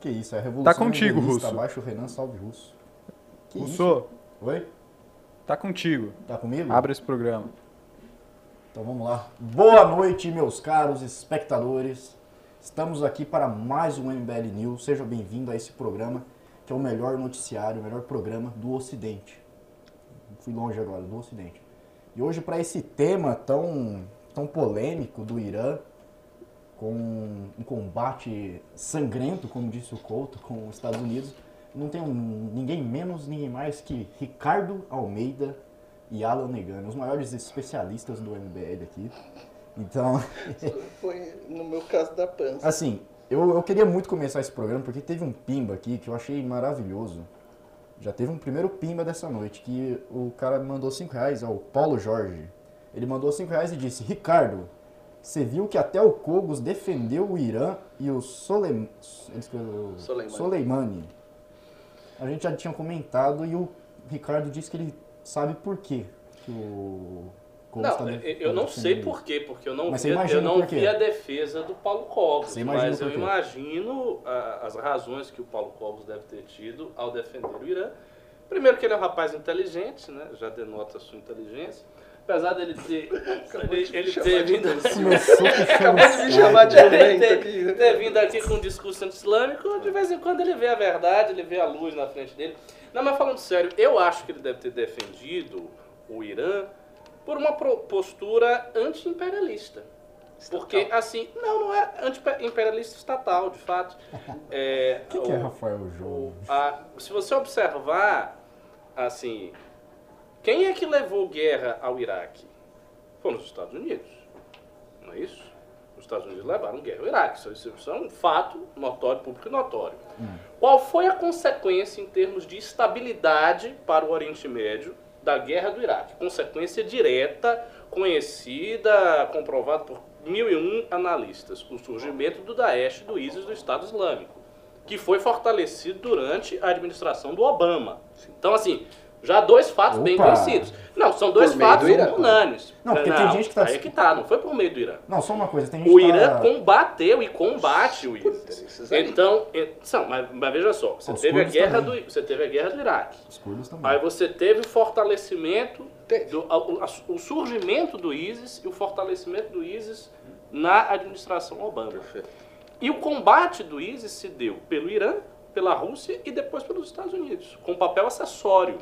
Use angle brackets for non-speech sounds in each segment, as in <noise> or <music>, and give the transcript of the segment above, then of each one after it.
Que isso, é a revolução Tá contigo, Russo. Abaixo o Renan, salve Russo. Que? Russo, Oi? tá contigo. Tá comigo? Abre esse programa. Então vamos lá. Boa noite, meus caros espectadores. Estamos aqui para mais um MBL News. Seja bem-vindo a esse programa, que é o melhor noticiário, o melhor programa do Ocidente. Fui longe agora, do Ocidente. E hoje, para esse tema tão, tão polêmico do Irã, com um combate sangrento, como disse o Couto, com os Estados Unidos, não tem um- ninguém menos, ninguém mais que Ricardo Almeida e Alan Negano, os maiores especialistas do MBL aqui. Então, <laughs> Foi no meu caso da pança. assim, eu, eu queria muito começar esse programa porque teve um pimba aqui que eu achei maravilhoso. Já teve um primeiro pimba dessa noite, que o cara mandou 5 reais, é o Paulo Jorge. Ele mandou 5 reais e disse, Ricardo, você viu que até o Kogos defendeu o Irã e o Soleimani. Soleimani. A gente já tinha comentado e o Ricardo disse que ele sabe por quê que o Kogos Não, tá eu- def- eu não tá sei por quê, porque eu não, vi, eu não vi a defesa do Paulo imagina mas eu imagino ah, as razões que o Paulo Cobos deve ter tido ao defender o Irã. Primeiro que ele é um rapaz inteligente, né? já denota a sua inteligência. Apesar dele ter, ele, ele ter vindo... Acabou de me chama- chamar de ter, jumento ter- aqui. ter vindo aqui com um discurso anti-islâmico, de vez em quando ele vê a verdade, ele vê a luz na frente dele. Não, mas falando sério, eu acho que ele deve ter defendido o Irã por uma postura anti-imperialista. Porque, assim, não, não é anti-imperialista estatal, de fato. <laughs> É, O que, que é Rafael João? a- se você observar, assim, quem é que levou guerra ao Iraque? Foram os Estados Unidos, não é isso? Os Estados Unidos levaram guerra ao Iraque, isso, isso é um fato notório, público e notório. Qual foi a consequência em termos de estabilidade para o Oriente Médio da guerra do Iraque? Consequência direta, conhecida, comprovada por mil e um analistas, o surgimento do Daesh, do ISIS, do Estado Islâmico que foi fortalecido durante a administração do Obama. Então, assim, já dois fatos bem Opa! conhecidos. Não, são dois fatos do unânimes. Não, porque tem gente que tá- Aí é que tá, não foi por meio do Irã. Não, só uma coisa, tem gente O Irã tá... combateu e combate o ISIS. Então, e- são, mas, mas veja só, você Os teve, a guerra também. do, você teve a guerra do Iraque. Os curdos também. Aí você teve o fortalecimento, do, a- o, a- o surgimento do ISIS e o fortalecimento do ISIS na administração Obama. Perfeito. E o combate do ISIS se deu pelo Irã, pela Rússia e depois pelos Estados Unidos, com papel acessório.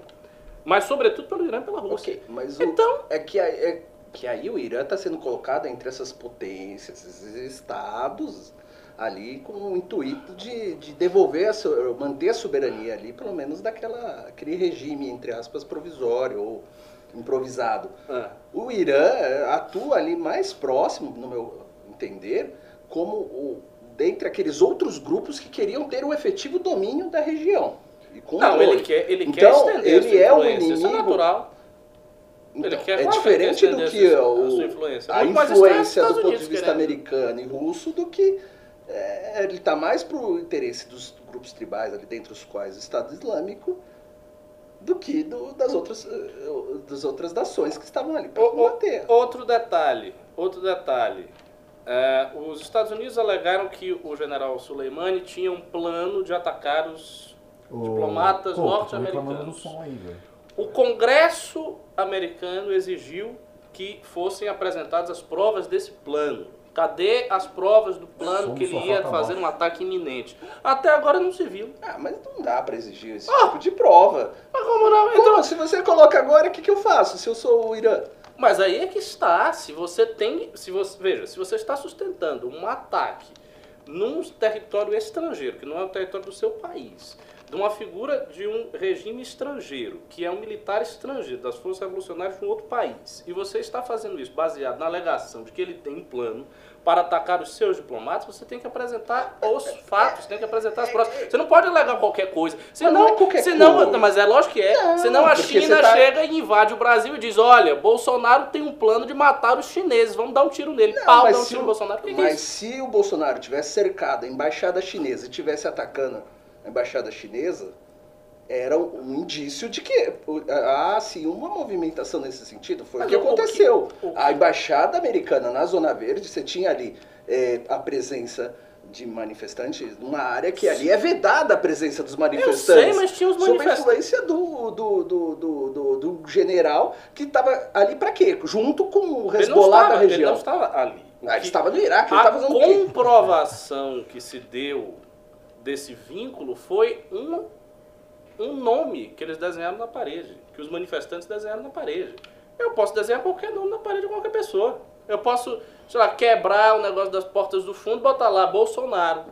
Mas, sobretudo, pelo Irã e pela Rússia. Ok, mas o, Então- é, que, aí- é que aí o Irã está sendo colocado entre essas potências, esses estados ali com o intuito de, de devolver, a, so- manter a soberania ali, pelo menos daquela aquele regime, entre aspas, provisório ou improvisado. Ah, O Irã eh, atua ali mais próximo, no meu entender, como o, dentre aqueles outros grupos que queriam ter o efetivo domínio da região. Não, ele quer, ele quer Então, estender ele é um influência. Isso é inimigo- natural. Então, Ele quer- é diferente do que a o- sua influência. a influência do ponto de vista americano e russo do que é, ele está mais para o interesse dos grupos tribais ali dentre os quais o Estado Islâmico do que do- das outras eh, das outras nações que estavam ali para combater. Outro detalhe, outro detalhe. É, os Estados Unidos alegaram que o general Soleimani tinha um plano de atacar os O- diplomatas norte-americanos. O Congresso americano exigiu que fossem apresentadas as provas desse plano. Cadê as provas do plano Som que ele ia falta fazer um ataque iminente? Até agora não se viu. Ah, mas não dá para exigir esse tipo de prova. Mas como não? Então, Então, se você coloca agora, o que, que eu faço se eu sou o Irã? Mas aí é que está, se você tem, se você, veja, se você está sustentando um ataque num território estrangeiro, que não é o território do seu país, de uma figura de um regime estrangeiro, que é um militar estrangeiro, das forças revolucionárias de um outro país, e você está fazendo isso baseado na alegação de que ele tem um plano para atacar os seus diplomatas, você tem que apresentar os fatos, tem que apresentar as provas. Você não pode alegar qualquer coisa. Senão, não é qualquer senão, coisa. não, mas é lógico que é. Não, senão a China tá- chega e invade o Brasil e diz: olha, Bolsonaro tem um plano de matar os chineses, vamos dar um tiro nele. Pau, mas dá um se tiro o- no Bolsonaro. Que é mas isso? se o Bolsonaro tivesse cercado a embaixada chinesa e tivesse atacando embaixada chinesa, era um indício de que há sim uma movimentação nesse sentido. Foi Mas o que o- o que- aconteceu. o que- A embaixada americana na Zona Verde, você tinha ali eh, a presença de manifestantes numa área que ali é vedada a presença dos manifestantes. sei, mas tinha os Sob a manifestantes. influência do, do, do, do, do- do general que estava ali para quê? Junto com o Ele Hezbollah da ele região. não estava ali. Ah, ele estava no Iraque, ele a estava fazendo comprovação que se deu desse vínculo foi um, um nome que eles desenharam na parede, que os manifestantes desenharam na parede. Eu posso desenhar qualquer nome na parede de qualquer pessoa. Eu posso, sei lá, quebrar o negócio das portas do fundo botar lá Bolsonaro.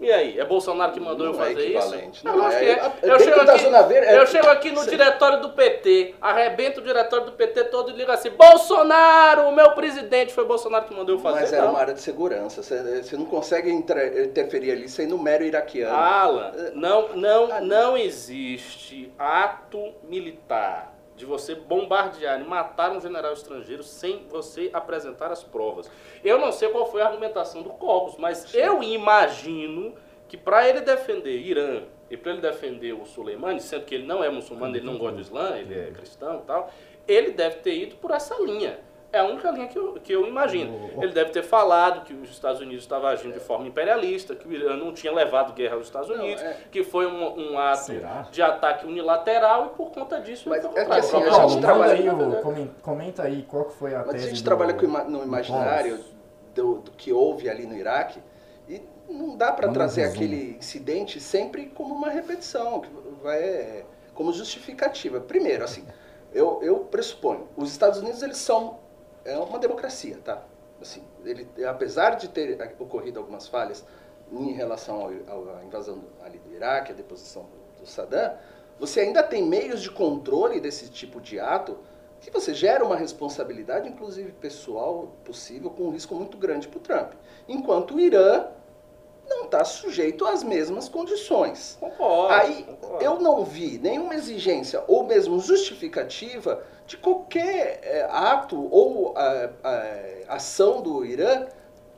E aí, é Bolsonaro que mandou Não eu é fazer isso? equivalente, Eu não acho é. é. É Eu chego aqui, é- eu chego aqui no Sim. diretório do PT, arrebento o diretório do PT todo e ligo assim, Bolsonaro, o meu presidente, foi Bolsonaro que mandou eu fazer. Mas era não. uma área de segurança. Você, você não consegue inter- interferir ali sendo mero iraquiano. Alan, não, não, não existe ato militar de você bombardear e matar um general estrangeiro sem você apresentar as provas. Eu não sei qual foi a argumentação do Cogos, mas eu imagino que para ele defender Irã e para ele defender o Soleimani, sendo que ele não é muçulmano, ele não gosta do Islã, ele é cristão e tal, ele deve ter ido por essa linha. É a única linha que eu, que eu imagino. O- Ele deve ter falado que os Estados Unidos estavam agindo de forma imperialista, que o Irã não tinha levado guerra aos Estados Não, Unidos, é- que foi um, um ato Será? de ataque unilateral e por conta disso Mas é que assim, a gente trabalha- aí o- comenta aí qual que foi a Mas a tese gente do- trabalha com no imaginário do, do que houve ali no Iraque e não dá para trazer resumo. aquele incidente sempre como uma repetição, que vai como justificativa. Primeiro, assim, eu, eu pressuponho, os Estados Unidos eles são é uma democracia, tá? Assim, ele, apesar de ter ocorrido algumas falhas em relação à invasão ali do Iraque, a deposição do Saddam, você ainda tem meios de controle desse tipo de ato que você gera uma responsabilidade, inclusive pessoal, possível, com um risco muito grande para o Trump. Enquanto o Irã não está sujeito às mesmas condições. Concordo. Aí concordo. eu não vi nenhuma exigência ou mesmo justificativa de qualquer eh, ato ou ah, ah, ação do Irã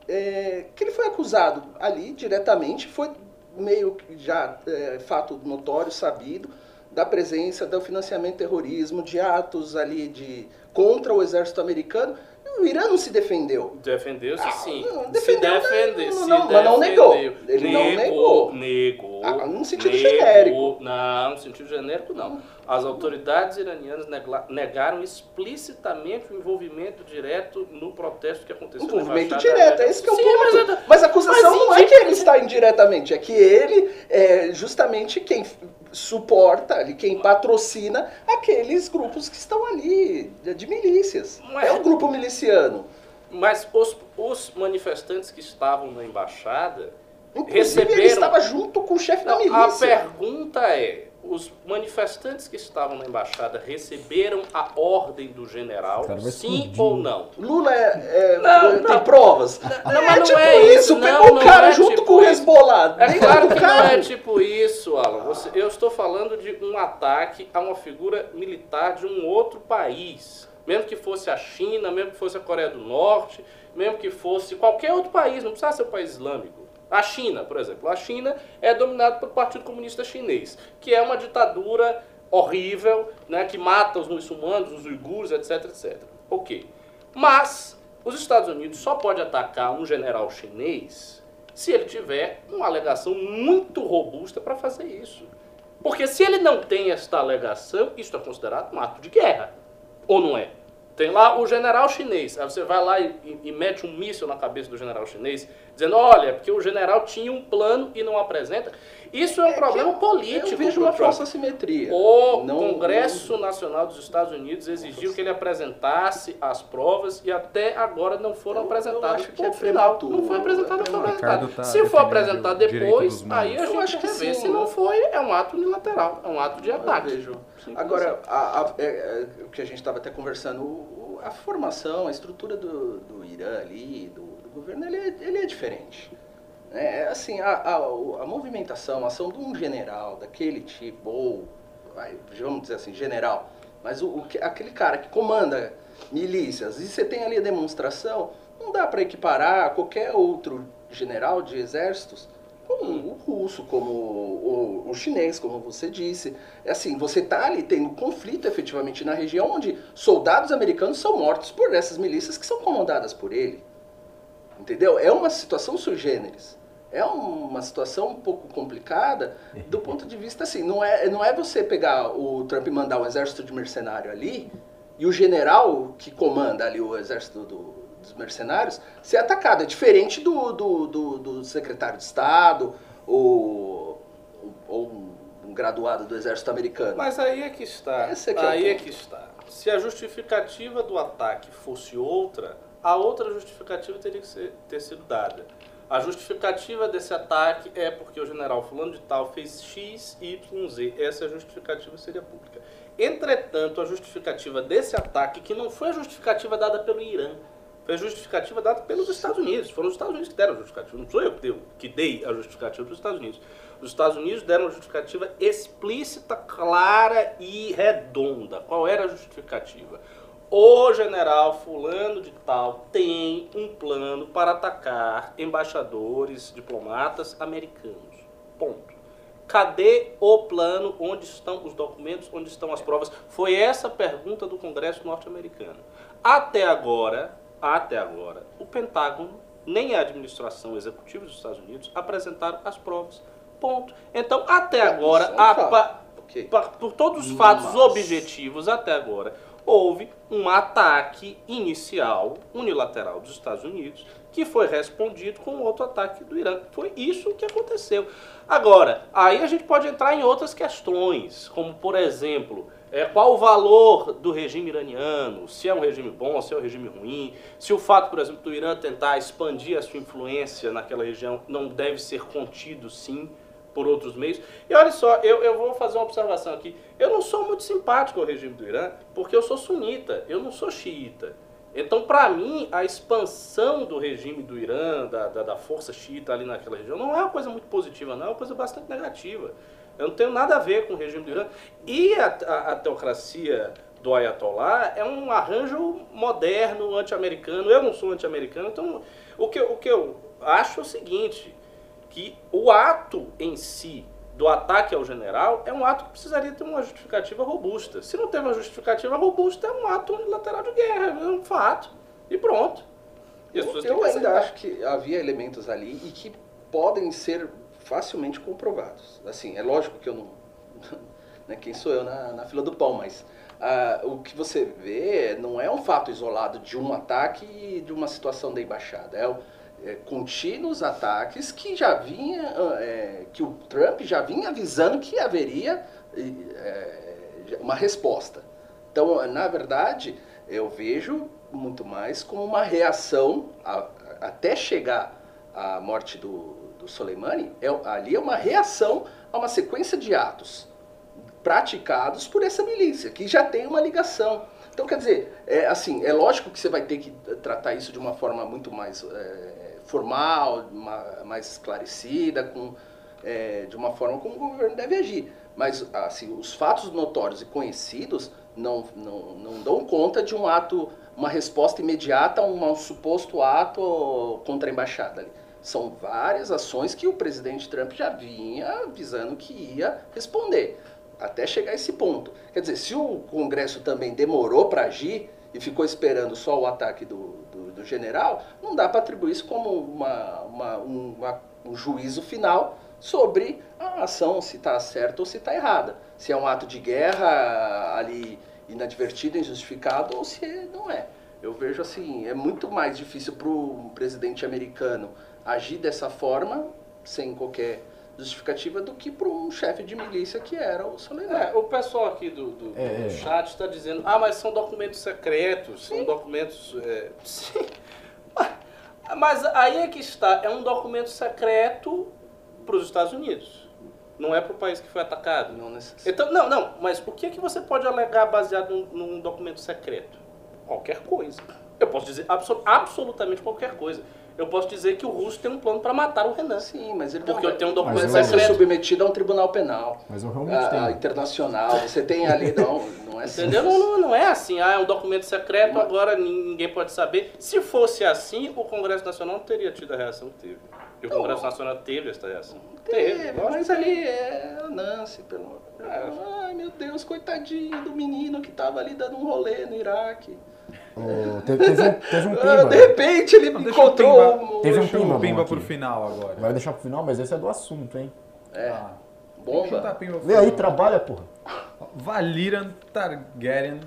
eh, que ele foi acusado ali diretamente, foi meio que já eh, fato notório, sabido, da presença do financiamento do terrorismo, de atos ali de contra o exército americano. O Irã não se defendeu. Defendeu-se Ah, sim. não, se defendeu, defender, não, se não, mas não negou. defendeu. Ele não negou. Negou. Ah, num sentido negou. genérico. Não, no sentido genérico não. As autoridades iranianas negaram explicitamente o envolvimento direto no protesto que aconteceu Embaixada direto, é esse que é o Sim, ponto. mas Mas, a acusação mas não é que ele está indiretamente, é que ele é justamente quem suporta ali, quem patrocina aqueles grupos que estão ali, de, milícias. Não é. Um grupo miliciano. Mas os, os manifestantes que estavam na embaixada Inclusive, receberam. ele estava junto com o chefe da Não, a milícia. pergunta é: os manifestantes que estavam na embaixada receberam a ordem do general? Sim explodir. ou não? Lula é, é- Não, tem não. provas. Não, mas não tipo é isso, não, pegou não o cara é junto tipo com o isso. Hezbollah. É claro que não é tipo isso, Alan. Você- eu estou falando de um ataque a uma figura militar de um outro país. Mesmo que fosse a China, mesmo que fosse a Coreia do Norte, mesmo que fosse qualquer outro país, não precisa ser um país islâmico. A China, por exemplo. A China é dominada pelo Partido Comunista Chinês, que é uma ditadura horrível, né, que mata os muçulmanos, os uigures, etc, etc. Ok. Mas os Estados Unidos só pode atacar um general chinês se ele tiver uma alegação muito robusta para fazer isso. Porque se ele não tem esta alegação, isso é considerado um ato de guerra. Ou não é? Tem lá o general chinês. Aí você vai lá e, e- e mete um míssil na cabeça do general chinês, dizendo, olha, porque o general tinha um plano e não apresenta. Isso é um É problema eu- político. Eu vejo uma falsa simetria. O Não- Congresso Nacional dos Estados Unidos exigiu que ele apresentasse as provas e até agora não foram Eu- eu apresentadas. acho que é final. prematuro, Não foi apresentado, não é foi apresentado. Tá Se for defendendo apresentar o direito depois, aí a Eu gente acho que revê. sim, Se não foi, é um ato unilateral, é um ato de Eu ataque. vejo. Agora, a- a- é- é, o que a gente estava até conversando, o- a formação, a estrutura do, do Irã ali, do, do governo, ele é, ele é diferente. É é assim, a, a, a movimentação, a ação de um general daquele tipo, ou, vamos dizer assim, general, mas o, o que- aquele cara que comanda milícias, e você tem ali a demonstração, não dá para equiparar qualquer outro general de exércitos como o russo, como o, o- chinês, como você disse. É assim, você está ali tendo conflito efetivamente na região onde soldados americanos são mortos por essas milícias que são comandadas por ele. Entendeu? É uma situação sui generis. é uma situação um pouco complicada do ponto de vista assim, não é, não é você pegar o Trump e mandar um exército de mercenário ali e o general que comanda ali o exército do, dos mercenários ser atacado. É diferente do, do, do, do secretário de Estado ou, ou um graduado do exército americano. Mas aí é que está. É é aí é ponto. que está. Se a justificativa do ataque fosse outra, a outra justificativa teria que ser- ter sido dada. A justificativa desse ataque é porque o general fulano de tal fez X, Y, Z. Essa justificativa seria pública. Entretanto, a justificativa desse ataque, que não foi a justificativa dada pelo Irã, foi a justificativa dada pelos Estados Unidos. Foram os Estados Unidos que deram a justificativa. Não sou eu que dei a justificativa para os Estados Unidos. Os Estados Unidos deram uma justificativa explícita, clara e redonda. Qual era a justificativa? O general fulano de tal tem um plano para atacar embaixadores, diplomatas americanos. Ponto. Cadê o plano? Onde estão os documentos? Onde estão as provas? Foi essa a pergunta do Congresso norte-americano. Até agora, até agora, o Pentágono nem a administração executiva dos Estados Unidos apresentaram as provas. Ponto. Então, até agora, é um a pa- Ok. pa- por todos os fatos Mas- objetivos até agora, houve um ataque inicial unilateral dos Estados Unidos que foi respondido com outro ataque do Irã. Foi isso que aconteceu. Agora, aí a gente pode entrar em outras questões, como por exemplo, é, qual o valor do regime iraniano, se é um regime bom, se é um regime ruim, se o fato, por exemplo, do Irã tentar expandir a sua influência naquela região não deve ser contido, sim, por outros meios. E olha só, eu, eu vou fazer uma observação aqui. Eu não sou muito simpático ao regime do Irã, porque eu sou sunita, eu não sou xiita. Então, para mim, a expansão do regime do Irã, da, da, da força xiita ali naquela região, não é uma coisa muito positiva, não, é uma coisa bastante negativa. Eu não tenho nada a ver com o regime do Irã. E a, a, a teocracia do Ayatollah é um arranjo moderno, anti-americano. Eu não sou anti-americano, então o que, eu- o que eu acho é o seguinte, que o ato em si do ataque ao general é um ato que precisaria ter uma justificativa robusta. Se não tem uma justificativa robusta, é um ato unilateral de guerra, é um fato. E pronto. E Eu, eu ainda acho que havia elementos ali e que podem ser facilmente comprovados. Assim, é lógico que eu não. <laughs> Né, quem sou eu na, na fila do pão, mas ah, o que você vê não é um fato isolado de um ataque e de uma situação da embaixada. É, é contínuos ataques que já vinha. ah, é, que o Trump já vinha avisando que haveria é, uma resposta. Então, na verdade, eu vejo muito mais como uma reação a- até chegar à morte do, Soleimani. É, ali é uma reação a uma sequência de atos praticados por essa milícia, que já tem uma ligação. Então, quer dizer, é, assim, é lógico que você vai ter que tratar isso de uma forma muito mais é, formal, ma- mais esclarecida, com, é, de uma forma como o governo deve agir. Mas, assim, os fatos notórios e conhecidos não, não, não dão conta de um ato, uma resposta imediata a um, suposto ato contra a embaixada. ali. São várias ações que o presidente Trump já vinha avisando que ia responder até chegar a esse ponto. Quer dizer, se o Congresso também demorou para agir e ficou esperando só o ataque do, do, do general, não dá para atribuir isso como uma, uma- um, uma- um juízo final sobre a ação, se está certa ou se está errada. Se é um ato de guerra ali inadvertido, injustificado, ou se não é. Eu vejo assim, é muito mais difícil para o presidente americano agir dessa forma, sem qualquer justificativa, do que para um chefe de milícia que era o Soleimani. É, o pessoal aqui do, do- do É, é. chat está dizendo, ah, mas são documentos secretos, são documentos. é, <laughs> sim. Mas aí é que está, é um documento secreto para os Estados Unidos. Não é para o país que foi atacado. Não necessariamente. Então, não, não, mas o que é que você pode alegar baseado num, num documento secreto? Qualquer coisa. Eu posso dizer absol- absolutamente qualquer coisa. Eu posso dizer que o russo tem um plano para matar o Renan. Sim, mas ele Porque não eu tenho um documento Mas vai ser submetido a um tribunal penal. Mas eu realmente a, a tenho. internacional, você tem ali, não, não é assim. Entendeu? Não, não, não é assim, ah, é um documento secreto, agora ninguém pode saber. Se fosse assim, o Congresso Nacional não teria tido a reação que teve. E o Congresso Nacional teve essa reação. Teve, lógico mas ali é a Nancy, pelo... É. Ai, meu Deus, coitadinho do menino que tava ali dando um rolê no Iraque. O- teve, teve um, teve um <laughs> Ah, pimba. de repente ele Não, encontrou Pimba- um... Teve um pimba o bom Pimba pro final agora. Vai deixar pro final, mas esse é do assunto, hein? É, Ah, bomba. Pimba Vê aí, trabalha, porra. Valiran Targaryen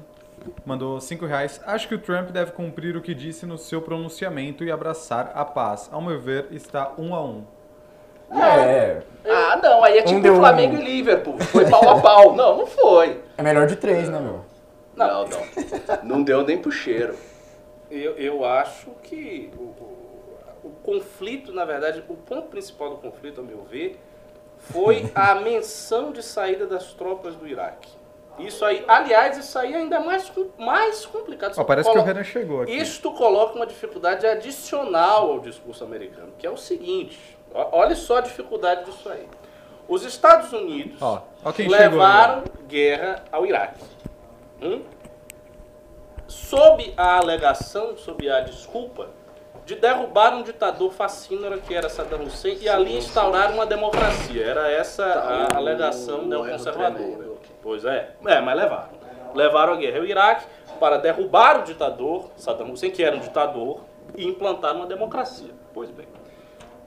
mandou 5 reais. Acho que o Trump deve cumprir o que disse no seu pronunciamento e abraçar a paz. Ao meu ver, está um a um. É, Ah, não, aí é tipo um. Flamengo e Liverpool. Foi pau a pau. Não, não foi. é melhor de três, né, meu? Não, não. Não deu nem pro cheiro. Eu, eu acho que o, o- o conflito, na verdade, o ponto principal do conflito, ao meu ver, foi a menção de saída das tropas do Iraque. Isso aí, aliás, isso aí ainda é mais, mais complicado. Ó, parece que o Renan chegou aqui. Isto coloca uma dificuldade adicional ao discurso americano, que é o seguinte: olha só a dificuldade disso aí. Os Estados Unidos Ó, ó levaram guerra ao Iraque. Hum? Sob a alegação, sob a desculpa de derrubar um ditador fascínora que era Saddam Hussein e ali instaurar uma democracia. Era essa Tá, a alegação neoconservadora. tremendo, ok. Pois é, é, mas levaram. Levaram a guerra ao Iraque para derrubar o ditador, Saddam Hussein, que era um ditador, e implantar uma democracia. Pois bem.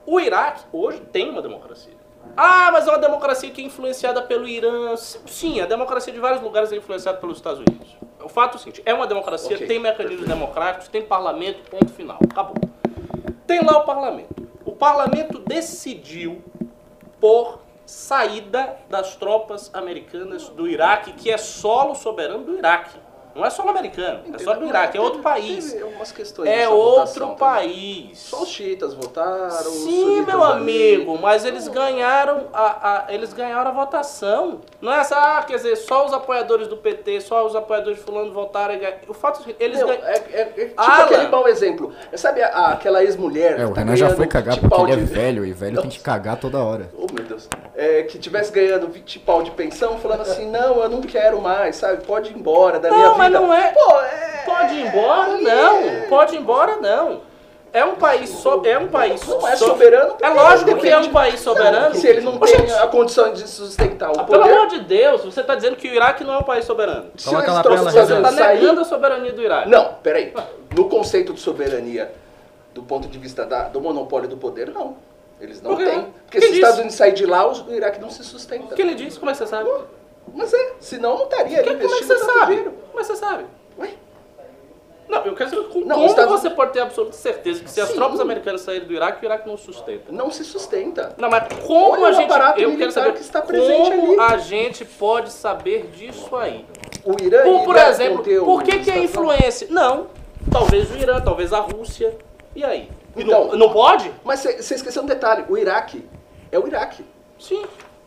O Iraque hoje tem uma democracia. Ah, mas é uma democracia que é influenciada pelo Irã. Sim, a democracia de vários lugares é influenciada pelos Estados Unidos. O fato é o seguinte, é uma democracia, Ok, tem mecanismos democráticos, tem parlamento, ponto final. Acabou. Tem lá o parlamento. O parlamento decidiu por saída das tropas americanas do Iraque, que é solo soberano do Iraque. Não é solo americano, é só do Iraque, é outro país. É outro país. Só os chiitas votaram. Sim, meu ali. amigo, mas eles ganharam a, a- eles ganharam a votação. Não é essa, ah, quer dizer, só os apoiadores do PT, só os apoiadores de fulano votaram. e. O fato é que eles Não, ganharam. é, é- é tipo Alan. aquele mau exemplo. Sabe a- aquela ex-mulher? É, o tá Renan já foi cagar 20 porque ele é de- velho e velho tem que cagar toda hora. Oh, meu Deus. É, que tivesse ganhando 20 pau de pensão, falando assim, não, eu não quero mais, sabe? Pode ir embora da Não, minha mas vida. não é- Pô, é... Pode ir embora? Não. Pode ir embora? Não. É um país so, é um país Não é so- soberano É lógico que é um país soberano. Se ele não tem a condição de sustentar o ah, Pelo poder, amor de Deus, você está dizendo que o Iraque não é um país soberano. se Coloca eles ela, Você está negando a soberania do Iraque. Não, peraí. No conceito de soberania, do ponto de vista da- do monopólio do poder, não. Eles não Por têm. Porque Quem se os? Estados Unidos saírem de lá, o Iraque não se sustenta. O que ele disse? Como é que você sabe? Mas é, senão não estaria ali Que- como é que investindo você sabe? dinheiro. Como é que você sabe? Ué? Não, eu quero saber com- Não, como os Estados- você pode ter absoluta certeza que se as Sim. tropas americanas saírem do Iraque, o Iraque não sustenta. Não se sustenta. Não, mas como Olha a gente. Eu quero saber que está presente como ali. a gente pode saber disso aí. O Irã Por, por exemplo, por que, que é Estados- influência? Não. Talvez o Irã, talvez a Rússia. E aí? Então- não, não pode? Mas você esqueceu um detalhe: o Iraque é o Iraque. Sim.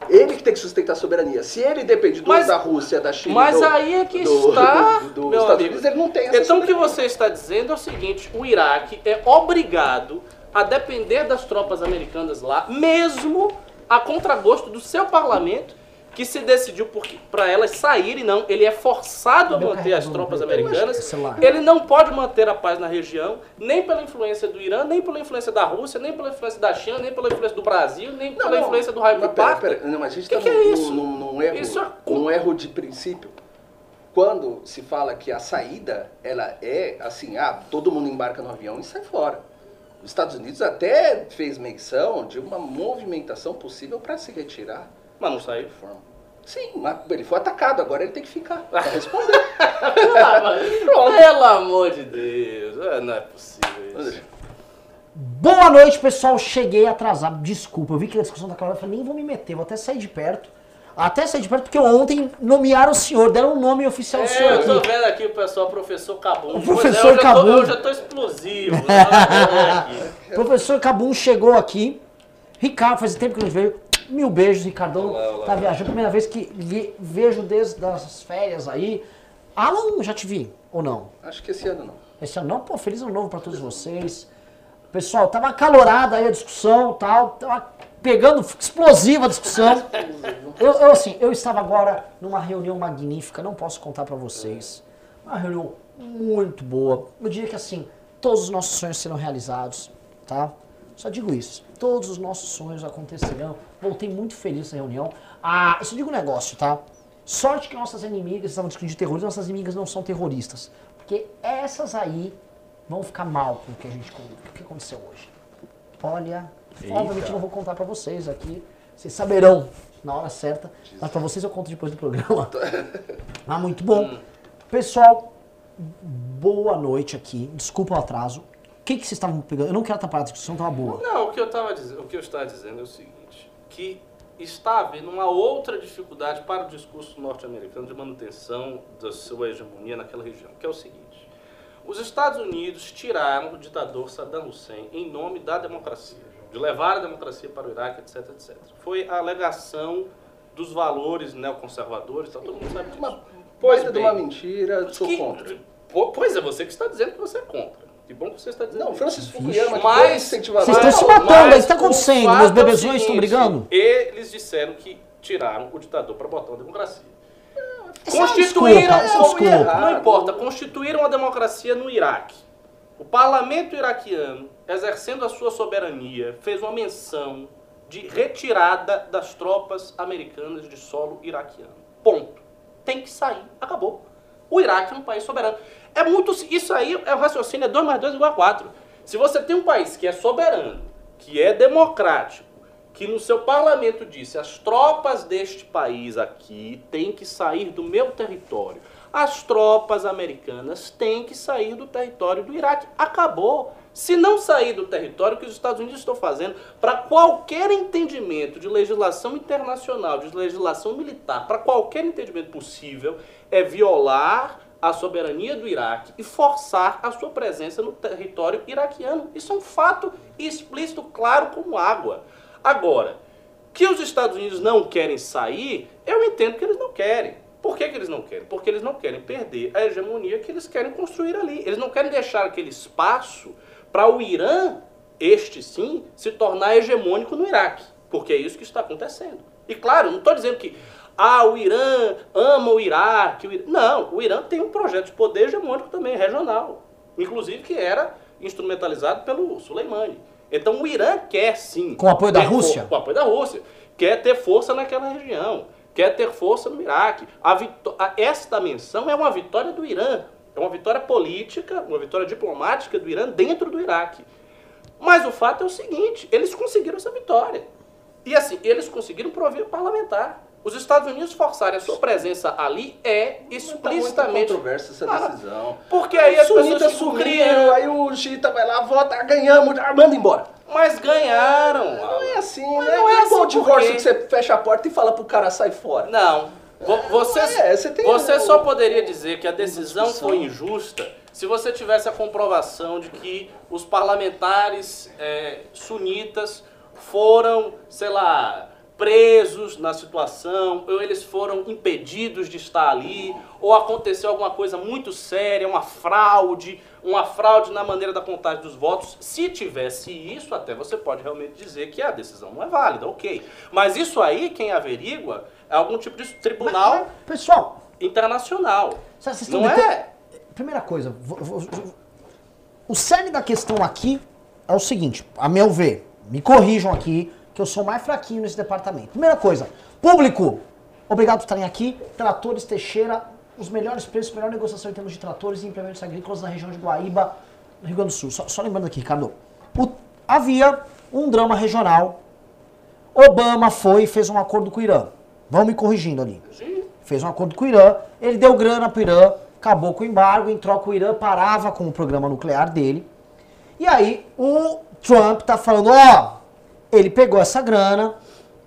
Ele que tem que sustentar a soberania. Se ele depende do, Mas- da Rússia, da China, Mas do, aí é que do- está, <laughs> do- do meu Estados amigo. Unidos, ele não tem essa Então o que você está dizendo é o seguinte: o Iraque é obrigado a depender das tropas americanas lá, mesmo a contragosto do seu parlamento, que se decidiu para elas saírem, não. Ele é forçado a manter as tropas americanas. celular. Ele não pode manter a paz na região, nem pela influência do Irã, nem pela influência da Rússia, nem pela influência da China, nem pela influência do Brasil, nem Não, pela não, influência do Parta. pera, não, mas a gente está que é isso? num, num- num erro, Isso é num erro de princípio. Quando se fala que a saída, ela é assim, ah, todo mundo embarca no avião e sai fora. Os Estados Unidos até fez menção de uma movimentação possível para se retirar. Mas não saiu. Forma. Sim, mas ele foi atacado, agora ele tem que ficar para <laughs> responder. Mas- Pelo amor de Deus, é, não é possível isso. Boa noite, pessoal. Cheguei atrasado. Desculpa, eu vi que a discussão tá clara. Eu falei, nem vou me meter, vou até sair de perto. Até sair de perto, porque ontem nomearam o senhor, deram um nome oficial ao senhor É, eu tô aqui. vendo aqui o pessoal, professor Cabum. O Pois professor é, eu já tô- Cabum. Eu já tô explosivo. né? <laughs> Professor Cabum chegou aqui. Ricardo, faz tempo que não veio. Mil beijos, Ricardão. Olá, olá. tá viajando. Primeira vez que vejo desde as férias aí. Alan, já te vi, ou não? Acho que esse ano não. Esse ano não, pô, feliz ano novo pra todos vocês. Pessoal, tava acalorada aí a discussão tal, tava pegando explosiva a discussão. Eu, eu, assim, eu estava agora numa reunião magnífica, não posso contar pra vocês. Uma reunião muito boa. Eu diria que assim, todos os nossos sonhos serão realizados, tá? Só digo isso. Todos os nossos sonhos acontecerão. Voltei muito feliz nessa reunião. Ah, eu só digo um negócio, tá? Sorte que nossas inimigas estavam discutindo de terrorismo, nossas inimigas não são terroristas. Porque essas aí vão ficar mal com o que a gente com o que aconteceu hoje. Olha, Eita. obviamente não vou contar pra vocês aqui. Vocês saberão na hora certa. Mas pra vocês eu conto depois do programa. <laughs> Ah, muito bom. Pessoal, boa noite aqui. Desculpa o atraso. O que, que vocês estavam pegando? Eu não quero atrapalhar a discussão, tava boa. Não, o que eu estava dizendo, o que eu estava dizendo é o seguinte, que está havendo uma outra dificuldade para o discurso norte-americano de manutenção da sua hegemonia naquela região, que é o seguinte: os Estados Unidos tiraram o ditador Saddam Hussein em nome da democracia, de levar a democracia para o Iraque, etc, etc. Foi a alegação dos valores neoconservadores, tá, todo mundo sabe disso. Uma Pois coisa de uma mentira, sou Que- contra. Po- Pois é, você que está dizendo que você é contra. Que bom que você está dizendo Não, isso. Francis Fukuyama, Mas- incentivador. Vocês estão se matando aí, mas o que tá acontecendo? Meus é bebezões estão brigando? Eles disseram que tiraram o ditador para botar uma democracia. É Constituíram, é não, desculpa. não importa, constituíram a democracia no Iraque. O parlamento iraquiano, exercendo a sua soberania, fez uma menção de retirada das tropas americanas de solo iraquiano. Ponto. Tem que sair. Acabou. O Iraque é um país soberano. É muito. Isso aí é o raciocínio, é 2 mais 2 igual a 4. Se você tem um país que é soberano, que é democrático, que no seu parlamento disse as tropas deste país aqui têm que sair do meu território. As tropas americanas têm que sair do território do Iraque. Acabou. Se não sair do território, o que os Estados Unidos estão fazendo para qualquer entendimento de legislação internacional, de legislação militar, para qualquer entendimento possível, é violar a soberania do Iraque e forçar a sua presença no território iraquiano. Isso é um fato explícito, claro como água. Agora, que os Estados Unidos não querem sair, eu entendo que eles não querem. Por que, que eles não querem? Porque eles não querem perder a hegemonia que eles querem construir ali. Eles não querem deixar aquele espaço para o Irã, este sim, se tornar hegemônico no Iraque. Porque é isso que está acontecendo. E claro, não estou dizendo que ah, o Irã ama o Iraque. o Irã- Não, o Irã tem um projeto de poder hegemônico também, regional. Inclusive que era instrumentalizado pelo Soleimani. Então o Irã quer sim. Com o apoio da Rússia? Com o apoio da Rússia. Quer ter força naquela região. Quer ter força no Iraque. A vitó- esta menção é uma vitória do Irã. É uma vitória política, uma vitória diplomática do Irã dentro do Iraque. Mas o fato é o seguinte: eles conseguiram essa vitória. E assim, eles conseguiram via parlamentar. Os Estados Unidos forçarem a sua presença ali é explicitamente. Tá controversa essa Ah, decisão. Porque aí as Sunita pessoas ficam criando. aí o Chita vai lá, vota, ganhamos, ah, manda embora. Mas ganharam. Não é assim, Mas né? não é é igual o assim, por divórcio que você fecha a porta e fala pro cara sai fora. Não. Vo- Você, é, você tem você um- só poderia dizer que a decisão foi injusta se você tivesse a comprovação de que os parlamentares é, sunitas foram, sei lá, presos na situação, ou eles foram impedidos de estar ali, ou aconteceu alguma coisa muito séria, uma fraude, uma fraude na maneira da contagem dos votos. Se tivesse isso, até você pode realmente dizer que a decisão não é válida, ok. Mas isso aí, quem averigua, é algum tipo de tribunal Mas, mas, pessoal, internacional. Não é? Primeira coisa, vo- vo- vo- o cerne da questão aqui é o seguinte, a meu ver, me corrijam aqui, que eu sou mais fraquinho nesse departamento. Primeira coisa, público, obrigado por estarem aqui. Tratores Teixeira, os melhores preços, melhor negociação em termos de tratores e implementos agrícolas na região de Guaíba, Rio Grande do Sul. Só, só lembrando aqui, Ricardo, o- havia um drama regional. Obama foi e fez um acordo com o Irã. Vão me corrigindo ali fez um acordo com o Irã, ele deu grana pro Irã, acabou com o embargo, em troca o Irã parava com o programa nuclear dele. E aí o Trump tá falando, ó, ele pegou essa grana,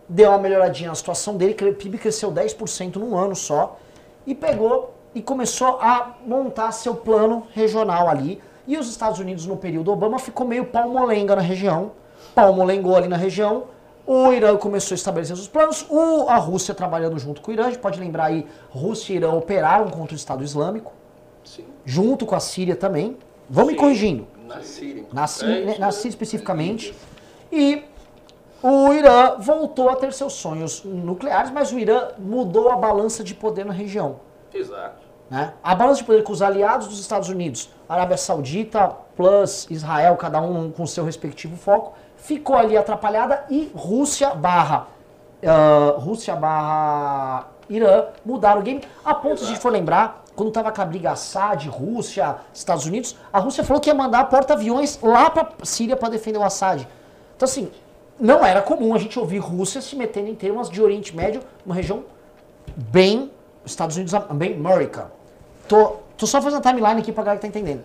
deu uma melhoradinha na situação dele, que o PIB cresceu 10% num ano só, e pegou e começou a montar seu plano regional ali. E os Estados Unidos, no período Obama, ficou meio palmolenga na região, palmolengou ali na região, o Irã começou a estabelecer seus planos, o, a Rússia trabalhando junto com o Irã, a gente pode lembrar aí, Rússia e Irã operaram contra o Estado Islâmico, Sim. junto com a Síria também. Vamos me Sim. corrigindo. Na Síria. Na É Síria, isso na Síria especificamente. E o Irã voltou a ter seus sonhos nucleares, mas o Irã mudou a balança de poder na região. Exato. né? A balança de poder com os aliados dos Estados Unidos, Arábia Saudita plus Israel, cada um com seu respectivo foco, ficou ali atrapalhada e Rússia barra ah, Rússia barra Irã mudaram o game. A ponto, se a gente for lembrar, quando estava aquela briga Assad, Rússia, Estados Unidos, a Rússia falou que ia mandar porta-aviões lá para Síria para defender o Assad. Então, assim, não era comum a gente ouvir Rússia se metendo em temas de Oriente Médio, uma região bem Estados Unidos, bem América. Tô, tô só fazendo a timeline aqui pra galera que tá entendendo.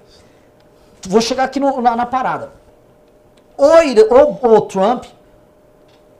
Vou chegar aqui no- na, na parada. O, o- o Trump,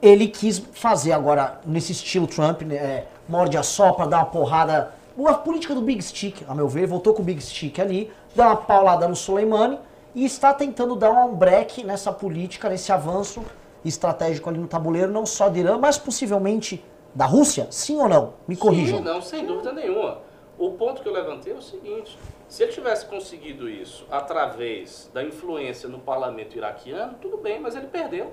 ele quis fazer agora, nesse estilo Trump, né, é, morde a sopra, dar uma porrada. A política do Big Stick, a meu ver, voltou com o Big Stick ali, dá uma paulada no Soleimani e está tentando dar um break nessa política, nesse avanço estratégico ali no tabuleiro, não só do Irã, mas possivelmente da Rússia? Sim ou não? Me corrijam. Sim, não, sem dúvida nenhuma. O ponto que eu levantei é o seguinte: se ele tivesse conseguido isso através da influência no parlamento iraquiano, tudo bem, mas ele perdeu.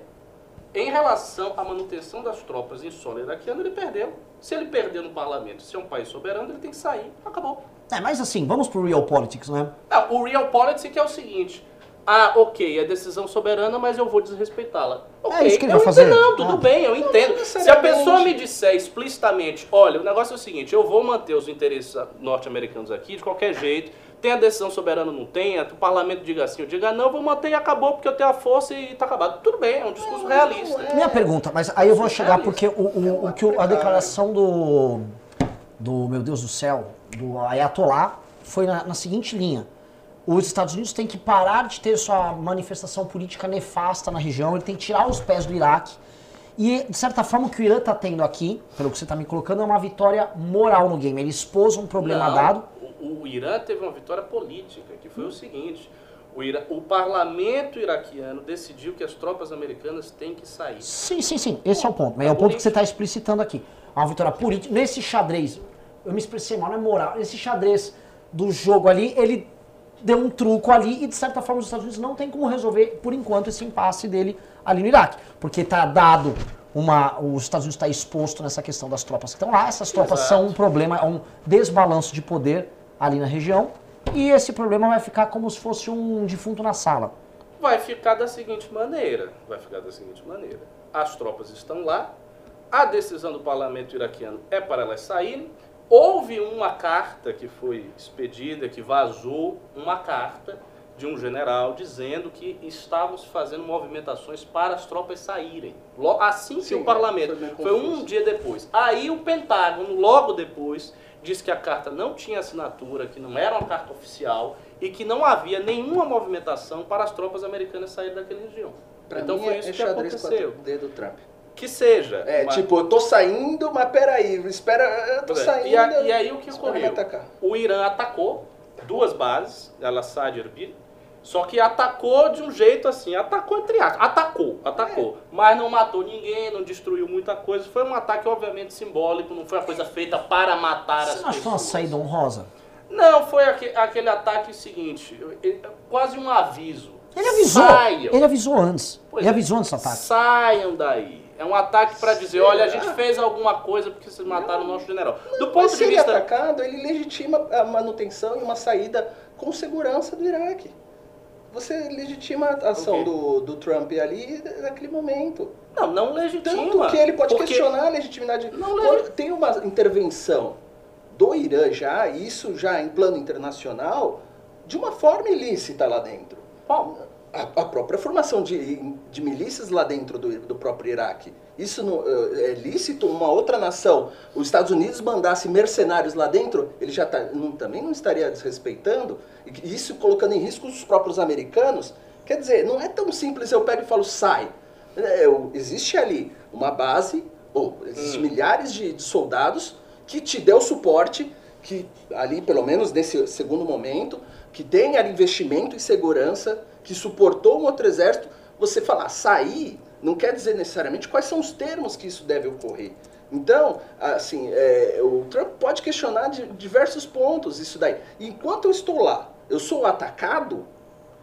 Em relação à manutenção das tropas em solo iraquiano, ele perdeu. Se ele perdeu no parlamento, se é um país soberano, ele tem que sair. Acabou. É, mas assim, vamos pro real politics, né? Não, o real politics é o seguinte. Ah, ok, é decisão soberana, mas eu vou desrespeitá-la. Ok, isso que ele eu vai fazer. não, tudo Ah. bem, eu entendo. Se a pessoa me disser explicitamente, olha, o negócio é o seguinte, eu vou manter os interesses norte-americanos aqui de qualquer jeito, tem a decisão soberana ou não tem, o parlamento diga assim, eu diga não, eu vou manter e acabou porque eu tenho a força e tá acabado. Tudo bem, é um discurso realista. Minha pergunta, mas aí eu vou chegar porque o, o, o que a declaração do, do, meu Deus do céu, do Ayatollah foi na, na seguinte linha. Os Estados Unidos têm que parar de ter sua manifestação política nefasta na região, ele tem que tirar os pés do Iraque. E, de certa forma, o que o Irã está tendo aqui, pelo que você está me colocando, é uma vitória moral no game. Ele expôs um problema Não, dado. O, o Irã teve uma vitória política, que foi o seguinte. O, Irã- o parlamento iraquiano decidiu que as tropas americanas têm que sair. Sim, sim, sim. Esse é o ponto. Mas é o ponto que você está explicitando aqui. É uma vitória política. Nesse xadrez, eu me expressei mal, não é moral. Nesse xadrez do jogo ali, ele deu um truco ali e, de certa forma, os Estados Unidos não tem como resolver, por enquanto, esse impasse dele ali no Iraque. Porque está dado uma. Os Estados Unidos está exposto nessa questão das tropas que estão lá. Essas tropas Exato. são um problema, é um desbalanço de poder ali na região. E esse problema vai ficar como se fosse um defunto na sala. Vai ficar da seguinte maneira, vai ficar da seguinte maneira. As tropas estão lá, a decisão do parlamento iraquiano é para elas saírem. Houve uma carta que foi expedida, que vazou uma carta de um general dizendo que estávamos fazendo movimentações para as tropas saírem. Lo- Assim que Sim, o parlamento. foi Foi um dia depois. Aí o Pentágono, logo depois, disse que a carta não tinha assinatura, que não era uma carta oficial e que não havia nenhuma movimentação para as tropas americanas saírem daquela região. Pra então mim foi é- isso é que xadrez aconteceu. 4D do Trump. Que seja. É, uma- tipo, eu tô saindo, mas peraí, espera, eu tô É, saindo. e, a- e aí o que ocorreu? O Irã atacou duas bases, Al-Assad e Erbil, só que atacou de um jeito assim, atacou entre aspas, atacou, atacou, mas não matou ninguém, não destruiu muita coisa, foi um ataque obviamente simbólico, não foi uma coisa feita para matar Você as não acha que foi uma pessoas. saída honrosa? Não, foi aque- aquele ataque seguinte, quase um aviso. Ele avisou. Saiam. Ele avisou antes. Pois ele é. avisou antes do ataque. Saiam daí. É um ataque para dizer, olha, a gente fez alguma coisa porque vocês mataram o nosso general. Do Mas ponto se de ele é vista atacado, ele legitima a manutenção e uma saída com segurança do Iraque. Você legitima a ação Ok. do, do Trump ali naquele momento. Não, não legitima. Tanto que ele pode porque- questionar a legitimidade. Não Quando tem uma intervenção do Irã já, isso já em plano internacional, de uma forma ilícita lá dentro. Bom, A, a própria formação de, de milícias lá dentro do, do próprio Iraque. Isso não, eh, é lícito uma outra nação, os Estados Unidos mandasse mercenários lá dentro, ele já tá, não- também não estaria desrespeitando, e isso colocando em risco os próprios americanos. Quer dizer, não é tão simples eu pego e falo sai. É, eu- existe ali uma base, ou existem milhares de, de soldados que te deu suporte, que ali, pelo menos nesse segundo momento, que tem ali investimento em segurança, que suportou um outro exército, você falar sair não quer dizer necessariamente quais são os termos que isso deve ocorrer. Então, assim, é, o Trump pode questionar de diversos pontos isso daí. Enquanto eu estou lá, eu sou atacado,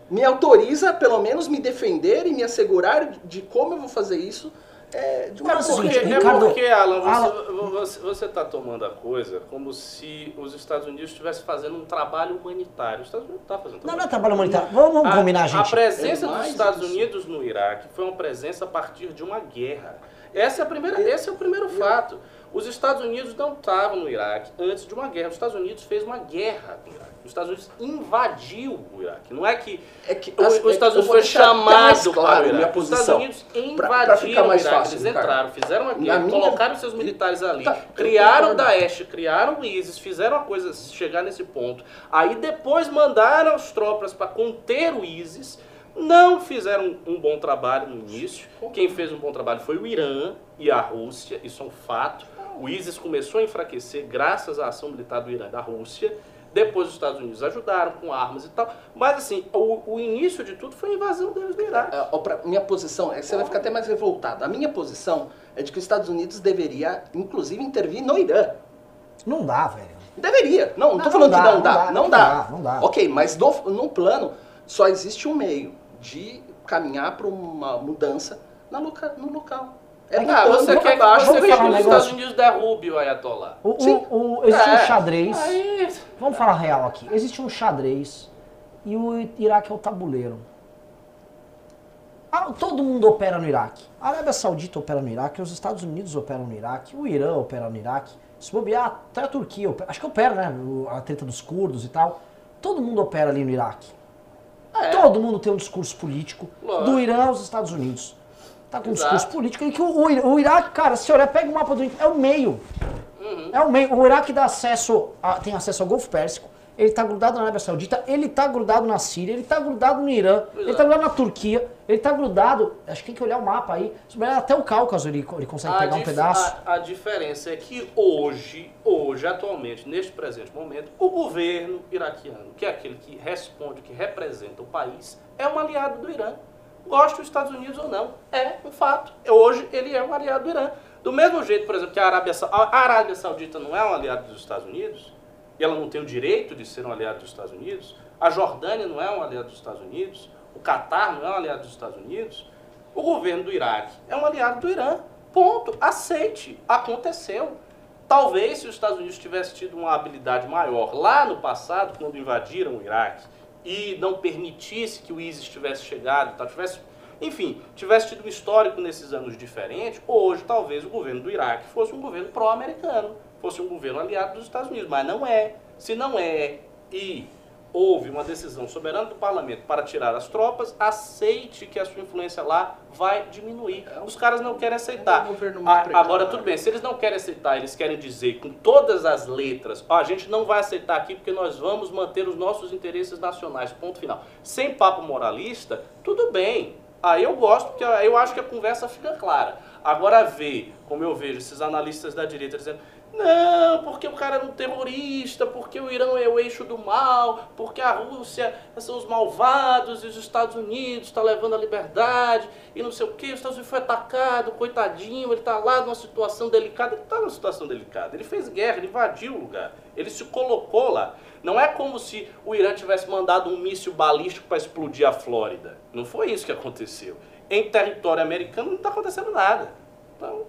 me autoriza pelo menos me defender e me assegurar de como eu vou fazer isso é, de uma forma. porque, seguinte, é Ricardo- porque, Alan, você, Alan- você, você tá tomando a coisa como se os Estados Unidos estivessem fazendo um trabalho humanitário. Os Estados Unidos não tá fazendo Não, não é trabalho trabalho humanitário. Vamos, vamos A- combinar, A gente. presença É dos Estados isso. Unidos no Iraque foi uma presença a partir de uma guerra. Essa é a primeira, esse é o primeiro fato. Os Estados Unidos não estavam no Iraque antes de uma guerra. Os Estados Unidos fez uma guerra no Iraque. Os Estados Unidos invadiu o Iraque. Não é que, É que o- as- os Estados Unidos foi chamado claro para o minha Iraque. Os Estados posição. Unidos invadiram o Iraque. fácil, Eles entraram, fizeram uma Na guerra, minha- colocaram seus militares ali, Tá, criaram o. Daesh, criaram o ISIS, fizeram a coisa chegar nesse ponto. Aí depois mandaram as tropas para conter o ISIS. Não fizeram um bom trabalho no início. Quem fez um bom trabalho foi o Irã e a Rússia, isso é um fato. O ISIS começou a enfraquecer graças à ação militar do Irã e da Rússia. Depois os Estados Unidos ajudaram com armas e tal. Mas assim, o, o início de tudo foi a invasão deles do Iraque. É, minha posição, é que você vai ficar até mais revoltado. A minha posição é de que os Estados Unidos deveria, inclusive, intervir no Irã. Não dá, velho. Deveria. Não, não tô Não, falando não que dá, não não dá. dá, Não não dá. dá, não dá. Ok, mas no, no plano só existe um meio de caminhar para uma mudança na loca, no local. É Ah, botando você quer que, abaixo você vamos quer falar que um os negócio? Estados Unidos derrube o Ayatollah? O, o, o, existe um É. xadrez. Aí, Vamos falar real aqui. Existe um xadrez e o Iraque é o tabuleiro. Ah, todo mundo opera no Iraque. A Arábia Saudita opera no Iraque, os Estados Unidos operam no Iraque, o Irã opera no Iraque. Se bobear, até a Turquia, opera- acho que opera, né? A treta dos curdos e tal. Todo mundo opera ali no Iraque. É. Todo mundo tem um discurso político. Lógico. Do Irã aos Estados Unidos. Tá com um discurso político. E que o, o, Ira- o Iraque, cara, se olhar, pega o mapa do é o meio. Uhum. É o meio. O Iraque dá acesso, a- tem acesso ao Golfo Pérsico. Ele tá grudado na Arábia Saudita, ele tá grudado na Síria, ele tá grudado no Irã, ele tá Exato. grudado na Turquia, ele tá grudado. Acho que tem que olhar o mapa aí. Até o Cáucaso ele, ele consegue pegar um pedaço. a- a diferença é que hoje, hoje, atualmente, neste presente momento, o governo iraquiano, que é aquele que responde, que representa o país, é um aliado do Irã. Gosta dos Estados Unidos ou não, é um fato. Hoje ele é um aliado do Irã. Do mesmo jeito, por exemplo, que a Arábia, a Arábia Saudita não é um aliado dos Estados Unidos, e ela não tem o direito de ser um aliado dos Estados Unidos, a Jordânia não é um aliado dos Estados Unidos, o Catar não é um aliado dos Estados Unidos, o governo do Iraque é um aliado do Irã. Ponto. Aceite. Aconteceu. Talvez se os Estados Unidos tivessem tido uma habilidade maior lá no passado, quando invadiram o Iraque, e não permitisse que o ISIS tivesse chegado, tá, tivesse, enfim, tivesse tido um histórico nesses anos diferente, hoje talvez o governo do Iraque fosse um governo pró-americano, fosse um governo aliado dos Estados Unidos, mas não é. Se não é e houve uma decisão soberana do parlamento para tirar as tropas, aceite que a sua influência lá vai diminuir. Os caras não querem aceitar. É governo muito A- precário. agora, tudo bem, se eles não querem aceitar, eles querem dizer com todas as letras, ó, a gente não vai aceitar aqui porque nós vamos manter os nossos interesses nacionais, ponto final. Sem papo moralista, tudo bem. Aí eu gosto, porque eu acho que a conversa fica clara. Agora ver, como eu vejo esses analistas da direita dizendo, não, porque o cara é um terrorista, porque o Irã é o eixo do mal, porque a Rússia são os malvados e os Estados Unidos estão levando a liberdade e não sei o que, os Estados Unidos foi atacado, coitadinho, ele está lá numa situação delicada. Ele está numa situação delicada, ele fez guerra, ele invadiu o lugar, ele se colocou lá. Não é como se o Irã tivesse mandado um míssil balístico para explodir a Flórida. Não foi isso que aconteceu. Em território americano não está acontecendo nada. Então,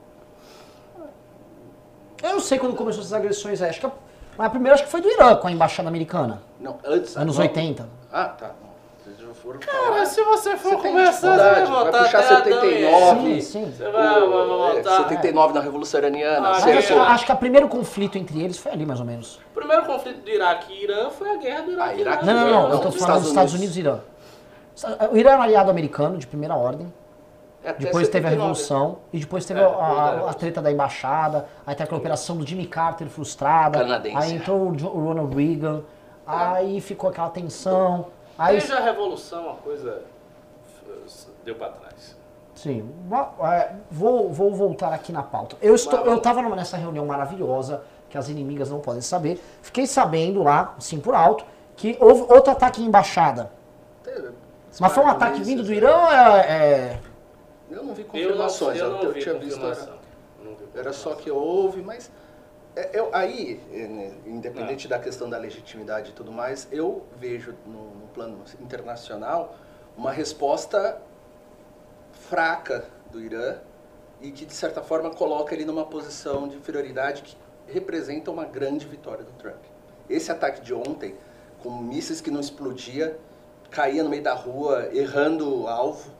Eu não sei quando começou essas agressões aí. Acho que a, mas a primeira acho que foi do Irã com a embaixada americana. Não, antes. Anos não. 80. Ah, tá. Não. Vocês já foram Cara, falar. se você for Você conversar, você vai dificuldade, vai voltar puxar até Adão e 79. Eva. Sim, sim. Você vai, vai, É, voltar. 79 na Revolução Iraniana. Ah, Mas certo? acho, acho que o primeiro conflito entre eles foi ali, mais ou menos. O primeiro conflito do Iraque e Irã foi a guerra do Iraque. Ah, Iraque Não, não, não. Não, eu tô dos falando dos Estados Estados Unidos e Irã. O Irã é um aliado americano de primeira ordem. É até Depois teve a 79. Revolução. E depois teve É, a, depois da a- treta da embaixada. Aí tem aquela operação do Jimmy Carter frustrada. Canadense. Aí entrou o Jo- o Ronald Reagan. Aí ficou aquela tensão. Aí, Desde a Revolução a coisa f- deu pra trás. sim, é, vou, vou voltar aqui na pauta. Eu estou, eu estava nessa reunião maravilhosa que as inimigas não podem saber. Fiquei sabendo lá, assim por alto, que houve outro ataque em embaixada. Mas foi um ataque vindo do Irã ou é- é, Eu não vi Eu não, confirmações. eu não eu vi tinha visto. Era, era só que houve, mas. é, eu- aí, né, Ah. independente da questão da legitimidade e tudo mais, eu vejo no, no plano internacional uma resposta fraca do Irã e que, de certa forma, coloca ele numa posição de inferioridade que representa uma grande vitória do Trump. Esse ataque de ontem, com mísseis que não explodia, caía no meio da rua, errando o alvo,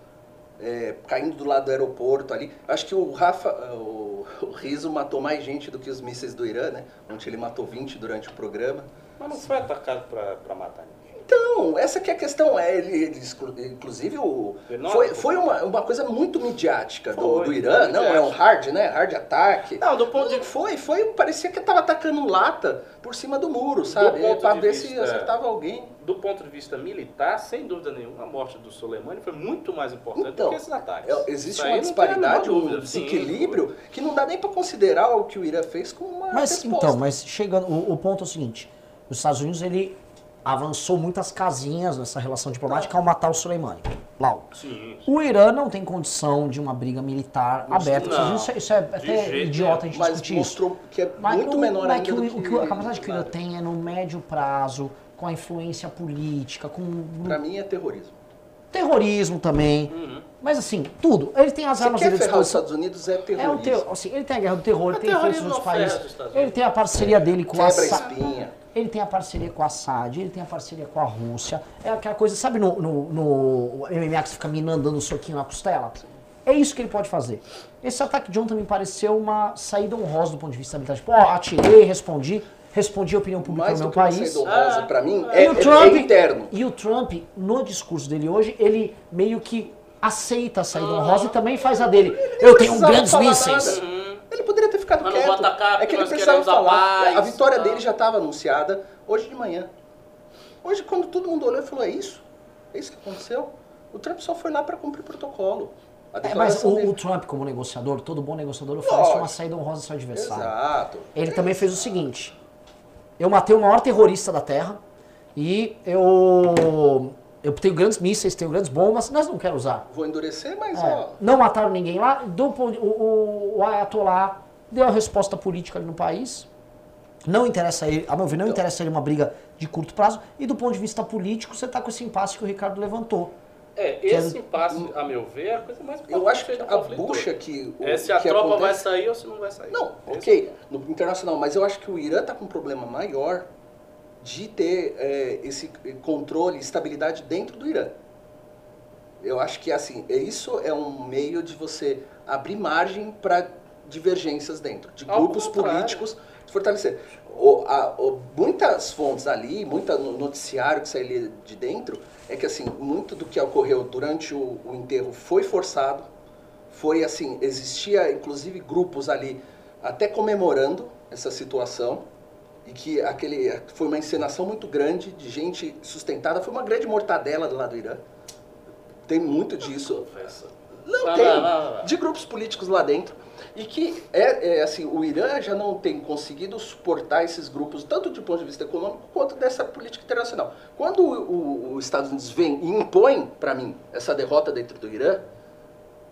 é, caindo do lado do aeroporto ali. Acho que o Rafa, o, o Riso matou mais gente do que os mísseis do Irã, né? Onde ele matou 20 durante o programa. Mas não foi atacado pra matar ninguém. Então, essa que é a questão. É, ele, ele inclusive, o, foi, foi uma, uma coisa muito midiática do, Foi, do Irã. Não, é um hard, né? Hard ataque. Não, do ponto de Foi, foi, parecia que tava atacando lata por cima do muro, sabe? de ver se vista- acertava alguém. Do ponto de vista militar, sem dúvida nenhuma, a morte do Soleimani foi muito mais importante Então, do que esses ataques. É, existe Isso uma disparidade, um dúvida. Sim, desequilíbrio que não dá nem pra considerar o que o Irã fez como uma Mas resposta. então, mas chegando, o, o ponto é o seguinte: os Estados Unidos ele avançou muitas casinhas nessa relação diplomática ao matar o Soleimani. Lau. Sim. O Irã não tem condição de uma briga militar aberta. não. Isso, é- isso é De até idiota a gente Mas discutir isso. mostrou que é Mas muito o- menor mas ainda que do o, que... o que a capacidade que o Irã tem é no médio prazo, com a influência política, com Pra mim é terrorismo. terrorismo também. Uhum. Mas assim, tudo. Ele tem as Se armas quer ferrar os. Estados Unidos é É um terrorismo. teu, assim, ele tem a guerra do terror, ele tem influência terrorismo outros não ferra países. Ele tem a parceria dele com a Quebra a. Ele tem a parceria com a Assad, ele tem a parceria com a Rússia. É aquela coisa, sabe no, no, no MMA que você fica minando dando um soquinho na costela? É isso que ele pode fazer. Esse ataque de ontem me pareceu uma saída honrosa do ponto de vista militar. Tipo, ó, atirei, respondi, respondi a opinião pública Mais no do meu país. Ah, pra mim, E é, o é- Trump- é interno. E o Trump, no discurso dele hoje, ele meio que aceita a saída honrosa e também faz a dele. Eu tenho grandes mísseis. nada. Ele poderia ter ficado Mas quieto. vou atacar é que ele precisava a falar. paz, a vitória tá. dele já estava anunciada hoje de manhã. Hoje, quando todo mundo olhou e falou, é isso? É isso que aconteceu? O Trump só foi lá para cumprir protocolo. A É, mas o, o Trump, como negociador, todo bom negociador oferece Lógico. uma saída honrosa ao seu adversário. Exato. Ele também fez o seguinte: eu matei o maior terrorista da Terra e eu eu tenho grandes mísseis, tenho grandes bombas, mas não quero usar. Vou endurecer, mas É, ó. não mataram ninguém lá. Do, o, o, Ayatollah deu a resposta política ali no país. Não interessa ele, a meu ver, não Então. interessa ele uma briga de curto prazo. E do ponto de vista político, você está com esse impasse que o Ricardo levantou. É, esse impasse, a meu ver, é a coisa mais Eu acho que a conflito bucha que. o- É se a tropa vai acontece- sair ou se não vai sair. Não, Esse- ok, no internacional, mas eu acho que o Irã está com um problema maior de ter é, esse controle e estabilidade dentro do Irã. Eu acho que assim, é- isso é um meio de você abrir margem para divergências dentro, de Ao grupos contrário. políticos fortalecer. O- a- o- muitas fontes ali, muita no- noticiário que sai ali de dentro, é que assim, muito do que ocorreu durante o, o enterro foi forçado, foi assim, existia inclusive grupos ali até comemorando essa situação e que aquele foi uma encenação muito grande de gente sustentada, foi uma grande mortadela do lado do Irã. Tem muito disso. Não Vai, tem. vai, vai. De grupos políticos lá dentro. E que é, é, assim, o Irã já não tem conseguido suportar esses grupos, tanto do ponto de vista econômico quanto dessa política internacional. Quando os Estados Unidos vem e impõe, para mim, essa derrota dentro do Irã,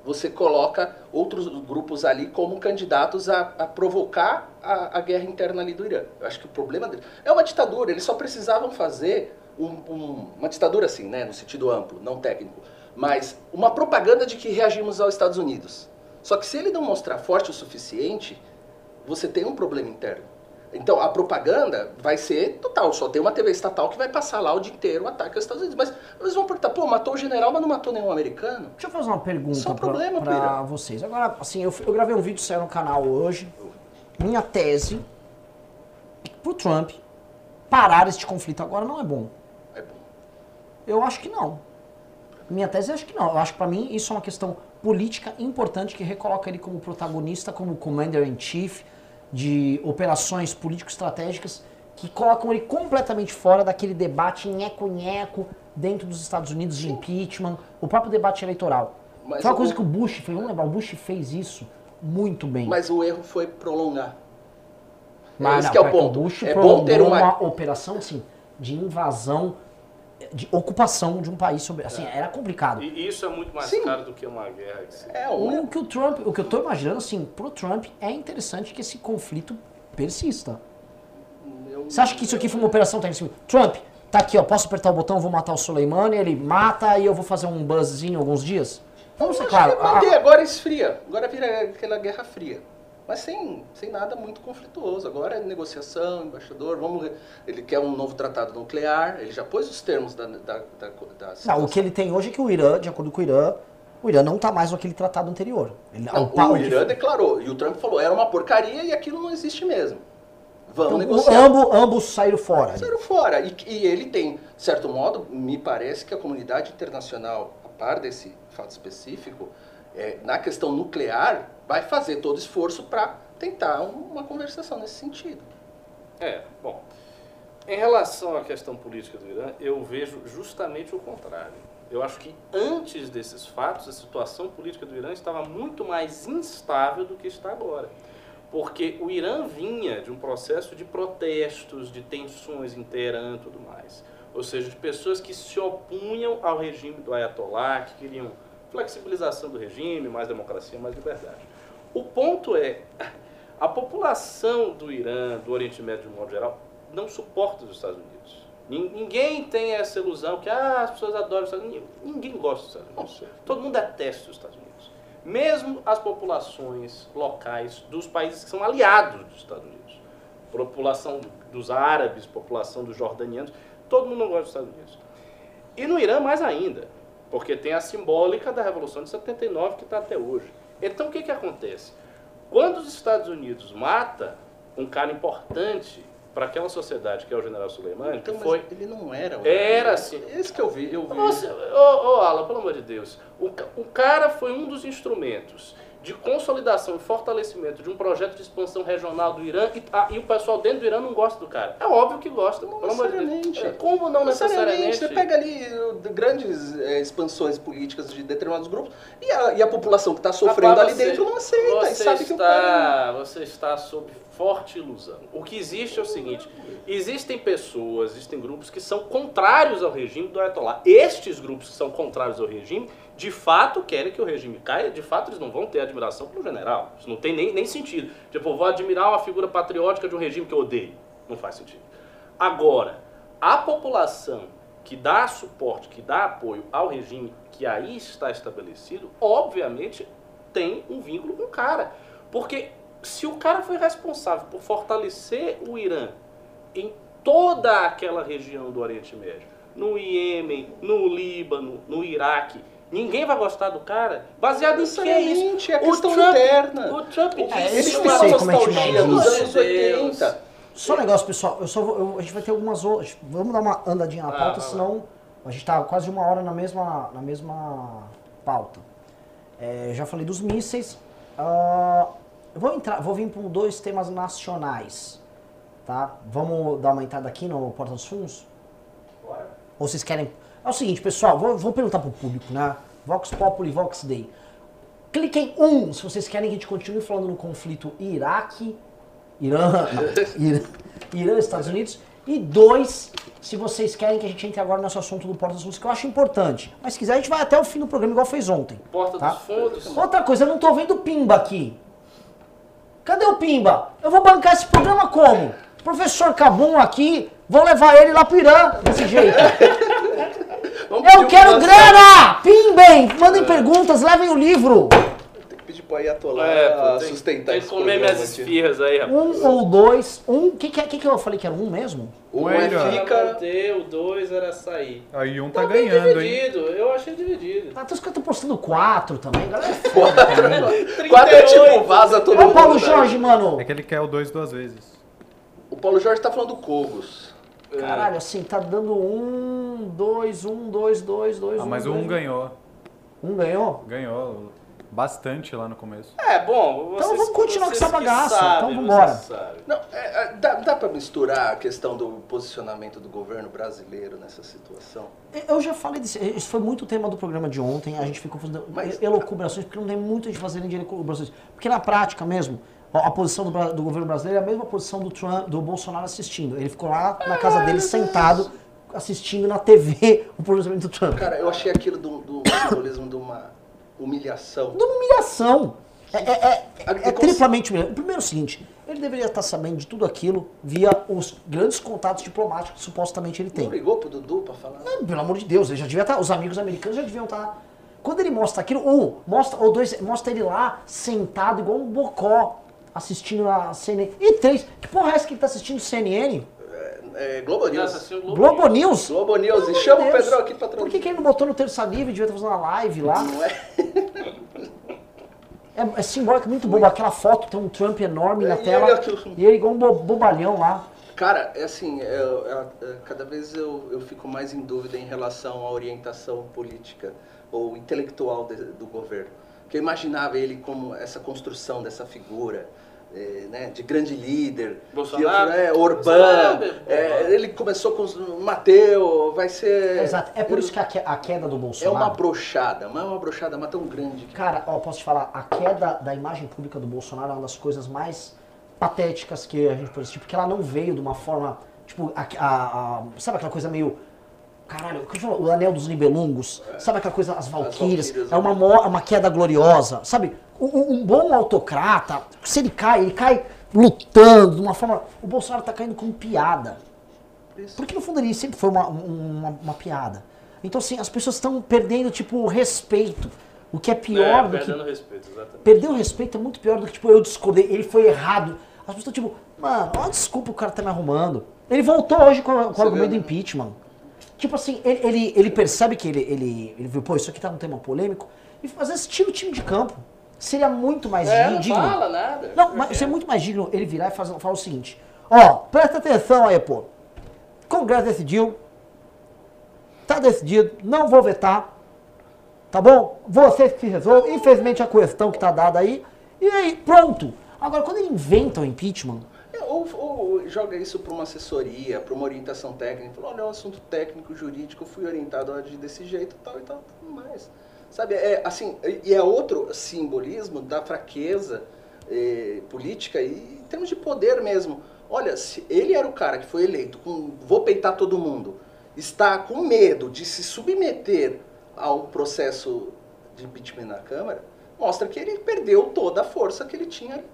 você coloca outros grupos ali como candidatos a, a provocar a, a guerra interna ali do Irã. Eu acho que o problema dele é uma ditadura, eles só precisavam fazer um- um- uma ditadura assim, né, no sentido amplo, não técnico, mas uma propaganda de que reagimos aos Estados Unidos. Só que se ele não mostrar forte o suficiente, você tem um problema interno. Então a propaganda vai ser total, só tem uma TV estatal que vai passar lá o dia inteiro o ataque aos Estados Unidos. Mas eles vão perguntar, pô, matou o general, mas não matou nenhum americano? Deixa eu fazer uma pergunta Isso é um problema, pra, vocês. Agora, assim, eu, eu gravei um vídeo, saiu no canal hoje. Minha tese é que pro Trump parar este conflito agora não é bom. É bom. Eu acho que não. Minha tese é acho que não. Eu acho que pra mim isso é uma questão política importante que recoloca ele como protagonista, como commander in chief de operações político-estratégicas que colocam ele completamente fora daquele debate nheco-nheco dentro dos Estados Unidos de impeachment, o próprio debate eleitoral. Mas Foi uma o- coisa que o Bush fez, vamos lembrar, o Bush fez isso muito bem. Mas o erro foi prolongar. Mas Esse não, que é o ponto. Bush É bom ter prolongou uma- uma operação assim, de invasão, de ocupação de um país sobre, assim, era complicado. E isso é muito mais Sim. caro do que uma guerra. que se- É O que o Trump, o que eu tô imaginando assim, pro Trump é interessante que esse conflito persista. Você acha que isso aqui foi uma operação técnica? Assim, Trump, tá aqui, ó, posso apertar o botão, vou matar o Soleimani, ele mata e eu vou fazer um buzzzinho alguns dias? Vamos ser claro. manter, a- agora esfria. Agora vira aquela guerra fria. Mas sem, sem nada muito conflituoso. Agora é negociação, embaixador, vamos. Ele quer um novo tratado nuclear, ele já pôs os termos da. da, da, da Não, o que ele tem hoje é que o Irã, de acordo com o Irã, O Irã não está mais naquele tratado anterior. Ele, Não, pa- o que- Irã declarou, e o Trump falou, era uma porcaria e aquilo não existe mesmo. Vamos então, negociar. ambos, ambos saíram fora. Saíram fora. E, e ele tem, de certo modo, me parece que a comunidade internacional, a par desse fato específico, é, na questão nuclear, vai fazer todo esforço para tentar um- uma conversação nesse sentido. É, bom. Em relação à questão política do Irã, eu vejo justamente o contrário. Eu acho que antes desses fatos, a situação política do Irã estava muito mais instável do que está agora. Porque o Irã vinha de um processo de protestos, de tensões Teherã e tudo mais. Ou seja, de pessoas que se opunham ao regime do Ayatollah, que queriam flexibilização do regime, mais democracia, mais liberdade. O ponto é, a população do Irã, do Oriente Médio de modo geral, não suporta os Estados Unidos. Nin- Ninguém tem essa ilusão que ah, as pessoas adoram os Estados Unidos. Ninguém gosta dos Estados Unidos. Todo mundo detesta os Estados Unidos. Mesmo as populações locais dos países que são aliados dos Estados Unidos. População dos árabes, população dos jordanianos, todo mundo não gosta dos Estados Unidos. E no Irã mais ainda, porque tem a simbólica da Revolução de 79 que está até hoje. Então o que, que acontece? Quando os Estados Unidos mata um cara importante para aquela sociedade, que é o general Soleimani, Então, que mas foi... ele não era. um- Era, sim. Esse que eu vi, eu vi. Nossa, ô, ô Alan, pelo amor de Deus. O, o cara foi um dos instrumentos de consolidação e fortalecimento de um projeto de expansão regional do Irã e, ah, e o pessoal dentro do Irã não gosta do cara. É óbvio que gosta, Não de necessariamente. É, Como não necessariamente? Você pega ali uh, de grandes eh, expansões políticas de determinados grupos e a, e a população que está sofrendo Rapaz, ali você- dentro não aceita. Você e sabe que o cara. está, você está sob forte ilusão. O que existe é o seguinte: existem pessoas, existem grupos que são contrários ao regime do Ayatollah. Estes grupos que são contrários ao regime, de fato querem que o regime caia, de fato eles não vão ter admiração pelo general. Isso não tem nem, nem sentido. Tipo, vou admirar uma figura patriótica de um regime que eu odeio. Não faz sentido. Agora, a população que dá suporte, que dá apoio ao regime que aí está estabelecido, obviamente tem um vínculo com o cara. Porque se o cara foi responsável por fortalecer o Irã em toda aquela região do Oriente Médio, no Iêmen, no Líbano, no Iraque, ninguém vai gostar do cara? Baseado em que é isso? É O questão Trump- interna. O Trump É, disse eles têm não uma sei como é que nostalgia mede dos anos 80. Só um negócio, pessoal. Eu só vou- eu- a gente vai ter algumas outras. Vamos dar uma andadinha na Ah, pauta, senão a gente tá quase uma hora na mesma, na mesma pauta. É, já falei dos mísseis. Ah, eu vou entrar, vou vir para dois temas nacionais, tá? Vamos dar uma entrada aqui no Porta dos Fundos? Ou vocês querem? É o seguinte, pessoal. Vou, vou perguntar pro público, né? Vox Populi, Vox Day. Cliquem um se vocês querem que a gente continue falando no conflito Iraque, Irã, <laughs> Irã, Irã, Estados Unidos. E dois, se vocês querem que a gente entre agora no nosso assunto do Porta dos Fundos, que eu acho importante. Mas se quiser, a gente vai até o fim do programa, igual fez ontem. Porta Tá. dos Fundos. Outra coisa, eu não tô vendo Pimba aqui. Cadê o Pimba? Eu vou bancar esse programa como? Professor Cabum aqui, vou levar ele lá pro Irã, desse jeito. <laughs> Eu quero grana! Pimbem! Mandem perguntas, levem o livro. Tem que pedir pro Ayatollah É, pô, tem, sustentar tem esse que comer programa minhas esfirras aí, rapaz. Um ou dois. Um. O que, que, que, que eu falei que era um mesmo? Um é Era fica. manter, o dois era sair. Aí um tá bem ganhando, hein? dividido, eu achei dividido. Ah, tem os caras estão postando quatro também. Galera, é foda. <laughs> Quatro é tipo, 38. vaza todo mundo. o Paulo né? Jorge, mano. É que ele quer o dois duas vezes. O Paulo Jorge tá falando do Cogos. Caralho, assim, tá dando um, dois, um, dois, dois, dois, Ah, um. mas dois, um ganhou. Um ganhou? Ganhou bastante lá no começo. É, bom, vocês, Então vamos continuar com essa bagaça, sabem, então vambora. sabem. Não, é, é, dá, dá pra misturar a questão do posicionamento do governo brasileiro nessa situação? Eu já falei disso. Isso foi muito tema do programa de ontem. A gente ficou fazendo Mas- elucubrações, porque não tem muito a gente fazendo de elucubrações. Porque na prática mesmo, a posição do, do governo brasileiro é a mesma posição do Trump, do Bolsonaro assistindo. Ele ficou lá na casa dele sentado, assistindo na TV <laughs> o pronunciamento do Trump. Cara, eu achei aquilo do, do simbolismo de uma humilhação. De uma humilhação. É, é- é- é é triplamente humilhante. Primeiro é o seguinte, ele deveria estar sabendo de tudo aquilo via os grandes contatos diplomáticos que supostamente ele tem. Não ligou pro Dudu pra falar? Ah, Pelo amor de Deus, ele já devia estar. Os amigos americanos já deviam estar. Quando ele mostra aquilo, um, mostra, ou dois, mostra ele lá, sentado, igual um bocó, assistindo a CNN. E três, que porra é essa que ele tá assistindo CNN? É, é Globo News. o Globo, Globo News? Globo News. E chama amor o Deus. Pedrão aqui pra Por traduzir. que, que ele não botou no Terça Livre? Devia estar fazendo uma live lá. Não é? <laughs> É, é simbólico, muito bobo. Aquela foto tem um Trump enorme na É, e tela ele aquilo- e ele igual um bo- bobalhão lá. Cara, é assim, eu- eu- eu- cada vez eu, eu fico mais em dúvida em relação à orientação política ou intelectual de- do governo. Porque eu imaginava ele como essa construção dessa figura, eh, né, de grande líder. Bolsonaro. Que, é, Orbán. É, ele começou com Mateu, vai ser... Exato. É por isso que a, que- a queda do É Bolsonaro. uma brochada, mas é uma brochada mas tão grande. que- Cara, ó, posso te falar, a queda da imagem pública do Bolsonaro é uma das coisas mais patéticas que a gente pode assistir, porque ela não veio de uma forma, tipo, a, a- a- sabe aquela coisa meio, caralho, o anel dos nibelungos, sabe aquela coisa, as valquírias, é uma, mo- uma queda gloriosa, sabe? Um, um- bom autocrata, se ele cai, ele cai lutando de uma forma, o Bolsonaro tá caindo como piada. Porque no fundo ele sempre foi uma, um- uma, uma piada. Então assim, as pessoas estão perdendo, tipo, o respeito. O que é pior é, do que respeito, exatamente. Perder o respeito é muito pior do que, tipo, eu discordei, ele foi errado. As pessoas, tipo, mano, ó, desculpa o cara tá me arrumando. Ele voltou hoje com, com o argumento do né? impeachment. Tipo assim, ele, ele, ele percebe que ele, ele, ele viu, pô, isso aqui tá um tema polêmico, e às vezes tira o time de campo. Seria muito mais É, não digno. fala nada. Não, mas é muito mais digno ele virar e fazer, falar o seguinte: ó, presta atenção aí, pô. Congresso decidiu, tá decidido, não vou vetar, tá bom? Vocês que resolvem, infelizmente a questão que tá dada aí, e aí, pronto. Agora, quando ele inventa o impeachment, Ou, ou joga isso para uma assessoria, para uma orientação técnica. Olha, é um assunto técnico, jurídico, fui orientado a desse jeito tal e tal, tudo mais. Sabe, é assim, e é outro simbolismo da fraqueza eh, política e em termos de poder mesmo. Olha, se ele era o cara que foi eleito com vou peitar todo mundo, está com medo de se submeter ao processo de impeachment na Câmara, mostra que ele perdeu toda a força que ele tinha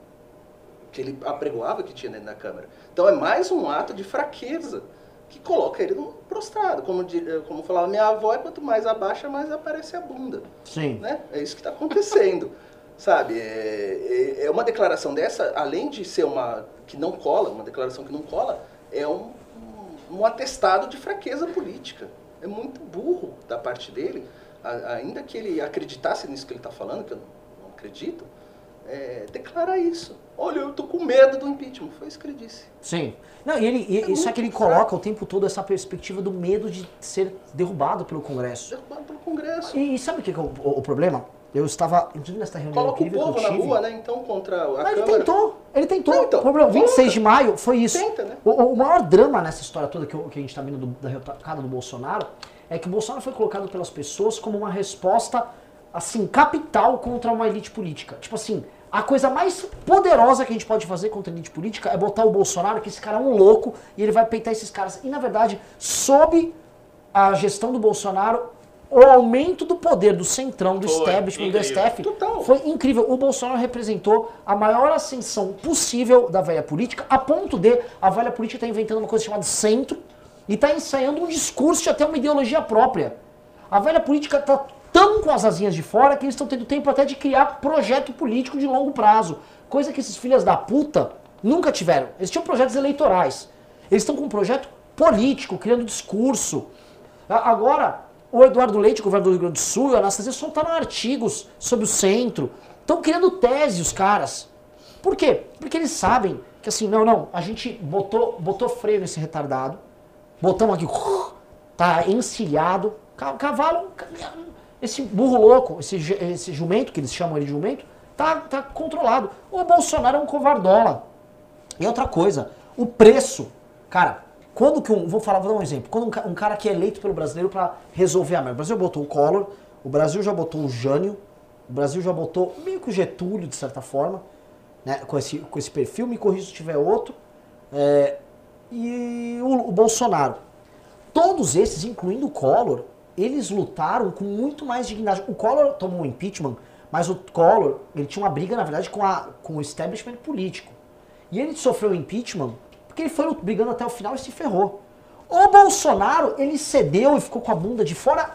que ele apregoava que tinha dentro da Câmara. Então é mais um ato de fraqueza que coloca ele num prostrado. Como, di- como falava minha avó, é quanto mais abaixa, mais aparece a bunda. sim. Né? É isso que está acontecendo. <laughs> Sabe? É, é- é uma declaração dessa, além de ser uma que não cola, uma declaração que não cola, é um, um, um atestado de fraqueza política. É muito burro da parte dele, a- ainda que ele acreditasse nisso que ele está falando, que eu não, não acredito, é, declarar isso. Olha, eu tô com medo do impeachment. Foi isso que ele disse. Sim. Não, e ele, e, É só que ele muito coloca fraco. o tempo todo essa perspectiva do medo de ser derrubado pelo Congresso. Derrubado pelo Congresso. E, e sabe o que, é o, o- o problema? Eu estava, inclusive nessa reunião Coloca o incrível que povo na rua, né? Então, contra a Mas ele Câmara. tentou, ele tentou. Não, então, o problema, 26 coloca. de maio foi isso. Tenta, né? O, o maior drama nessa história toda que, eu- que a gente está vendo do- da retocada do Bolsonaro é que o Bolsonaro foi colocado pelas pessoas como uma resposta, assim, capital contra uma elite política. Tipo assim, a coisa mais poderosa que a gente pode fazer contra a elite política é botar o Bolsonaro, que esse cara é um louco, e ele vai peitar esses caras. E, na verdade, sob a gestão do Bolsonaro, o aumento do poder do centrão, do Foi, establishment, do. STF, Total. foi incrível. O Bolsonaro representou a maior ascensão possível da velha política, a ponto de a velha política estar inventando uma coisa chamada centro e está ensaiando um discurso de até uma ideologia própria. A velha política está tão com as asinhas de fora que eles estão tendo tempo até de criar projeto político de longo prazo. Coisa que esses filhos da puta nunca tiveram. Eles tinham projetos eleitorais. Eles estão com um projeto político, criando discurso. Agora, o Eduardo Leite, governador do Rio Grande do Sul, e a Anastasia soltaram artigos sobre o centro. Estão criando tese, os caras. Por quê? Porque eles sabem que assim, não, não, a gente botou, botou freio nesse retardado, botamos aqui, <laughs> tá encilhado, ca- cavalo, ca- esse burro louco, esse, esse jumento, que eles chamam ele de jumento, tá, tá controlado. O Bolsonaro é um covardola. E outra coisa, o preço. Cara, quando que um. Vou falar, vou dar um exemplo. Quando um, um cara que é eleito pelo brasileiro para resolver a merda. O Brasil botou o Collor, o Brasil já botou o Jânio, o Brasil já botou meio que o Getúlio, de certa forma, né, com, esse, com esse perfil, me corrija se tiver outro. É, e o, o Bolsonaro. Todos esses, incluindo o Collor, eles lutaram com muito mais dignidade. O Collor tomou um impeachment, mas o Collor, ele tinha uma briga, na verdade, com, a, com o establishment político. E ele sofreu impeachment porque ele foi brigando até o final e se ferrou. O Bolsonaro, ele cedeu e ficou com a bunda de fora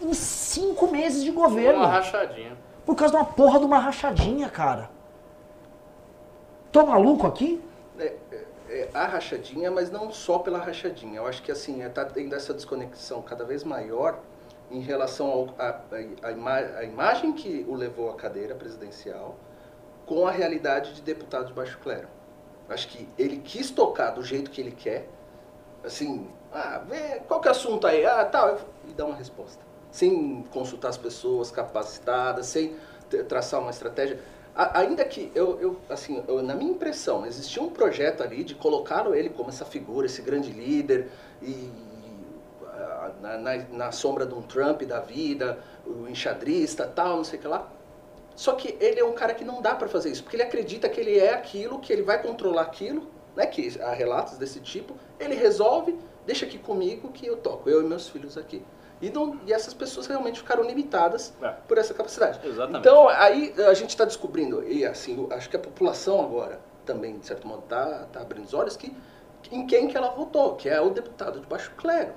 em cinco meses de governo. Uma rachadinha. Por causa de uma porra de uma rachadinha, cara. Tô maluco aqui? É, é, é, a rachadinha, mas não só pela rachadinha. Eu acho que assim, está tendo essa desconexão cada vez maior em relação à ima imagem que o levou à cadeira presidencial com a realidade de deputado de baixo clero. Acho que ele quis tocar do jeito que ele quer, assim, ah, vê, qual que é o assunto aí? Ah, tal, e dá uma resposta. Sem consultar as pessoas capacitadas, sem traçar uma estratégia. Ainda que, eu, eu assim, eu, na minha impressão, existia um projeto ali de colocar ele como essa figura, esse grande líder, e na, na, na, sombra de um Trump da vida, o enxadrista, tal, não sei o que lá. Só que ele é um cara que não dá para fazer isso, porque ele acredita que ele é aquilo, que ele vai controlar aquilo, né, que há relatos desse tipo, ele resolve, deixa aqui comigo que eu toco, eu e meus filhos aqui. E, não, e essas pessoas realmente ficaram limitadas é. por essa capacidade. Exatamente. Então, aí a gente está descobrindo, e assim, acho que a população agora também, de certo modo, está tá abrindo os olhos, que em quem que ela votou, que é o deputado de baixo clero.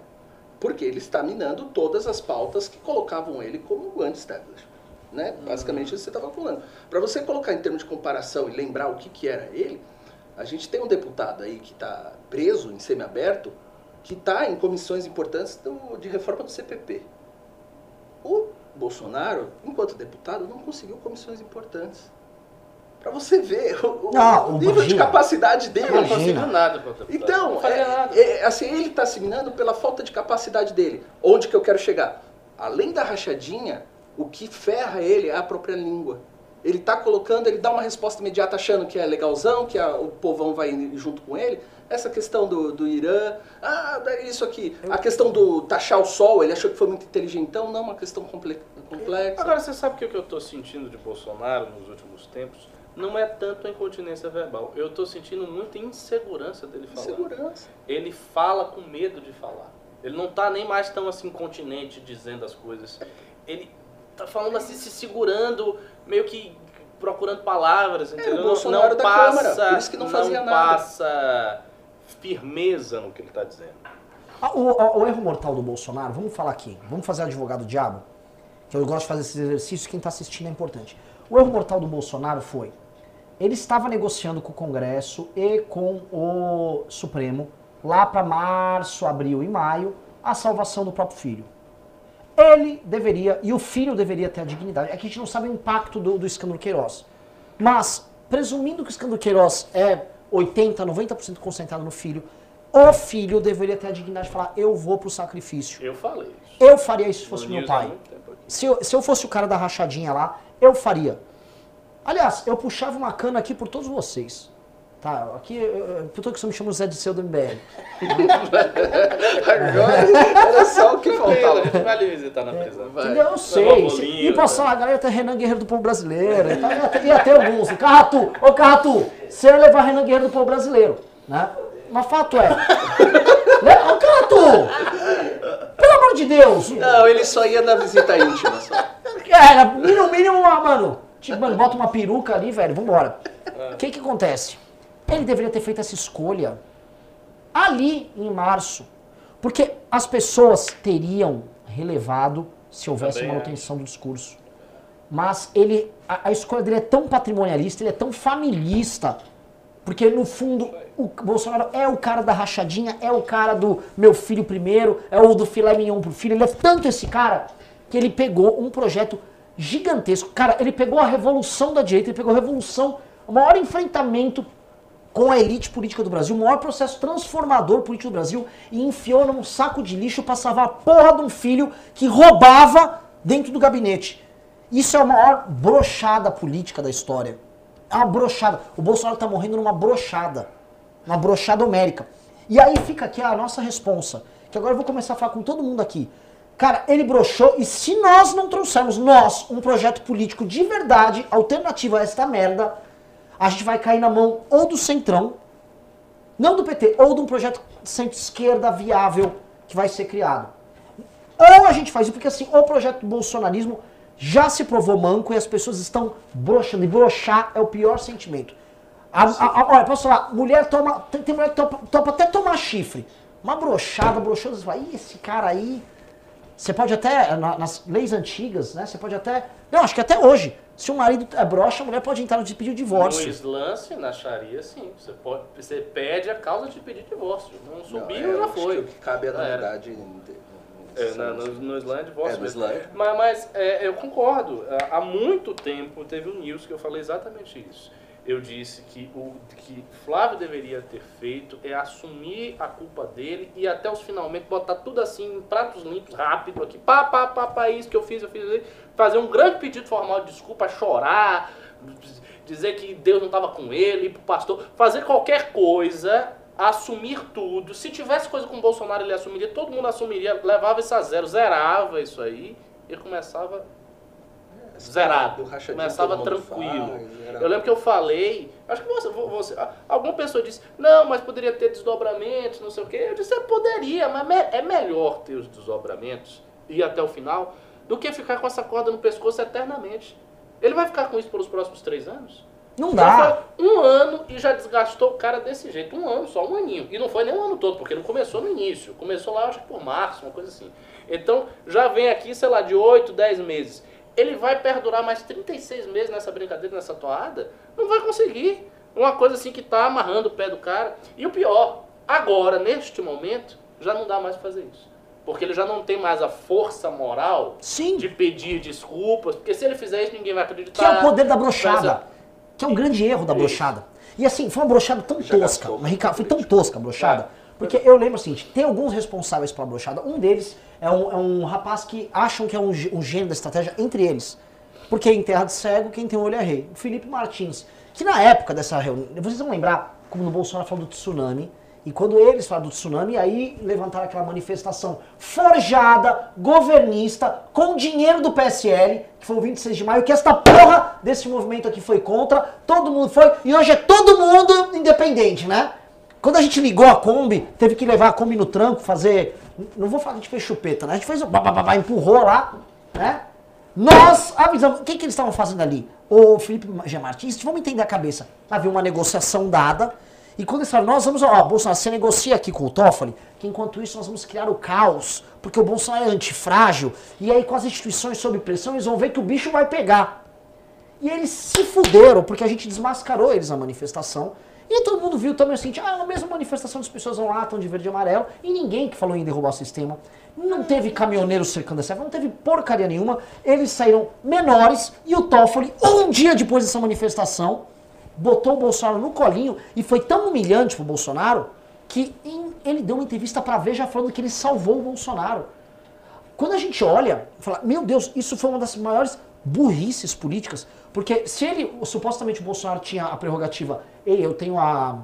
Porque ele está minando todas as pautas que colocavam ele como anti-establishment. Né? Uhum. Basicamente, você estava falando. Para você colocar em termos de comparação e lembrar o que, que era ele, a gente tem um deputado aí que está preso em semiaberto, que está em comissões importantes do, de reforma do CPP. O Bolsonaro, enquanto deputado, não conseguiu comissões importantes. Para você ver o, não, o nível imagina. de capacidade dele. Não conseguiu nada. Então, não é, nada. É, assim, ele está se minando pela falta de capacidade dele. Onde que eu quero chegar? Além da rachadinha, o que ferra ele é a própria língua. Ele está colocando, ele dá uma resposta imediata achando que é legalzão, que a, o povão vai junto com ele. Essa questão do, do Irã, ah, isso aqui. A questão do taxar o sol, ele achou que foi muito inteligentão, não, uma questão complexa. Agora, você sabe o que eu estou sentindo de Bolsonaro nos últimos tempos? não é tanto a incontinência verbal. Eu estou sentindo muita insegurança dele falar. Insegurança. Ele fala com medo de falar. Ele não está nem mais tão assim continente dizendo as coisas. Ele está falando assim, se segurando, meio que procurando palavras, é, entendeu? não, não passa, Câmara, por isso que não, fazia não nada. passa firmeza no que ele está dizendo. Ah, o, o, o, erro mortal do Bolsonaro, vamos falar aqui, vamos fazer advogado diabo, que eu gosto de fazer esse exercício, quem está assistindo é importante. O erro mortal do Bolsonaro foi, ele estava negociando com o Congresso e com o Supremo, lá para março, abril e maio, a salvação do próprio filho. Ele deveria, e o filho deveria ter a dignidade. É que a gente não sabe o impacto do, do escândalo Queiroz. Mas, presumindo que o escândalo Queiroz é 80, 90% concentrado no filho, o filho deveria ter a dignidade de falar: eu vou pro sacrifício. Eu falei isso. Eu faria isso se fosse meu pai. Se eu, se eu fosse o cara da rachadinha lá, eu faria. Aliás, eu puxava uma cana aqui por todos vocês. Tá, aqui, por todo que você me chama Zé de Seu do MBL. <laughs> Agora era só o que faltava. A gente vai ali visitar na prisão. Vai. Eu sei. E passar a galera tem Renan Guerreiro do Povo Brasileiro. Então, ia, ter, ia ter alguns. Carratu, ô Carratu, você ia levar Renan Guerreiro do Povo Brasileiro. Né? Mas fato é. <laughs> Ô Carratu! Pelo amor de Deus! Não, ele só ia na visita íntima só. Era, no mínimo, mano Tipo, mano, bota uma peruca ali, velho, vambora. O que que acontece? Ele deveria ter feito essa escolha ali em março. Porque as pessoas teriam relevado se houvesse Também manutenção é. do discurso. Mas ele, a, a, escolha dele é tão patrimonialista, ele é tão familista, porque no fundo o Bolsonaro é o cara da rachadinha, é o cara do meu filho primeiro, é o do filé mignon pro filho, ele é tanto esse cara que ele pegou um projeto gigantesco. Cara, ele pegou a revolução da direita, ele pegou a revolução, o maior enfrentamento com a elite política do Brasil, o maior processo transformador político do Brasil, e enfiou num saco de lixo para salvar a porra de um filho que roubava dentro do gabinete. Isso é a maior brochada política da história. É uma brochada. O Bolsonaro tá morrendo numa brochada. Uma brochada homérica. E aí fica aqui a nossa responsa. Que agora eu vou começar a falar com todo mundo aqui. Cara, ele broxou e se nós não trouxermos, nós, um projeto político de verdade, alternativo a esta merda, a gente vai cair na mão ou do Centrão, não do PT, ou de um projeto centro-esquerda viável que vai ser criado. Ou a gente faz isso, porque assim, o projeto do bolsonarismo já se provou manco e as pessoas estão broxando. E broxar é o pior sentimento. A, a, a, olha, posso falar, mulher toma. Tem, tem mulher que topa, topa, até tomar chifre. Uma brochada, broxando, você fala, esse cara aí Você pode até, na- nas leis antigas, né? Você pode até. Não, acho que até hoje. Se o marido é broxa, a mulher pode entrar no de pedir o No divórcio. Islã, sim, na Sharia, sim. Você, pode, você pede a causa de pedir divórcio. Não Não, subiu, é, já foi. que O que cabe é, na era. verdade. É, na- no, no Islã é divórcio É, no. Islã é. Mas, mas, é, eu concordo. Há- Há muito tempo teve um news que eu falei exatamente isso. Eu disse que o que Flávio deveria ter feito é assumir a culpa dele e até os finalmente botar tudo assim em pratos limpos, rápido aqui. Pá, pá, pá, pá, isso que eu fiz, eu fiz. isso. Fazer um grande pedido formal de desculpa, chorar, dizer que Deus não estava com ele, ir pro pastor, fazer qualquer coisa, assumir tudo. Se tivesse coisa com o Bolsonaro, ele assumiria, todo mundo assumiria, levava isso a zero, zerava isso aí e começava zerado. Começava tranquilo. faz, Eu lembro que eu falei, acho que você, você, alguma pessoa disse, não, mas poderia ter desdobramentos, não sei o quê. Eu disse, é, poderia, mas me- é melhor ter os desdobramentos e ir até o final do que ficar com essa corda no pescoço eternamente. Ele vai ficar com isso pelos próximos três anos? Não dá. um ano e já desgastou o cara desse jeito. Um ano, só um aninho. E não foi nem um ano todo, porque não começou no início. Começou lá, acho que por março, uma coisa assim. Então, já vem aqui, sei lá, de 8, 10 meses. Ele vai perdurar mais 36 meses nessa brincadeira, nessa toada? Não vai conseguir. Uma coisa assim que tá amarrando o pé do cara. E o pior, agora, neste momento, já não dá mais pra fazer isso. Porque ele já não tem mais a força moral Sim. de pedir desculpas. Porque se ele fizer isso, ninguém vai Que acreditar. é o poder da brochada. Mas, Que é um grande erro da brochada. E assim, foi uma brochada tão Já tosca. Ricardo, foi tão tosca a brochada. Porque eu lembro o seguinte, tem alguns responsáveis pela brochada. Um deles é um, é um rapaz que acham que é um, um gênio da estratégia entre eles. Porque em terra de cego, quem tem olho é rei. O Felipe Martins. Que na época dessa reunião, vocês vão lembrar como no Bolsonaro falou do tsunami. E quando eles falaram do tsunami, aí levantaram aquela manifestação forjada, governista, com dinheiro do PSL, que foi o 26 de maio, que esta porra desse movimento aqui foi contra, todo mundo foi, e hoje é todo mundo independente, né? Quando a gente ligou a Kombi, teve que levar a Kombi no tranco, fazer. Não vou falar que a gente fez chupeta, né? A gente fez. o ba- ba- ba- ba- empurrou lá, né? Nós avisamos. O que, que eles estavam fazendo ali? O Felipe G. Martins, vamos entender a cabeça. Havia uma negociação dada. E quando eles falaram, nós vamos. Ó, Bolsonaro, você negocia aqui com o Toffoli, que enquanto isso nós vamos criar o caos, porque o Bolsonaro é antifrágil. E aí, com as instituições sob pressão, eles vão ver que o bicho vai pegar. E eles se fuderam, porque a gente desmascarou eles na manifestação. E todo mundo viu também assim, ah, a mesma manifestação, as pessoas vão lá, estão de verde e amarelo, e ninguém que falou em derrubar o sistema. Não teve caminhoneiro cercando essa, não teve porcaria nenhuma. Eles saíram menores e o Toffoli, um dia depois dessa manifestação, botou o Bolsonaro no colinho e foi tão humilhante pro Bolsonaro que em- ele deu uma entrevista pra Veja falando que ele salvou o Bolsonaro. Quando a gente olha, fala, meu Deus, isso foi uma das maiores burrices políticas, porque se ele, supostamente o Bolsonaro tinha a prerrogativa, ei, eu tenho a,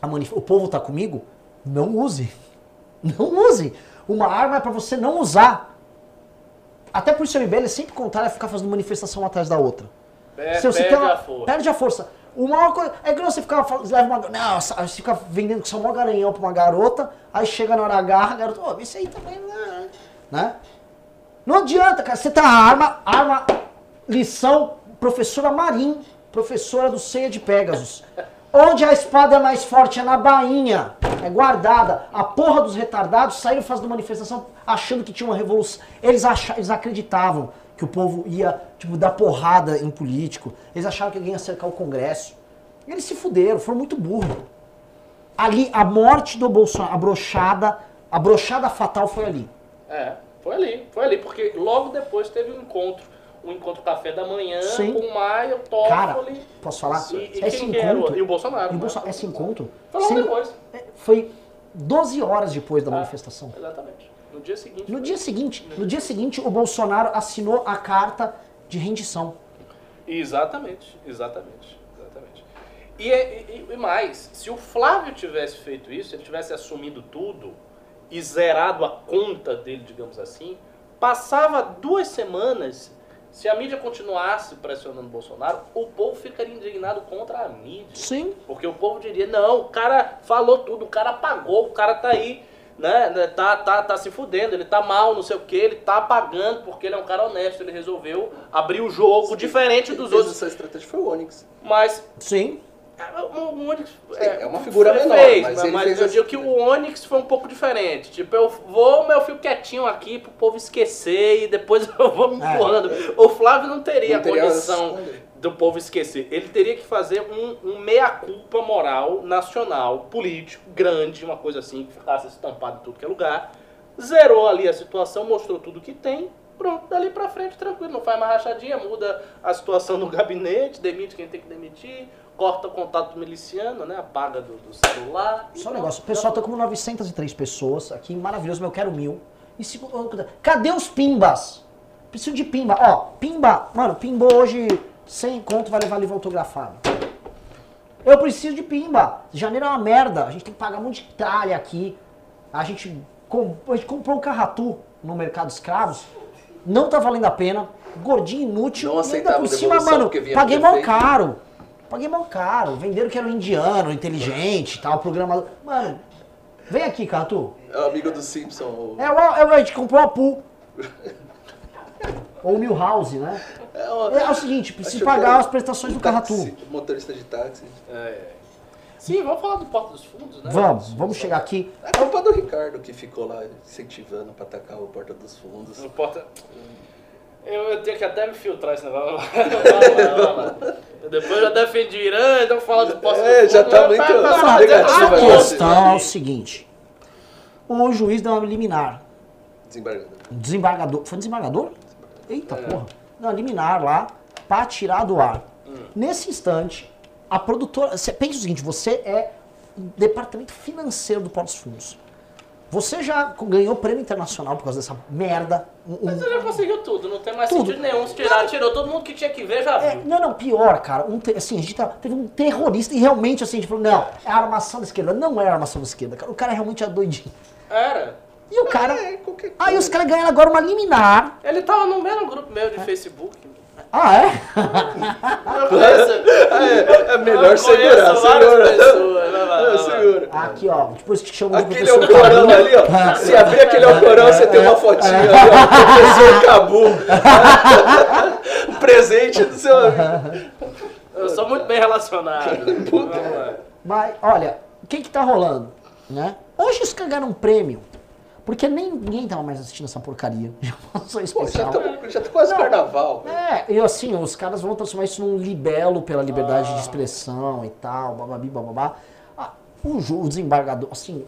a manif- o povo tá comigo, não use. <laughs> Não use. Uma arma é pra você não usar. Até por isso o MBL é sempre contrário a ficar fazendo manifestação atrás da outra. Per- Se você perde uma- a força. Perde a força. Uma maior coisa. É que você fica leva uma. Não, você fica vendendo que só mó garanhão pra uma garota, aí chega na hora H, a garota, ô, isso aí também não é. Né? Não adianta, cara. Você tá arma, arma, lição, professora Marim, professora do Ceia de Pegasus. Onde a espada é mais forte é na bainha, é guardada. A porra dos retardados saíram fazendo manifestação achando que tinha uma revolução. Eles, acha, eles acreditavam que o povo ia, tipo, dar porrada em político. Eles achavam que alguém ia cercar o Congresso. Eles se fuderam, foram muito burros. Ali, a morte do Bolsonaro, a brochada, a brochada fatal foi ali. É, foi ali, foi ali, porque logo depois teve um encontro, um encontro café da manhã Sim. com o Maia, o Cara, posso falar? e, e esse era? encontro, E o Bolsonaro. e o né? Bolsonaro- esse encontro Foi logo depois. é, foi 12 horas depois da Ah, manifestação. Exatamente. No dia seguinte. No dia seguinte, no dia seguinte, o Bolsonaro assinou a carta de rendição. Exatamente, exatamente, exatamente. E, e- e mais, se o Flávio tivesse feito isso, ele tivesse assumido tudo e zerado a conta dele, digamos assim, passava duas semanas, se a mídia continuasse pressionando o Bolsonaro, o povo ficaria indignado contra a mídia. Sim. Porque o povo diria, não, o cara falou tudo, o cara pagou, o cara tá aí, né, né, tá, tá, tá se fudendo, ele tá mal, não sei o que, ele tá pagando porque ele é um cara honesto, ele resolveu abrir o jogo diferente dos outros. Essa estratégia foi o Onyx. Mas Sim. É, O, o Onyx Sim, é uma figura menor, fez, mas mas, ele fez eu assim. digo que o Onyx foi um pouco diferente. Tipo, eu vou, mas eu fico quietinho aqui pro povo esquecer e depois <laughs> eu vou me É. empurrando. O Flávio não teria Não a teria condição as- do povo esquecer. Ele teria que fazer um, um meia-culpa moral, nacional, político, grande, uma coisa assim, que ficasse estampado em tudo que é lugar. Zerou ali a situação, mostrou tudo que tem. Pronto, dali pra frente, tranquilo. Não faz mais rachadinha, muda a situação no <laughs> gabinete, demite quem tem que demitir, corta o contato do miliciano, né? Apaga do, do celular. Só um negócio, o pessoal tá com 903 pessoas aqui, maravilhoso, mas eu quero mil. E segundo, cadê os pimbas? Preciso de pimba. Ó, pimba, mano, pimbou hoje 100 conto, vai levar livro autografado. Eu preciso de pimba. Janeiro é uma merda, a gente tem que pagar um monte de tralha aqui. A gente, com- a gente comprou um carratu no mercado escravos, não tá valendo a pena. Gordinho inútil, Não ainda aceitava por cima, mano, paguei mal defeito. caro. Paguei mal caro. Venderam que era um indiano, inteligente, tal, programador. Mano, vem aqui, Catu. É o amigo do Simpson. o- É, o- é, o- a gente comprou a pool. <laughs> Ou o Milhouse, né? É, uma- É, é o seguinte, precisa pagar que- as prestações do táxi, Carratu. Motorista de táxi. É, é. Sim, vamos falar do Porta dos Fundos, né? Vamos, vamos chegar aqui. É culpa do Ricardo que ficou lá incentivando pra atacar o Porta dos Fundos. Não importa. Eu, eu tenho que até me filtrar esse negócio. <laughs> Lá. Eu Depois já defendi o Irã, então fala do Porta É, já tá muito negativo a questão é o seguinte. O juiz deu uma liminar. Desembargador. Desembargador. Foi desembargador? Eita porra. Não, liminar lá pra tirar do ar. Nesse instante, a produtora. Você pensa o seguinte: você é departamento financeiro do Porto dos Fundos. Você já ganhou prêmio internacional por causa dessa merda. Um- um- Você já conseguiu tudo, não tem mais Tudo. sentido nenhum. Se tirar, tirou todo mundo que tinha que ver, já É, viu. não, não, pior, cara. Um assim, a gente tá- teve um terrorista e realmente assim, a gente falou, não, é a armação da esquerda. Não é a armação da esquerda, cara. O cara realmente é doidinho. Era. E o cara. É, Aí os caras ganharam agora uma liminar. Ele tava no mesmo grupo meu de Facebook. Ah, é? É, é melhor segurar, segura. pessoas. É, lá. segura. Aqui, ó. Depois que chama de Aquele professor alcorão ali, ó. Se abrir aquele alcorão, você tem uma fotinha ali, ó. Professor Cabu. O presente do seu amigo. Eu sou muito bem relacionado. Vamos lá. Mas, olha, o que que tá rolando, né? Hoje os caras ganharam um prêmio. Porque ninguém tava mais assistindo essa porcaria. Já passou Pô, já especial. tá, já tá quase carnaval. É, e assim, os caras vão transformar isso num libelo pela liberdade de expressão e tal, bababi, bababá. Ah, o, desembargador, assim,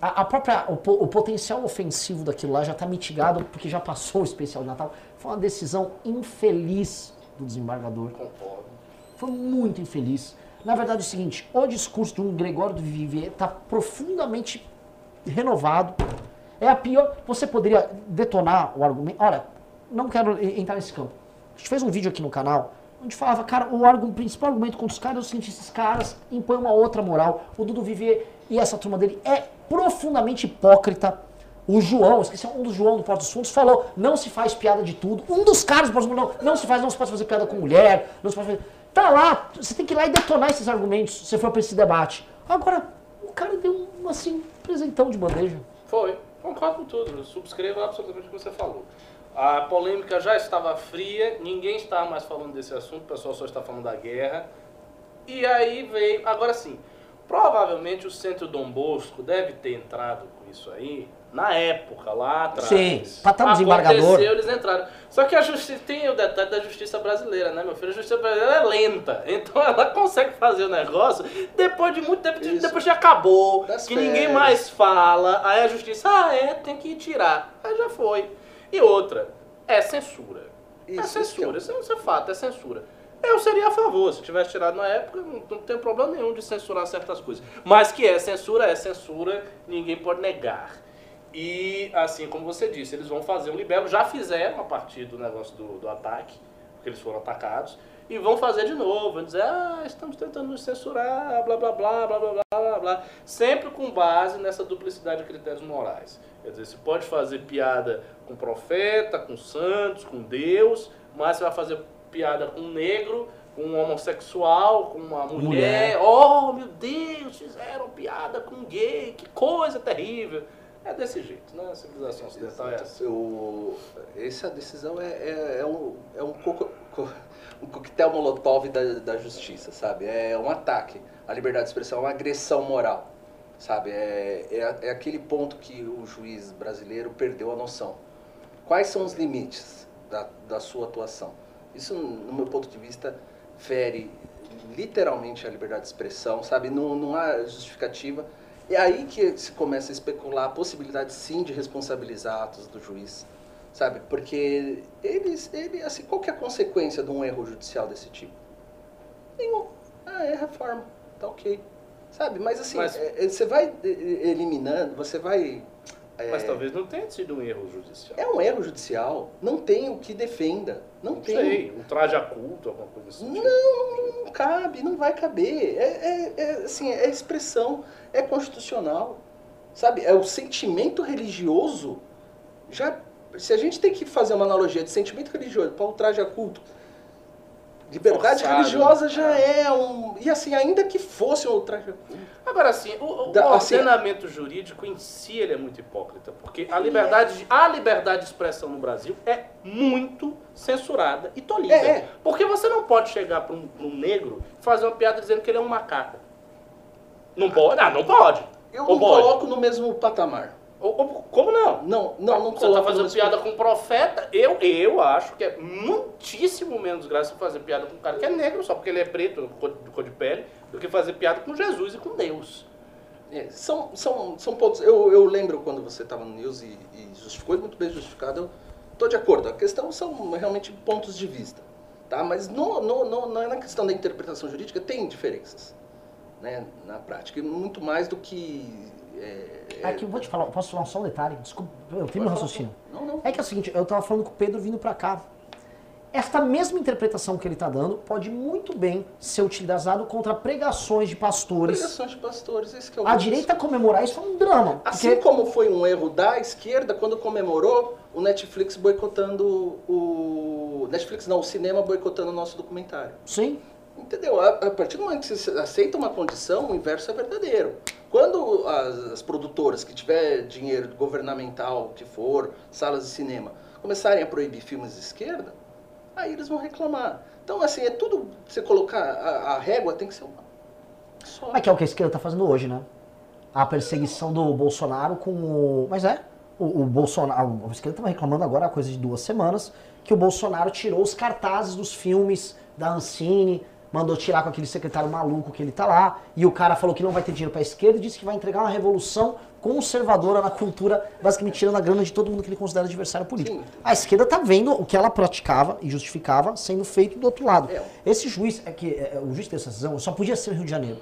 a, própria, o, o potencial ofensivo daquilo lá já tá mitigado porque já passou o especial de Natal. Foi uma decisão infeliz do desembargador. Foi muito infeliz. Na verdade é o seguinte, o discurso de um Gregório do Vivier está profundamente renovado. É a pior. Você poderia detonar o argumento. Olha, não quero entrar nesse campo. A gente fez um vídeo aqui no canal onde falava, cara, o, o principal argumento contra os caras é o seguinte: esses caras impõem uma outra moral. O Dudu Vivier e essa turma dele é profundamente hipócrita. O João, esqueci um dos João do Porto dos Fundos, falou: não se faz piada de tudo. Um dos caras do Porto dos Fundos, não, não se faz, não se pode fazer piada com mulher, não se pode fazer. Tá lá, você tem que ir lá e detonar esses argumentos se for pra esse debate. Agora, o cara deu um, assim, presentão de bandeja. Foi. Concordo com tudo. Subscrevo absolutamente o que você falou. A polêmica já estava fria, ninguém estava mais falando desse assunto, o pessoal só está falando da guerra. E aí veio. Agora sim, provavelmente o Centro Dom Bosco deve ter entrado com isso aí na época, lá atrás. Sim, pra estar no desembargador. Aconteceu, eles entraram. Só que a justiça tem o detalhe da justiça brasileira, né, meu filho? A justiça brasileira é lenta. Então <laughs> ela consegue fazer o negócio depois de muito tempo, Isso. depois que acabou, Das que ninguém férias. mais fala. Aí a justiça, ah, é, tem que tirar. Aí já foi. E outra, é censura. é Isso, isso censura, que é isso, isso é fato, é censura. Eu seria a favor, se tivesse tirado na época, não, não tem problema nenhum de censurar certas coisas. Mas que é censura, é censura, ninguém pode negar. E, assim, como você disse, eles vão fazer um libelo já fizeram a partir do negócio do, do ataque, porque eles foram atacados, e vão fazer de novo, vão dizer, ah, estamos tentando nos censurar, blá, blá, blá, blá, blá, blá, blá, sempre com base nessa duplicidade de critérios morais. Quer dizer, você pode fazer piada com profeta, com santos, com Deus, mas você vai fazer piada com negro, com um homossexual, com uma mulher. mulher. Oh, meu Deus, fizeram piada com gay, que coisa terrível. É desse jeito, né? A civilização ocidental é assim. O, essa decisão é, é, é um, é um, co- um coquetel molotov da, da justiça, sabe? É um ataque à liberdade de expressão, é uma agressão moral, sabe? É, é, é aquele ponto que o juiz brasileiro perdeu a noção. Quais são os limites da, da sua atuação? Isso, no meu ponto de vista, fere literalmente a liberdade de expressão, sabe? Não, não há justificativa. É aí que se começa a especular a possibilidade, sim, de responsabilizar atos do juiz, sabe? Porque eles, ele, assim, qual que é a consequência de um erro judicial desse tipo? Nenhum. Ah, é reforma, tá ok. Sabe? Mas assim, Mas- é- é- você vai eh, eliminando, você vai... é, Mas talvez não tenha sido um erro judicial. é um erro judicial. Não tem o que defenda. Não, Não tem. sei, um traje a culto, alguma coisa assim. Não, não cabe, não vai caber. É, é, é, assim, é expressão, é constitucional. Sabe? É o sentimento religioso. Já, se a gente tem que fazer uma analogia de sentimento religioso para o traje a culto, liberdade Forçado, religiosa né? já é um. E assim, ainda que fosse traje a culto. Agora, assim, o, o Da- assim- ordenamento jurídico em si ele é muito hipócrita, porque a liberdade, de, a liberdade de expressão no Brasil é muito censurada e tolhida. É, é. Porque você não pode chegar para um, um negro e fazer uma piada dizendo que ele é um macaco. Não pode? Ah, não pode. Eu Ou não pode? coloco no mesmo patamar. Como não? Não, não, não Você tá no fazendo piada com um profeta, eu, eu acho que é muitíssimo menos graça fazer piada com um cara que é negro, só porque ele é preto, cor, de cor de pele, do que fazer piada com Jesus e com Deus. É, são, são, são pontos. Eu, eu lembro quando você estava no News e, e justificou, e muito bem justificado. Eu estou de acordo. A questão são realmente pontos de vista. Tá? Mas no, no, no, na na questão da interpretação jurídica tem diferenças né, na prática. Muito mais do que. É, Aqui, eu vou te falar, posso falar só um detalhe? Desculpa, eu tenho meu raciocínio. Não, não. É que é o seguinte, eu tava falando com o Pedro vindo pra cá. Esta mesma interpretação que ele tá dando pode muito bem ser utilizado contra pregações de pastores. Pregações de pastores, esse que é o A direita comemorar isso é um drama. Assim Porque como foi um erro da esquerda quando comemorou o Netflix boicotando o. Netflix não, o cinema boicotando o nosso documentário. Sim. Entendeu? A, a partir do momento que você aceita uma condição, o inverso é verdadeiro. Quando as, as produtoras que tiver dinheiro governamental, que for, salas de cinema, começarem a proibir filmes de esquerda, aí eles vão reclamar. Então, assim, é tudo. Você colocar a, a régua tem que ser uma. Só. Mas que é o que a esquerda tá fazendo hoje, né? A perseguição do Bolsonaro com o. Mas é. O, o Bolsonaro. A esquerda tava reclamando agora, há coisa de duas semanas, que o Bolsonaro tirou os cartazes dos filmes da Ancine, mandou tirar com aquele secretário maluco que ele tá lá, e o cara falou que não vai ter dinheiro pra esquerda e disse que vai entregar uma revolução conservadora na cultura, basicamente tirando a grana de todo mundo que ele considera adversário político. Sim. A esquerda tá vendo o que ela praticava e justificava sendo feito do outro lado. É. Esse juiz, é que é, o juiz dessa decisão só podia ser o Rio de Janeiro.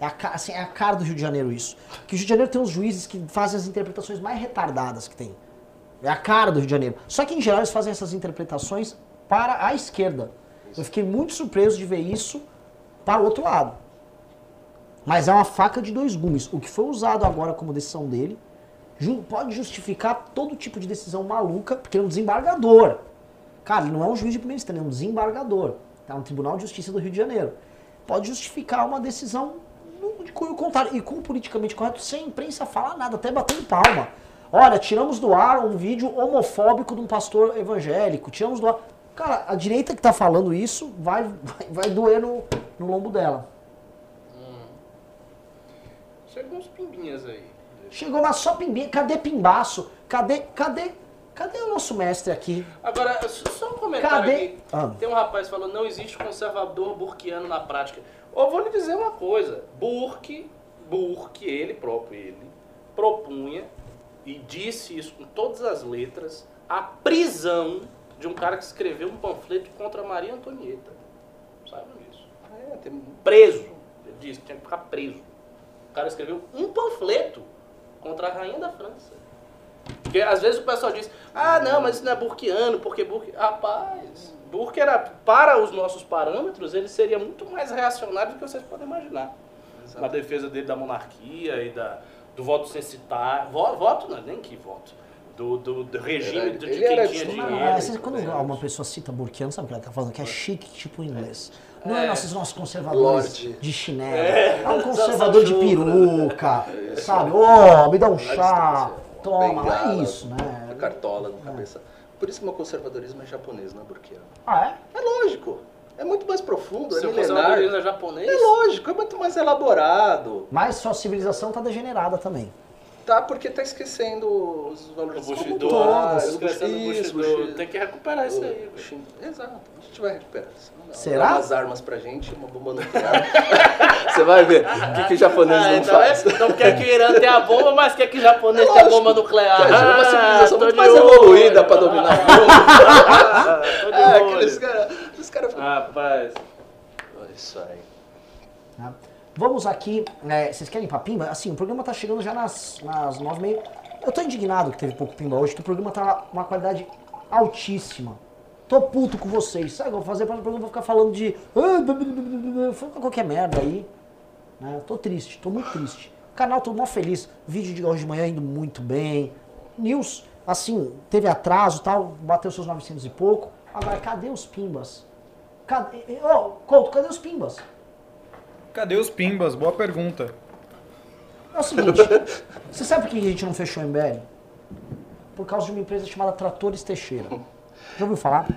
É a, assim, é a cara do Rio de Janeiro isso. Que o Rio de Janeiro tem uns juízes que fazem as interpretações mais retardadas que tem. É a cara do Rio de Janeiro. Só que em geral eles fazem essas interpretações para a esquerda. Eu fiquei muito surpreso de ver isso para o outro lado. Mas é uma faca de dois gumes. O que foi usado agora como decisão dele pode justificar todo tipo de decisão maluca, porque ele é um desembargador. Cara, ele não é um juiz de primeira instância, ele é um desembargador. Tá no Tribunal de Justiça do Rio de Janeiro. Pode justificar uma decisão de cunho contrário. E com o politicamente correto, sem a imprensa falar nada, até batendo palma. Olha, tiramos do ar um vídeo homofóbico de um pastor evangélico. Tiramos do ar. Cara, a direita que tá falando isso vai, vai, vai doer no, no lombo dela. Chegou uns pimbinhas aí. Chegou lá só pimbinha. Cadê pimbaço? Cadê, cadê, cadê o nosso mestre aqui? Agora, só um comentário Cadê? aqui. Ah. Tem um rapaz falando, não existe conservador burkiano na prática. Eu vou lhe dizer uma coisa. Burke, Burke, ele próprio, ele, propunha e disse isso com todas as letras, a prisão de um cara que escreveu um panfleto contra Maria Antonieta. Sabe disso? É, tem- Preso. Ele disse que tinha que ficar preso. O cara escreveu um panfleto contra a rainha da França. Porque às vezes o pessoal diz, ah não, mas isso não é burkiano, porque Burke. Rapaz, Burke era, para os nossos parâmetros, ele seria muito mais reacionário do que vocês podem imaginar. Na defesa dele da monarquia e da, do voto censitário. Vo- Voto não, nem que voto. Do, do, do regime Era- de ele quem era tinha dinheiro. Ah, você- quando uma pessoa cita Burkiano, sabe o que ela tá falando? Que é chique, tipo inglês. Não é, É. nossos, nossos conservadores Lorde. de chinelo. É. É, um conservador de peruca, sabe? Ô, me dá um chá, toma, Bengala, é isso, né? A cartola na cabeça. Por isso que meu conservadorismo é japonês, não é burquiano. Ah, é? É lógico. É muito mais profundo, é Seu milenar. conservadorismo é japonês? É lógico, é muito mais elaborado. Mas sua civilização tá degenerada também. Tá? Porque tá esquecendo os valores O Bushido, ah, crescendo o isso, Bushido. Bushido. Tem que recuperar isso aí. O Bushido. Exato, a gente vai recuperar isso. Será? Dá umas armas pra gente, uma bomba nuclear. <laughs> Você vai ver o que, que o japonês Ah, não então, faz. é, então quer que o Irã tenha a bomba, mas quer que o japonês É tenha a bomba nuclear. Quer dizer, uma civilização tô muito mais olho. evoluída pra dominar o mundo. <laughs> Ah, É, olho. aqueles caras. Rapaz. Isso aí. Tá? Vamos aqui, né, vocês querem ir pra Pimba? Assim, o programa tá chegando já nas, nas nove e meia. Eu tô indignado que teve pouco Pimba hoje, que o programa tá uma qualidade altíssima. Tô puto com vocês. Sabe o que eu vou fazer? O programa vou ficar falando de... ah, qualquer merda aí. Né? Tô triste, tô muito triste. O canal tô mó feliz. Vídeo de hoje de manhã indo muito bem. News, assim, teve atraso tal, bateu seus 900 e pouco. Agora, cadê os Pimbas? Cadê... Ô, Couto, cadê os Pimbas? Cadê os pimbas? Boa pergunta. É o seguinte, <laughs> você sabe por que a gente não fechou o MBL? Por causa de uma empresa chamada Tratores Teixeira. Já ouviu falar?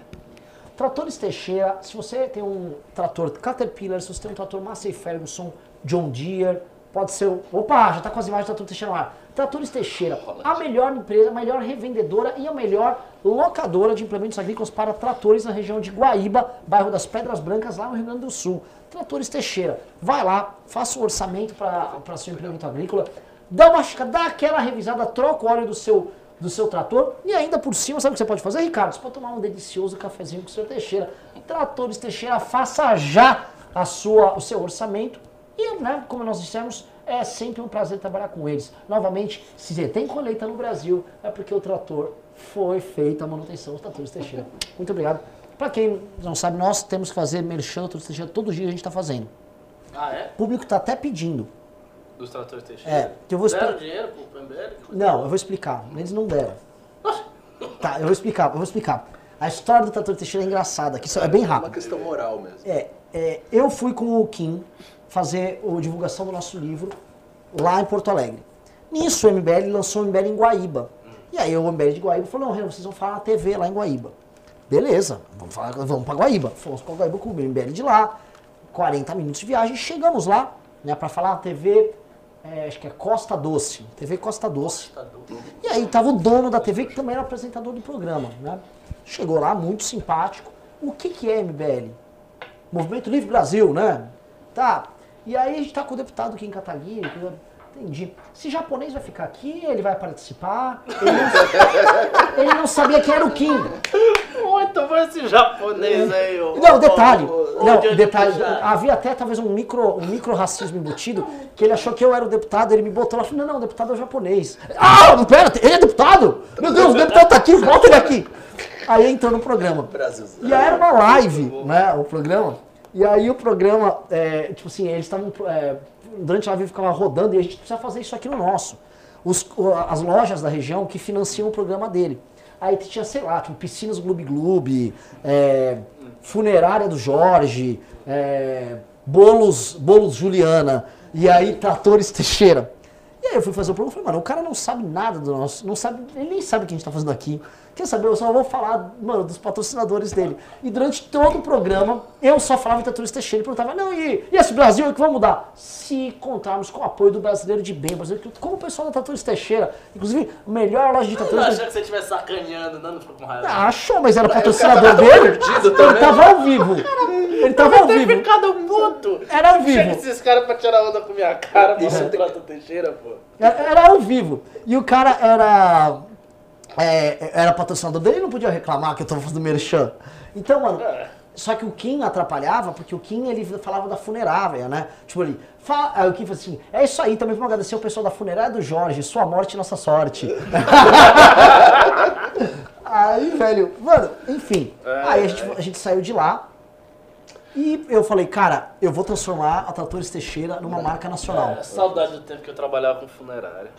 Tratores Teixeira, se você tem um trator Caterpillar, se você tem um trator Massey Ferguson, John Deere, pode ser. Opa, já tá com as imagens do Trator Teixeira no ar. Tratores Teixeira, a melhor empresa, a melhor revendedora e a melhor locadora de implementos agrícolas para tratores na região de Guaíba, bairro das Pedras Brancas, lá no Rio Grande do Sul. Tratores Teixeira, vai lá, faça um orçamento para seu implemento agrícola, dá uma dá aquela revisada, troca o óleo do seu, do seu trator e ainda por cima, sabe o que você pode fazer, Ricardo? Você pode tomar um delicioso cafezinho com o seu Teixeira. Tratores Teixeira, faça já a sua, o seu orçamento e, né, como nós dissemos, é sempre um prazer trabalhar com eles. Novamente, se você tem colheita no Brasil, é porque o trator foi feita a manutenção dos tratores Teixeira. Muito obrigado. Para quem não sabe, nós temos que fazer merchan tratores Teixeira todo dia a gente está fazendo. Ah, é? O público está até pedindo. Dos tratores Teixeira? É, que eu vou Deram dinheiro pro PMBL? Não, eu vou explicar. Eles não deram. Tá, eu vou explicar, eu vou explicar. A história do trator Teixeira é engraçada, que isso é bem É uma rápido. questão moral mesmo. É, é, eu fui com o Kim fazer a divulgação do nosso livro lá em Porto Alegre. Nisso o MBL lançou o MBL em Guaíba. E aí o MBL de Guaíba falou, não, Renan, vocês vão falar na TV lá em Guaíba. Beleza, vamos, falar, vamos pra Guaíba. Fomos pra Guaíba com o MBL de lá, 40 minutos de viagem, chegamos lá, né, pra falar na TV, é, acho que é Costa Doce, TV Costa Doce. E aí tava o dono da TV, que também era apresentador do programa, né? Chegou lá, muito simpático. O que que é MBL? Movimento Livre Brasil, né? Tá. E aí a gente tá com o deputado Kim Kataguiri, que entendi. Se japonês vai ficar aqui, ele vai participar. Ele não, ele não sabia quem era o Kim. Muito bom esse japonês aí, ô. Não, detalhe. Não, detalhe. puxar? Havia até talvez um micro, um micro racismo embutido, que ele achou que eu era o deputado, ele me botou lá e falou, não, não, o deputado é o japonês. Ah, pera, ele é deputado? Meu Deus, o deputado tá aqui, bota ele aqui. Aí entrou no programa. Brasil. E aí era uma live, né, o programa. E aí o programa, é, tipo assim, eles estavam, é, durante a live ficava rodando e a gente precisa fazer isso aqui no nosso. Os- as lojas da região que financiam o programa dele. Aí tinha, sei lá, tipo, piscinas Gloob Gloob, é, funerária do Jorge, é, bolos, bolos Juliana, e aí tratores Teixeira. E aí eu fui fazer o programa e falei, mano, o cara não sabe nada do nosso, não sabe, ele nem sabe o que a gente tá fazendo aqui. Quer saber, eu só vou falar, mano, dos patrocinadores dele. E durante todo o programa, eu só falava em Tratores Teixeira e perguntava, não, e, e esse Brasil, o que vai mudar? Se contarmos com o apoio do brasileiro de bem, brasileiro, como o pessoal da Tratores Teixeira, inclusive, a melhor loja de Eu não Tratores achei que você estivesse sacaneando, não, não ficou com raiva. Ah, achou, mas era patrocinador dele. Ele tava ao vivo. Ele tava ao vivo. ficado puto. Era ao Chega vivo. esses caras pra tirar onda com minha cara, tem- Trato Teixeira, pô. Era, era ao vivo. E o cara era. É, era patrocinador dele e não podia reclamar que eu tava fazendo merchan. Então, mano. É. Só que o Kim atrapalhava, porque o Kim ele falava da funerária, né? Tipo ali, fala, aí o Kim falou assim: é isso aí, também vamos agradecer o pessoal da funerária do Jorge, sua morte, nossa sorte. <laughs> aí, velho, mano, enfim. aí a gente, a gente saiu de lá e eu falei, cara, eu vou transformar a Tratores Teixeira numa marca nacional. É, saudade do tempo que eu trabalhava com funerária.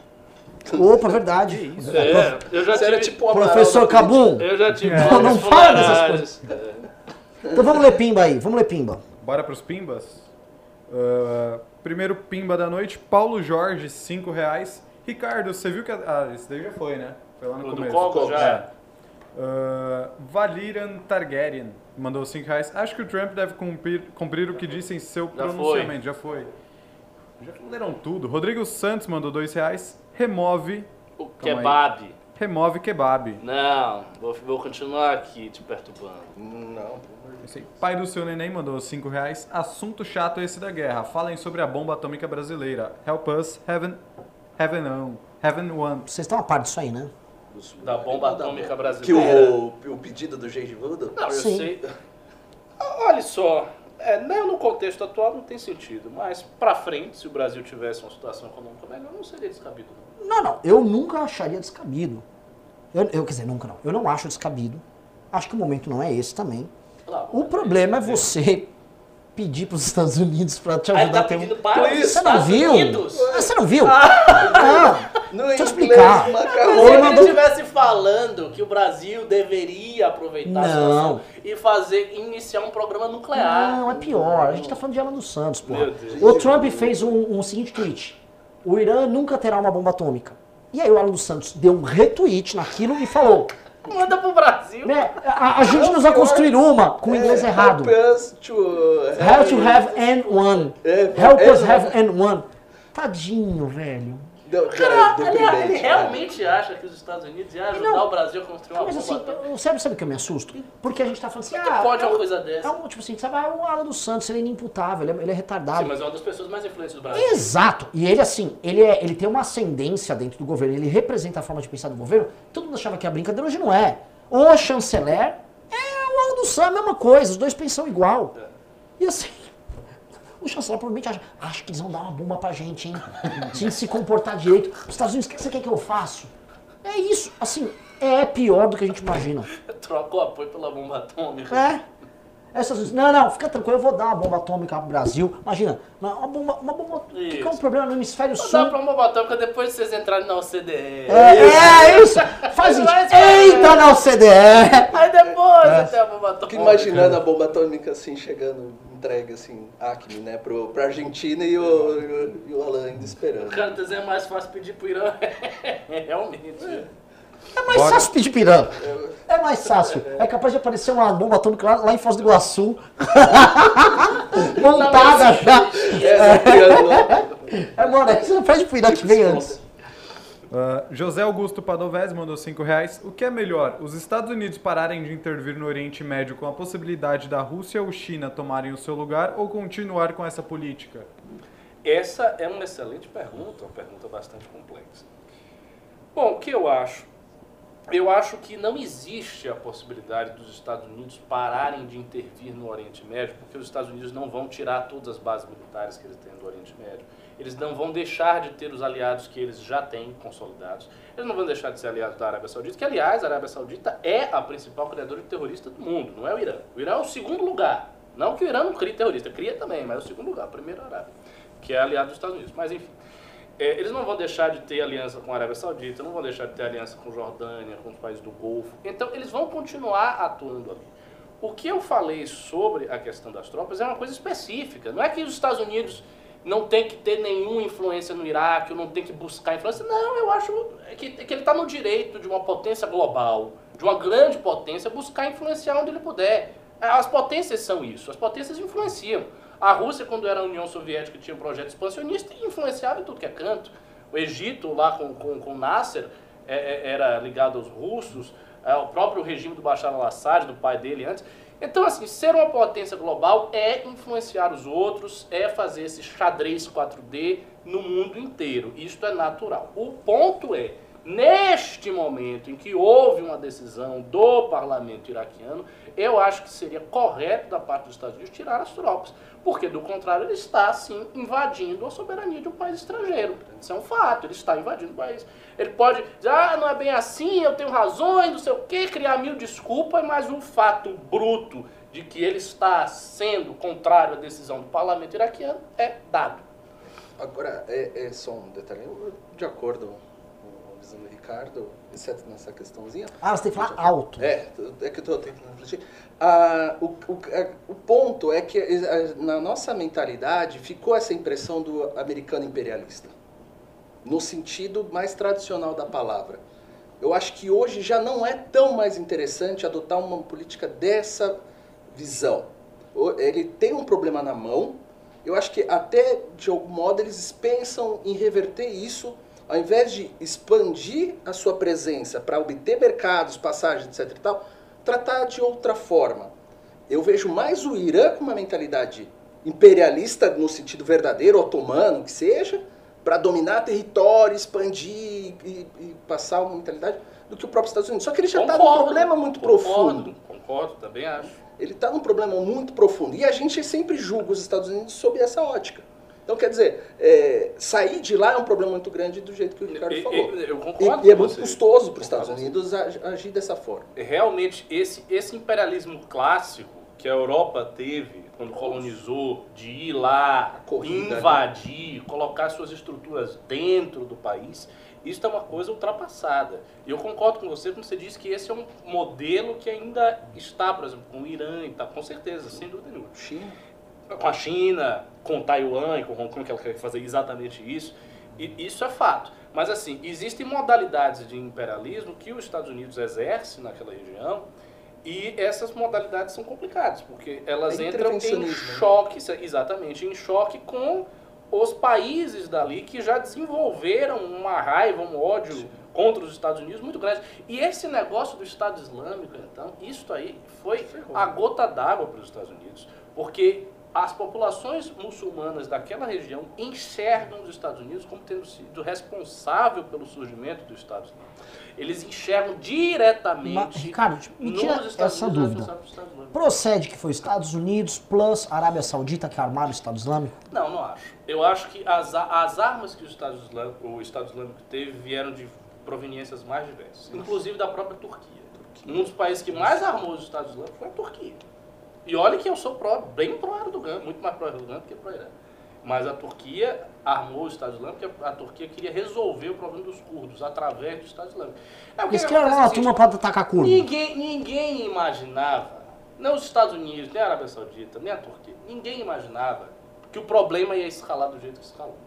<laughs> Opa, verdade. É, eu já Você era tive, tipo Professor Cabum, eu já tive Não, planos não fala dessas funerários. então vamos ler Pimba aí, vamos ler Pimba. Bora pros pimbas? Ah, primeiro pimba da noite, Paulo Jorge, 5 reais. Ricardo, você viu que... a- Ah, esse daí já foi, né? Foi lá no O do começo. Congo já. É. Ah, Valiran Targaryen mandou 5 reais. Acho que o Trump deve cumprir, cumprir o que disse em seu Já pronunciamento. Já foi. Já leram tudo. Rodrigo Santos mandou 2 reais. Remove, O aí. kebab. remove kebab. Não, vou, vou continuar aqui te perturbando. Não, Esse aí. Pai do seu neném mandou 5 reais. Assunto chato esse da guerra. Falem sobre a bomba atômica brasileira. Help us, heaven, heaven on, heaven one. Vocês estão a par disso aí, né? Da bomba atômica que brasileira. o, o pedido do Gengivudo? Não, eu Sim. sei. Olha só, é, nem no contexto atual não tem sentido, mas pra frente, se o Brasil tivesse uma situação econômica melhor, não seria descabido. Não. Não, não, eu nunca acharia descabido. Eu, eu, quer dizer, nunca não. Eu não acho descabido. Acho que o momento não é esse também. Claro, O mas- problema é você pedir para os Estados Unidos para te Aí ajudar tá a ter um... para os Você não Estados viu? Unidos. Ah, você não viu? Não. No Deixa eu explicar. macarrão. Se ele mandou- estivesse falando que o Brasil deveria aproveitar a Não. situação e fazer, iniciar um programa nuclear. Não, é pior. A gente tá falando de Alan dos Santos, pô. O Trump fez um, um seguinte tweet. O Irã nunca terá uma bomba atômica. E aí o Alan dos Santos deu um retweet naquilo e falou, Manda pro Brasil. né, a- ajude-nos a construir uma, com o inglês errado. Help us to Help to have and one. É, Help é, us é. have and one. Tadinho, velho. Não, Cara, do ele, Brilhante, ele né? realmente acha que os Estados Unidos iam ajudar Não. o Brasil a construir uma Mas bomba assim, atômica? sabe, sabe o que eu me assusto? Porque a gente tá falando assim, ah, pode é uma um- coisa dessa? É um, tipo assim, sabe, ah, o Alan dos Santos, ele é inimputável, ele é, ele é retardado. Sim, mas é uma das pessoas mais influentes do Brasil. Exato. E ele, assim, ele, é, ele tem uma ascendência dentro do governo, ele representa a forma de pensar do governo. Todo mundo achava que a brincadeira hoje não é. O chanceler é o Alan dos Santos, a mesma coisa, os dois pensam igual. E assim, o chanceler provavelmente acha, acho que eles vão dar uma bomba pra gente, hein? Se a gente se comportar direito. Os Estados Unidos, o que você quer que eu faça? É isso, assim, é pior do que a gente imagina. Trocou apoio pela bomba atômica. É. Essas vezes, não, não, fica tranquilo, eu vou dar uma bomba atômica pro Brasil. Imagina, uma uma bomba, uma bomba, o que que é um Isso. problema no hemisfério Não sul? dá pra uma bomba atômica depois de vocês entrarem na OCDE. É, é isso! Faz isso! Entra na OCDE! Aí depois É. até a bomba atômica. Fico imaginando a bomba atômica assim, chegando, entregue assim, Acme, né, pro, pra Argentina e o, e o, e o Alan ainda esperando. Cara, desenho é mais fácil pedir pro Irã. <laughs> Realmente. É mais Bora. fácil pedir pirâmide. É mais fácil. É capaz de aparecer uma bomba atômica lá, lá em Foz do Iguaçu. <laughs> Montada já. É, no triângulo. É, mano, não pede pro Irã que vem antes. Ah, José Augusto Padovese mandou 5 reais. O que é melhor, os Estados Unidos pararem de intervir no Oriente Médio com a possibilidade da Rússia ou China tomarem o seu lugar ou continuar com essa política? Essa é uma excelente pergunta, uma pergunta bastante complexa. Bom, o que eu acho? Eu acho que não existe a possibilidade dos Estados Unidos pararem de intervir no Oriente Médio, porque os Estados Unidos não vão tirar todas as bases militares que eles têm do Oriente Médio. Eles não vão deixar de ter os aliados que eles já têm consolidados. Eles não vão deixar de ser aliados da Arábia Saudita, que, aliás, a Arábia Saudita é a principal criadora de terrorista do mundo, não é o Irã. O Irã é o segundo lugar. Não que o Irã não crie terrorista, cria também, mas é o segundo lugar, o primeiro é a Arábia, que é aliado dos Estados Unidos. Mas, enfim. É, eles não vão deixar de ter aliança com a Arábia Saudita, não vão deixar de ter aliança com Jordânia, com os países do Golfo. Então, eles vão continuar atuando ali. O que eu falei sobre a questão das tropas é uma coisa específica. Não é que os Estados Unidos não tem que ter nenhuma influência no Iraque, ou não tem que buscar influência. Não, eu acho que, que ele está no direito de uma potência global, de uma grande potência, buscar influenciar onde ele puder. As potências são isso, as potências influenciam. A Rússia, quando era a União Soviética, tinha um projeto expansionista e influenciava em tudo que é canto. O Egito, lá com, com, com Nasser, é, é, era ligado aos russos, é, o próprio regime do Bashar al-Assad, do pai dele antes. Então, assim, ser uma potência global é influenciar os outros, é fazer esse xadrez 4D no mundo inteiro. Isto é natural. O ponto é, neste momento em que houve uma decisão do parlamento iraquiano, eu acho que seria correto da parte dos Estados Unidos tirar as tropas. Porque, do contrário, ele está, sim, invadindo a soberania de um país estrangeiro. Isso é um fato, ele está invadindo o país. Ele pode dizer, ah, não é bem assim, eu tenho razões, não sei o quê, criar mil desculpas, mas o fato bruto de que ele está sendo contrário à decisão do parlamento iraquiano é dado. Agora, é, é só um detalhe, de acordo visão do Ricardo, exceto nessa questãozinha. Ah, você tem que falar alto. É, é que eu estou tentando refletir. Ah, o, o, é, o ponto é que eh, na nossa mentalidade ficou essa impressão do americano imperialista, no sentido mais tradicional da palavra. Eu acho que hoje já não é tão mais interessante adotar uma política dessa visão. O- Ele tem um problema na mão, eu acho que até de algum modo eles pensam em reverter isso, ao invés de expandir a sua presença para obter mercados, passagens, etc e tal, tratar de outra forma. Eu vejo mais o Irã com uma mentalidade imperialista no sentido verdadeiro, otomano, que seja, para dominar território, expandir e, e passar uma mentalidade, do que o próprio Estados Unidos. Só que ele já está num problema muito concordo, profundo. Concordo, também acho. Ele está num problema muito profundo. E a gente sempre julga os Estados Unidos sob essa ótica. Então, quer dizer, é, sair de lá é um problema muito grande do jeito que o Ricardo E- falou. e- eu E, concordo e é com muito você. custoso para os Estados. Unidos ag- agir dessa forma. realmente esse, esse imperialismo clássico que a Europa teve quando colonizou, de ir lá, corrida, né? invadir, colocar suas estruturas dentro do país, isso é uma coisa ultrapassada. E eu concordo com você quando você disse que esse é um modelo que ainda está, por exemplo, com o Irã, e tá, com certeza, sem dúvida nenhuma China. Com a China, com Taiwan e com Hong Kong, que ela quer fazer exatamente isso. E isso é fato. Mas, assim, existem modalidades de imperialismo que os Estados Unidos exercem naquela região e essas modalidades são complicadas, porque elas É entram em né? choque, exatamente, em choque com os países dali que já desenvolveram uma raiva, um ódio contra os Estados Unidos muito grande. E esse negócio do Estado Islâmico, então, isso aí foi Ferrou. a gota d'água para os Estados Unidos, porque as populações muçulmanas daquela região enxergam os Estados Unidos como tendo sido responsável pelo surgimento do Estado Islâmico. Eles enxergam diretamente Mas, Ricardo, me tira Estados essa Unidos dúvida. Procede que foi Estados Unidos plus Arábia Saudita que armaram o Estado Islâmico? Não, não acho. Eu acho que as, as armas que o Estado, Islâmico, o Estado Islâmico teve vieram de proveniências mais diversas, inclusive da própria Turquia. Um dos países que mais armou os Estados Islâmicos foi a Turquia. E olha que eu sou pró, bem pró-Erdogan, muito mais pró-Erdogan do que pró-Irã. Mas a Turquia armou o Estado Islâmico porque a Turquia queria resolver o problema dos curdos através do Estado Islâmico. É, Eles é uma turma para atacar curdo. Ninguém, ninguém imaginava, não os Estados Unidos, nem a Arábia Saudita, nem a Turquia, ninguém imaginava que o problema ia escalar do jeito que escalou.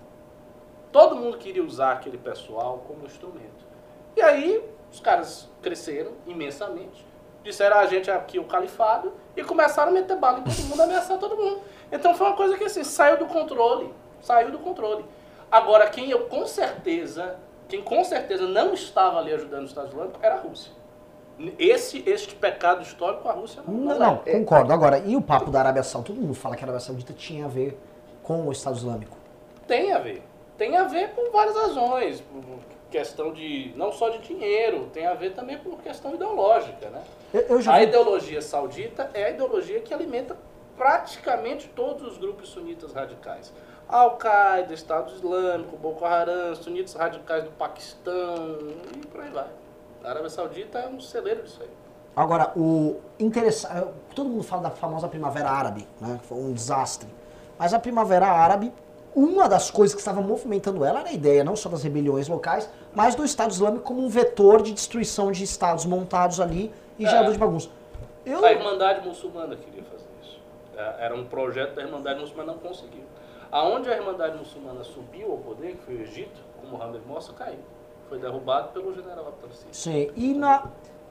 Todo mundo queria usar aquele pessoal como instrumento. E aí, os caras cresceram imensamente, disseram a gente aqui o califado e começaram a meter bala em todo mundo, ameaçar todo mundo. Então foi uma coisa que assim, saiu do controle, saiu do controle. Agora, quem eu com certeza, quem com certeza não estava ali ajudando os Estados Unidos era a Rússia. Esse, este pecado histórico a Rússia não, Não, não não, é. concordo. Agora, e o papo da Arábia Saudita? Todo mundo fala que a Arábia Saudita tinha a ver com o Estado Islâmico. Tem a ver. Tem a ver por várias razões. Questão de. não só de dinheiro, tem a ver também por questão ideológica, né? Eu, eu A vi- ideologia saudita é a ideologia que alimenta praticamente todos os grupos sunitas radicais. Al-Qaeda, Estado Islâmico, Boko Haram, sunitas radicais do Paquistão e por aí vai. A Arábia Saudita é um celeiro disso aí. Agora, o interessante. Todo mundo fala da famosa Primavera Árabe, né? Que foi um desastre. Mas a Primavera Árabe, uma das coisas que estava movimentando ela era a ideia não só das rebeliões locais, mas do Estado Islâmico como um vetor de destruição de estados montados ali e É. gerador de bagunça. Eu, A Irmandade Muçulmana queria fazer isso. É, Era um projeto da Irmandade Muçulmana, não conseguiu. Aonde a Irmandade Muçulmana subiu ao poder, que foi o Egito, como Mohammed Mosса, caiu. Foi derrubado pelo general Abdel Sisi. Sim, e na,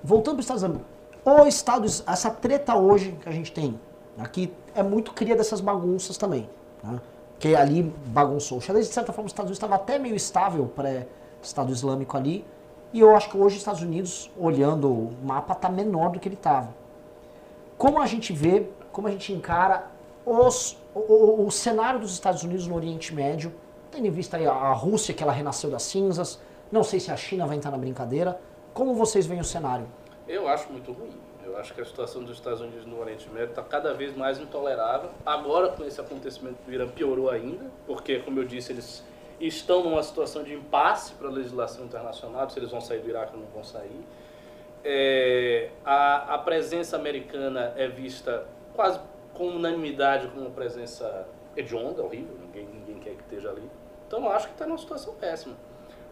voltando para o Estado Islâmico, o Estado, essa treta hoje que a gente tem aqui é muito cria dessas bagunças também. Né? Que ali bagunçou. O xadrez, de certa forma, os Estados Unidos estava até meio estável para Estado Islâmico ali. E eu acho que hoje os Estados Unidos, olhando o mapa, está menor do que ele estava. Como a gente vê, como a gente encara os, o, o- o cenário dos Estados Unidos no Oriente Médio, tendo em vista a Rússia, que ela renasceu das cinzas, não sei se a China vai entrar na brincadeira. Como vocês veem o cenário? Eu acho muito ruim. Acho que a situação dos Estados Unidos no Oriente Médio está cada vez mais intolerável. Agora, com esse acontecimento do Irã, piorou ainda, porque, como eu disse, eles estão numa situação de impasse para a legislação internacional, se eles vão sair do Iraque ou não vão sair. É, a, a presença americana é vista quase com unanimidade como uma presença hedionda, horrível, ninguém, ninguém quer que esteja ali. Então, eu acho que está numa situação péssima.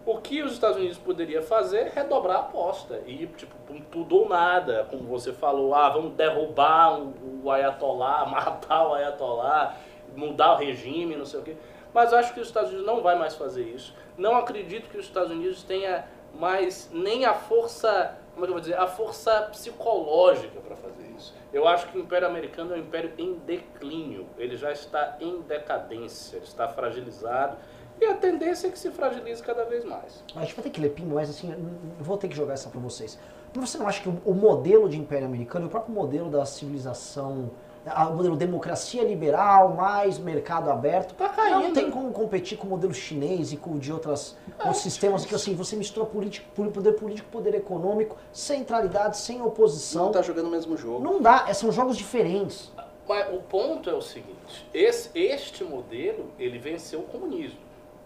O que os Estados Unidos poderia fazer é redobrar a aposta. E, tipo, tudo ou nada. Como você falou, ah, vamos derrubar o, Ayatollah, <laughs> matar o Ayatollah, mudar o regime, não sei o quê. Mas acho que os Estados Unidos não vai mais fazer isso. Não acredito que os Estados Unidos tenha mais nem a força, como é que eu vou dizer, a força psicológica para fazer isso. Eu acho que o Império Americano é um império em declínio. Ele já está em decadência, ele está fragilizado. E a tendência é que se fragilize cada vez mais. A gente vai ter que ler Pinho, mas assim, vou ter que jogar essa para vocês. Mas você não acha que o, modelo de Império Americano, o próprio modelo da civilização, o modelo democracia liberal, mais mercado aberto, Tá caindo. não tem como competir com o modelo chinês e com o de outras, outros sistemas que assim, você mistura político, poder político, poder econômico, centralidade, sem oposição. Não tá jogando o mesmo jogo. Não dá, é, são jogos diferentes. Mas o ponto é o seguinte, esse, este modelo, ele venceu o comunismo.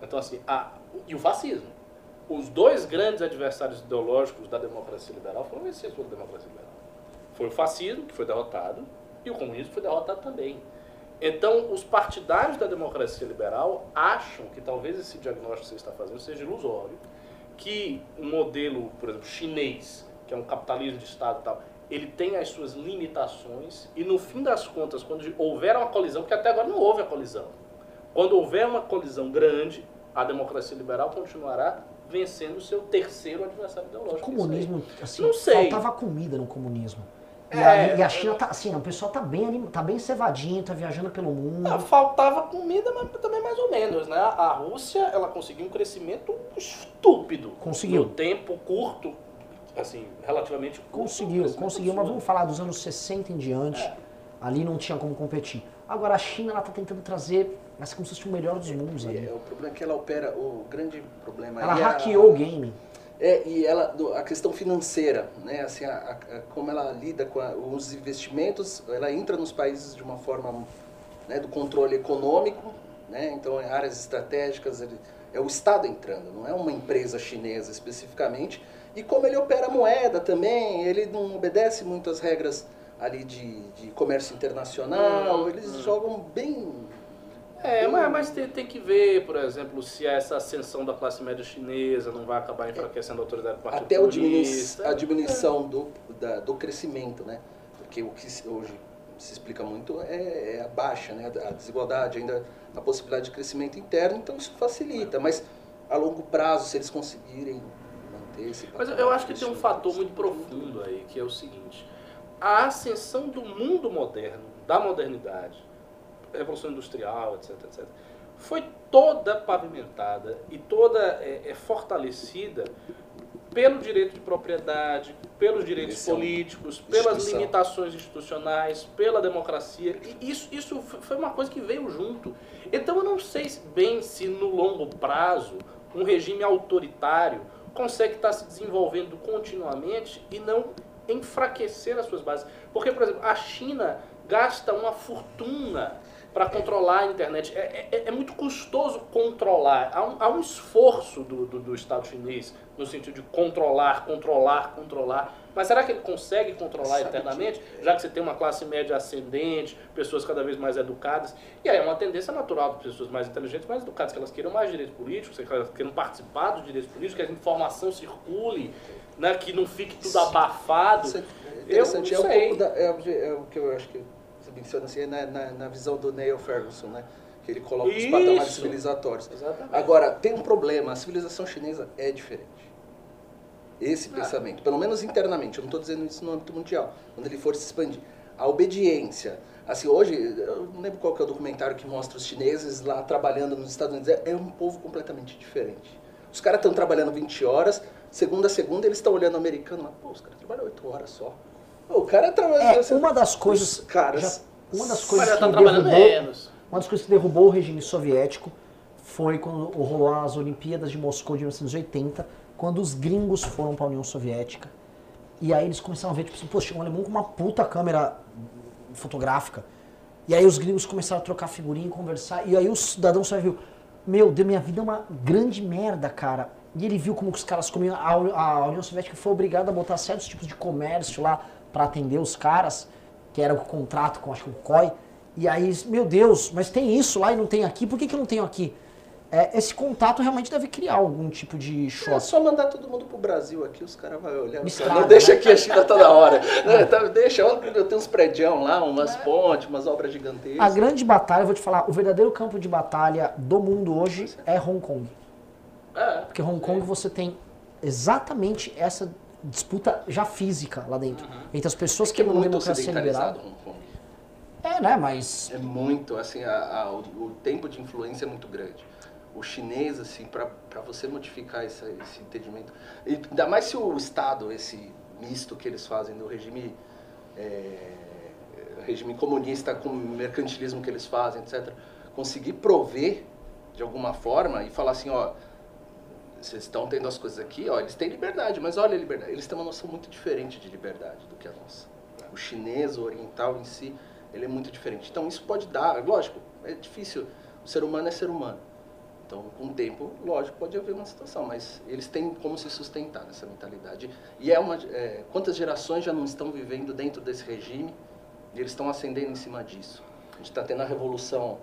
Então, assim, a, e o fascismo. Os dois grandes adversários ideológicos da democracia liberal foram vencidos pela democracia liberal. Foi o fascismo, que foi derrotado, e o comunismo foi derrotado também. Então, os partidários da democracia liberal acham que talvez esse diagnóstico que você está fazendo seja ilusório, que o modelo, por exemplo, chinês, que é um capitalismo de Estado e tal, ele tem as suas limitações e, no fim das contas, quando houver uma colisão, porque até agora não houve a colisão, quando houver uma colisão grande, a democracia liberal continuará vencendo o seu terceiro adversário O ideológico. comunismo, assim, Não sei. faltava comida no comunismo. E, É, a, e a China tá assim, o pessoal tá bem, tá bem cevadinho, tá viajando pelo mundo. Faltava comida, mas também mais ou menos, né? A Rússia, ela conseguiu um crescimento estúpido. Conseguiu. No tempo curto, assim, relativamente curto. um Conseguiu, crescimento conseguiu, mas vamos falar dos anos 60 em diante. É. Ali não tinha como competir. Agora a China ela tá tentando trazer, mas como se fosse o melhor dos mundos É, o problema é que ela opera, o grande problema Ela é a- hackeou o game. É, e ela, a questão financeira, né, assim, a, a- a- como ela lida com a- os investimentos, ela entra nos países de uma forma né, do controle econômico, né, então em áreas estratégicas, ele- é o Estado entrando, não é uma empresa chinesa especificamente, e como ele opera a moeda também, ele não obedece muito às regras ali de, de comércio internacional, Hum, eles hum. jogam bem... É, mas, mas tem, tem que ver, por exemplo, se essa ascensão da classe média chinesa não vai acabar enfraquecendo a autoridade do Partido até o diminu a diminuição do, da- do crescimento, né? Porque o que hoje se explica muito é, é a baixa, né? A desigualdade, ainda a possibilidade de crescimento interno, então isso facilita. Mas a longo prazo, se eles conseguirem manter esse Mas eu acho que tem um fator muito profundo aí, que é o seguinte: a ascensão do mundo moderno, da modernidade, revolução industrial, etc, etc, foi toda pavimentada e toda é, é, fortalecida pelo direito de propriedade, pelos direitos Esse é políticos, pelas instituição. limitações institucionais, pela democracia. E isso, isso foi uma coisa que veio junto. Então eu não sei se- bem se no longo prazo um regime autoritário consegue estar se desenvolvendo continuamente e não enfraquecer as suas bases. Porque, por exemplo, a China gasta uma fortuna para controlar a internet. É, é- é muito custoso controlar. Há um, há um esforço do, do, do Estado chinês no sentido de controlar, controlar, controlar. Mas será que ele consegue controlar Sabe internamente? Já que você tem uma classe média ascendente, pessoas cada vez mais educadas. E aí é uma tendência natural de pessoas mais inteligentes, mais educadas, que elas queiram mais direitos políticos, que elas queiram participar dos direitos políticos, que a informação circule, né, que não fique tudo abafado. Isso é interessante. Eu é, não um sei. da, é, o- é o que eu acho que você menciona assim, é na, na, na visão do Neil Ferguson, né? Que ele coloca os Isso. patamares civilizatórios. Exatamente. Agora, tem um problema, a civilização chinesa é diferente. Esse Ah. pensamento, pelo menos internamente, eu não estou dizendo isso no âmbito mundial, quando ele for se expandir. A obediência. Assim, hoje, eu não lembro qual que é o documentário que mostra os chineses lá trabalhando nos Estados Unidos. É, é um povo completamente diferente. Os caras estão trabalhando 20 horas, segunda a segunda eles estão olhando o americano lá, pô, os caras trabalham 8 horas só. Pô, o cara trabalha. É, uma das coisas. Caras. já- uma das coisas que tá derrubou. menos. Uma das coisas que derrubou o regime soviético foi quando rolou as Olimpíadas de Moscou de 1980, quando os gringos foram para a União Soviética. E aí eles começaram a ver, tipo assim, pô, chegou um alemão com uma puta câmera fotográfica. E aí os gringos começaram a trocar figurinha e conversar. E aí o cidadão só viu, meu Deus, minha vida é uma grande merda, cara. E ele viu como que os caras comiam. A, a União Soviética foi obrigada a botar certos tipos de comércio lá para atender os caras, que era o contrato com, acho que o COI. E aí, meu Deus, mas tem isso lá e não tem aqui, por que, que eu não tenho aqui? é, esse contato realmente deve criar algum tipo de É choque. só mandar todo mundo pro Brasil aqui, os caras vão olhar. Estrada, Não deixa né? aqui a China toda hora. Né? Tá, deixa, eu tenho uns prédios lá, umas pontes, umas obras A gigantescas. grande batalha, vou te falar, o verdadeiro campo de batalha do mundo hoje é Hong Kong. É. Porque Hong Kong você tem exatamente essa disputa já física lá dentro. Entre as pessoas que é não muito democracia ocidentalizado liberal. Hong Kong. É, né? Mas. É muito, assim, a- a- o, o tempo de influência é muito grande. O chinês, assim, para você modificar esse, esse entendimento, e ainda mais se o Estado, esse misto que eles fazem do regime, é, regime comunista com o mercantilismo que eles fazem, etc., conseguir prover de alguma forma e falar assim, ó, vocês estão tendo as coisas aqui, ó, eles têm liberdade, mas olha a liberdade, eles têm uma noção muito diferente de liberdade do que a nossa. O chinês, o oriental em si, ele é muito diferente. Então isso pode dar, lógico, é difícil, o ser humano é ser humano. Então, com o tempo, lógico, pode haver uma situação, mas eles têm como se sustentar nessa mentalidade. E é uma, é, quantas gerações já não estão vivendo dentro desse regime e eles estão ascendendo em cima disso? A gente está tendo a revolução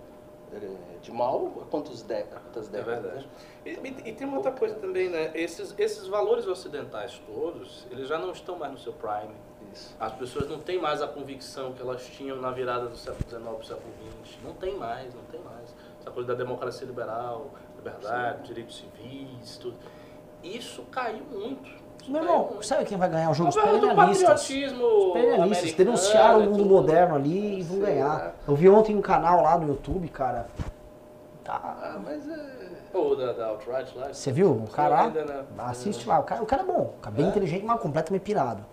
de mal há quantos há quantas É décadas? verdade. né? E, e- tem uma outra coisa também, né? Esses, esses valores ocidentais todos, eles já não estão mais no seu prime. Isso. As pessoas não têm mais a convicção que elas tinham na virada do século XIX para o século XX. Não tem mais, não tem mais. Essa coisa da democracia liberal, liberdade, direitos civis, tudo. Isso caiu muito. Meu irmão, sabe quem vai ganhar o jogo? Os imperialistas. patriotismo Imperialistas denunciaram o mundo moderno ali e vão ganhar. lá. Eu vi ontem um canal lá no YouTube, cara. Tá. Ah, mas é... Ou da, da Outright lá. Você viu? O cara lá? Assiste lá. O cara, o cara é bom. O cara é bem inteligente, mas completamente pirado.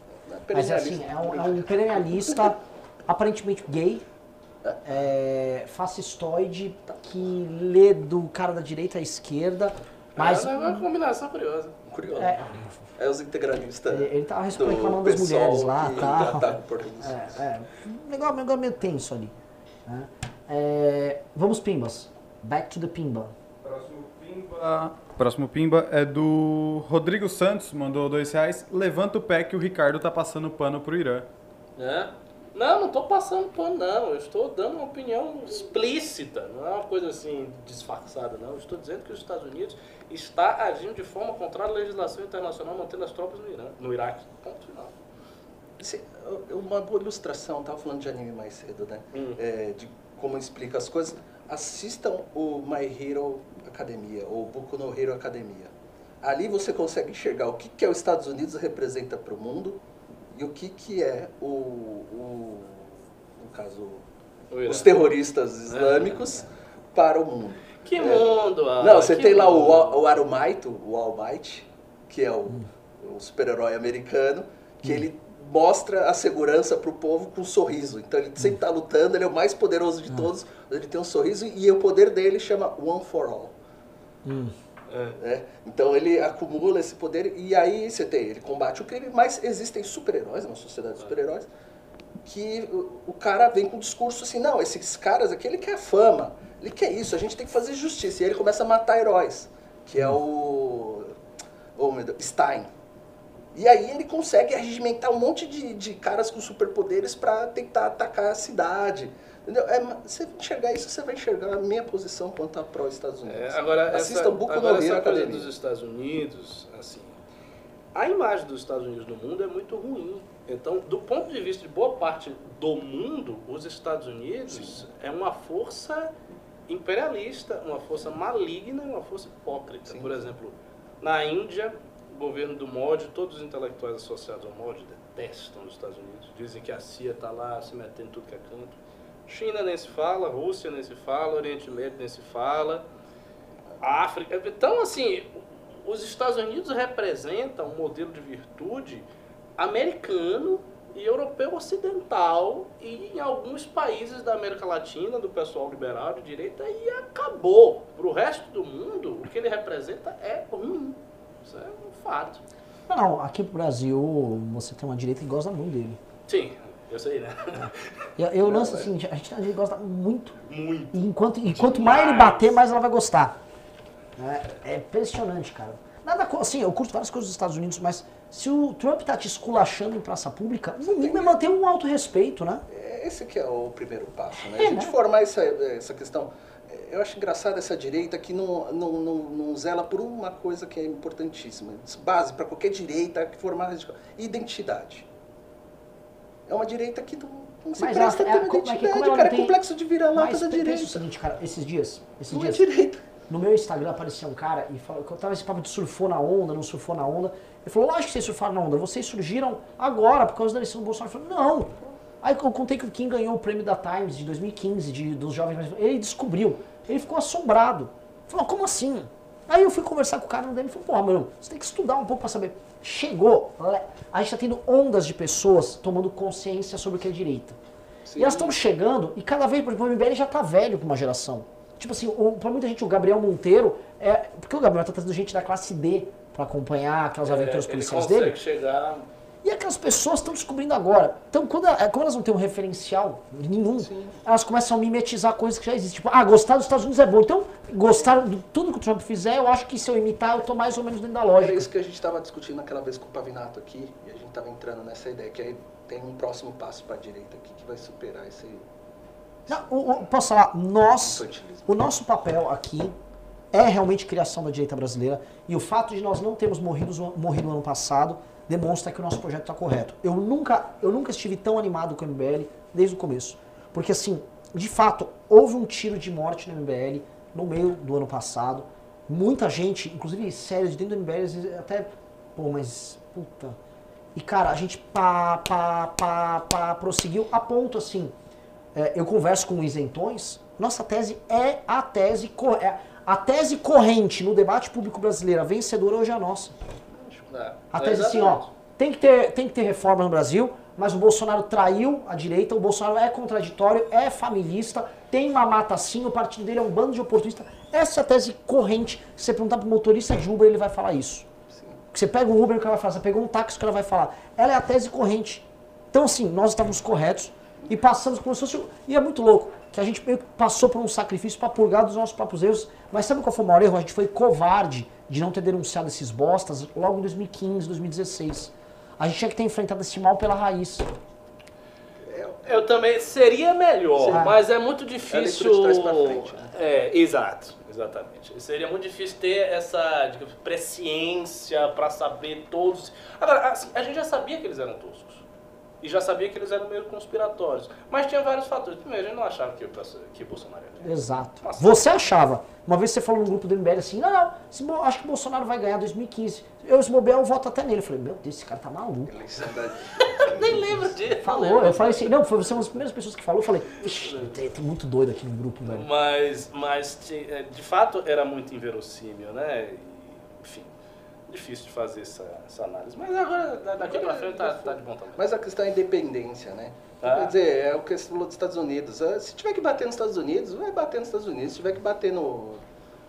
é Mas é assim, é um, é um imperialista <laughs> aparentemente gay, é, fascistoide, que lê do cara da direita à esquerda, mas é uma combinação curiosa. curioso. é, É os integralistas ele, ele tava reclamando das mulheres lá, que tá? o português. É, é. Um negócio, um negócio meio tenso ali. né? É, vamos, Pimbas. Back to the Pimba. Próximo Pimba. Próximo Pimba é do Rodrigo Santos, mandou dois reais. Levanta o pé que o Ricardo tá passando pano pro Irã. né? Não, não estou passando pano, não. Eu estou dando uma opinião explícita. Não é uma coisa assim disfarçada, não. Eu estou dizendo que os Estados Unidos está agindo de forma contrária à legislação internacional, mantendo as tropas no Irã, no Iraque. Ponto final. Uma boa ilustração, tava falando de anime mais cedo, né? Hum. É, de como explica as coisas. Assistam o My Hero Academia, ou Boku no Hero Academia. Ali você consegue enxergar o que, que é os Estados Unidos representa para o mundo e o que, que é o, o no caso, O os terroristas islâmicos para o mundo. Que mundo! ah, Não, você tem lá o, mundo. O Arumaito, o All Might, que é o, o super-herói americano, que ele mostra a segurança pro povo com um sorriso. Então ele sempre tá lutando, ele é o mais poderoso de todos, ele tem um sorriso e o poder dele chama One for All. Né? Então ele acumula esse poder e aí você tem, ele combate o crime, mas existem super-heróis, uma sociedade de super-heróis, que o, o cara vem com um discurso assim, não, esses caras aqui, ele quer fama, ele quer isso, a gente tem que fazer justiça. E aí ele começa a matar heróis, que é o... Oh, meu Deus, Stein. E aí ele consegue arregimentar um monte de, de caras com superpoderes para tentar atacar a cidade. Entendeu? É, você enxergar isso, você vai enxergar a minha posição quanto a pró-Estados Unidos. É, agora, Assista essa, Boku agora no essa coisa Academia. dos Estados Unidos, assim, a imagem dos Estados Unidos no mundo é muito ruim. Então, do ponto de vista de boa parte do mundo, os Estados Unidos é uma força imperialista, uma força maligna uma força hipócrita. Sim. Por exemplo, na Índia, o governo do Modi, todos os intelectuais associados ao Modi detestam os Estados Unidos. Dizem que a CIA está lá se metendo em tudo que é canto. China nem se fala, Rússia nem se fala, Oriente Médio nem se fala, África. Então, assim, os Estados Unidos representam um modelo de virtude americano e europeu ocidental e em alguns países da América Latina, do pessoal liberal de direita, e acabou. Para o resto do mundo, o que ele representa é ruim. Isso é um fato. Não, aqui pro Brasil você tem uma direita que gosta muito dele. Sim, eu sei, né? Eu, eu lanço assim, a gente, a gente gosta muito. Muito. E enquanto, e quanto mais ele bater, mais ela vai gostar. É, é impressionante, cara. Nada, assim, eu curto várias coisas dos Estados Unidos, mas se o Trump tá te esculachando em praça pública, no mínimo é manter um alto respeito, né? É Esse que é o primeiro passo, né? É, a gente né? formar essa, essa questão. eu acho engraçado essa direita que não, não, não, não zela por uma coisa que é importantíssima. Base para qualquer direita que for mais radical. Identidade. É uma direita que não, não se Mas presta ela- é, como é que- identidade, como cara. É tem- complexo de vira-lata Mas da pensa o direita. seguinte, cara, esses dias, esses Não é dias, direita. no meu Instagram apareceu um cara e falou que eu tava esse papo de surfou na onda, não surfou na onda. Ele falou, lógico que vocês surfaram na onda, vocês surgiram agora por causa da eleição do Bolsonaro. Eu falei, não. Aí eu contei que quem ganhou o prêmio da Times de 2015, de, dos jovens ele descobriu. Ele ficou assombrado. Falou, como assim? Aí eu fui conversar com o cara no DM e falei, porra, meu, você tem que estudar um pouco pra saber. Chegou, a gente tá tendo ondas de pessoas tomando consciência sobre o que é direita. E elas estão chegando, e cada vez, por exemplo, o MBL já tá velho pra uma geração. Tipo assim, o, pra muita gente, o Gabriel Monteiro, é, porque o Gabriel tá trazendo gente da classe D pra acompanhar aquelas aventuras É, ele policiais consegue dele. chegar... E aquelas pessoas estão descobrindo agora. Então, quando, ela- quando elas não têm um referencial nenhum, elas começam a mimetizar coisas que já existem. Tipo, ah, gostar dos Estados Unidos é bom. Então, gostar de tudo que o Trump fizer, eu acho que se eu imitar, eu tô mais ou menos dentro da Era lógica. isso que a gente estava discutindo naquela vez com o Pavinato aqui, e a gente estava entrando nessa ideia, que aí tem um próximo passo para a direita aqui que vai superar esse Não, o- o- posso falar, nós, o nosso papel aqui é realmente criação da direita brasileira e o fato de nós não termos morrido, morrido no ano passado demonstra que o nosso projeto está correto. Eu nunca, eu nunca estive tão animado com o MBL desde o começo. Porque assim, de fato, houve um tiro de morte no MBL no meio do ano passado. Muita gente, inclusive sérios de dentro do MBL, até, pô, mas puta. E cara, a gente pá, pá, pá, pá, prosseguiu a ponto assim, é, eu converso com isentões, nossa tese é a tese, é a tese corrente no debate público brasileiro, a vencedora hoje é a nossa. É, A tese assim, ó, tem que, ter, tem que ter reforma no Brasil, mas o Bolsonaro traiu a direita, o Bolsonaro é contraditório, é familista, tem uma mata sim, o partido dele é um bando de oportunistas. Essa é a tese corrente. Se você perguntar pro motorista de Uber, ele vai falar isso. Você pega um Uber, o cara vai falar, você pegou um táxi, o cara vai falar. Ela é a tese corrente. Então, assim, nós estávamos corretos e passamos como se fosse. E é muito louco, que a gente meio que passou por um sacrifício para purgar dos nossos próprios erros. Mas sabe qual foi o maior erro? A gente foi covarde de não ter denunciado esses bostas logo em 2015, 2016. A gente tinha que ter enfrentado esse mal pela raiz. Eu também seria melhor, Sim. mas é muito É a difícil. leitura de trás pra frente, né? É, exato, exatamente. Seria muito difícil ter essa digamos, presciência pra saber todos. Agora, assim, a gente já sabia que eles eram toscos. E já sabia que eles eram meio conspiratórios. Mas tinha vários fatores. Primeiro, a gente não achava que, o- que Bolsonaro ia ganhar. Exato. Nossa. Você achava. Uma vez você falou no grupo do MBL assim, não, não, acho que o Bolsonaro vai ganhar 2015. Eu, se bobear, eu voto até nele. Eu falei, meu Deus, esse cara tá maluco. <laughs> Nem lembro disso. Falou, eu falei assim, não, foi você uma das primeiras pessoas que falou, eu falei, ixi, tem, tem muito doido aqui no grupo, velho. Mas, mas é, de fato era muito inverossímil, né? Difícil de fazer essa, essa análise. Mas agora, da- daqui pra frente, tá, tá de bom tamanho. Mas a questão é a independência, né? Ah. Quer dizer, é o que você falou dos Estados Unidos. Ah, Se tiver que bater nos Estados Unidos, vai bater nos Estados Unidos. Se tiver que bater no,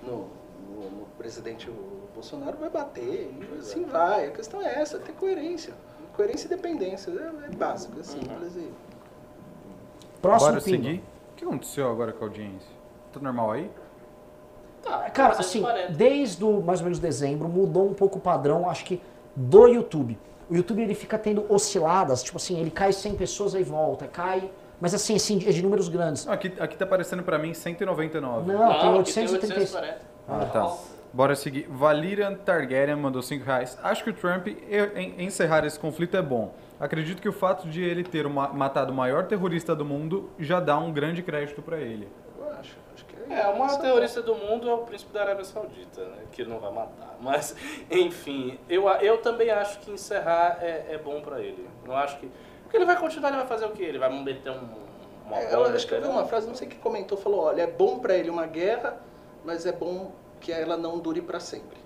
no, no- no presidente Bolsonaro, vai bater. E assim vai. A questão é essa, ter coerência. Coerência e dependência. É, é básico, é simples. E... Próximo Bora seguir. O que aconteceu agora com a audiência? Tudo normal aí? Tá, Cara, assim, 440. desde o, mais ou menos dezembro, mudou um pouco o padrão, acho que, do YouTube. O YouTube, ele fica tendo osciladas, tipo assim, ele cai 100 pessoas, aí volta, cai... Mas assim, assim, é de números grandes. Não, aqui, aqui tá aparecendo pra mim 199. Não, tem aqui 836. 840. Ah, tá. Bora seguir. Valirian Targaryen mandou 5 reais. Acho que o Trump em- encerrar esse conflito é bom. Acredito que o fato de ele ter uma- matado o maior terrorista do mundo já dá um grande crédito pra ele. Eu acho. Acho que É, o maior terrorista do mundo é o príncipe da Arábia Saudita, né? Que ele não vai matar. Mas, <laughs> enfim, eu, eu também acho que encerrar é, é bom pra ele. Não acho que. Porque ele vai continuar, ele vai fazer o quê? Ele vai meter um. Uma É, eu acho que eu vi uma frase, não sei quem comentou, falou, olha, é bom pra ele uma guerra, mas é bom que ela não dure pra sempre.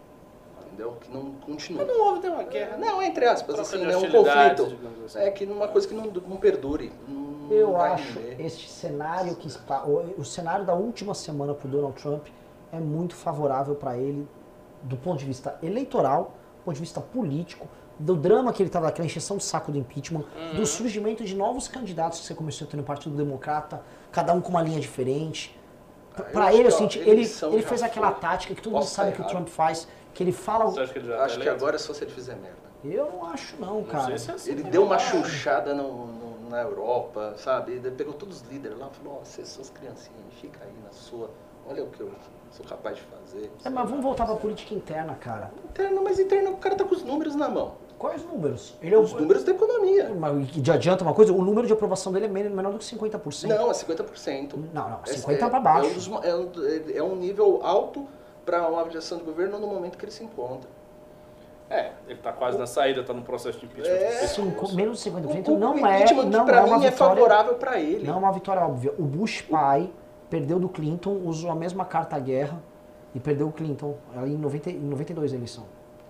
Entendeu? Que não continue. Mas não houve nenhuma guerra. Não, entre aspas, assim, né, um conflito. assim. É que numa coisa que não, não perdure. Não Eu vai acho render. este cenário que está, o, o cenário da última semana para o Donald Trump é muito favorável para ele do ponto de vista eleitoral, do ponto de vista político, do drama que ele estava, daquela encheção de saco do impeachment, do surgimento de novos candidatos que você começou a ter no Partido Democrata, cada um com uma linha diferente. Ah, Para acho ele, é o seguinte, ele, ele fez aquela foi. tática que todo mundo Posso sabe estar que o. Trump faz, que ele fala. Você acha que ele já tá Acho que agora é só se ele fizer merda. Eu não acho, não, Não cara. sei se é assim. Ele não. deu uma chuchada no, no- na Europa, sabe? Ele pegou todos os líderes lá e falou, ó, vocês suas criancinhas, fica aí na sua. Olha o que eu sou capaz de fazer. É, mas vamos voltar pra política interna, cara. Interno, mas interno, o cara tá com os números na mão. Quais números? Ele é o. Os números da economia. Mas que adianta uma coisa? O número de aprovação dele é men- menor do que 50%. Não, é 50%. Não, não, É- 50 é, pra baixo. É um, dos é um- é um nível alto para uma avaliação de governo no momento que ele se encontra. É, ele tá quase na saída, tá no processo de impeachment. É. Cinco- menos de 50% O- o não é, impeachment, não pra é uma mim, é vitória. favorável para ele. Não é uma vitória óbvia. O Bush pai perdeu do Clinton, usou a mesma carta guerra e perdeu o Clinton ali em, 90, em 92 a eleição.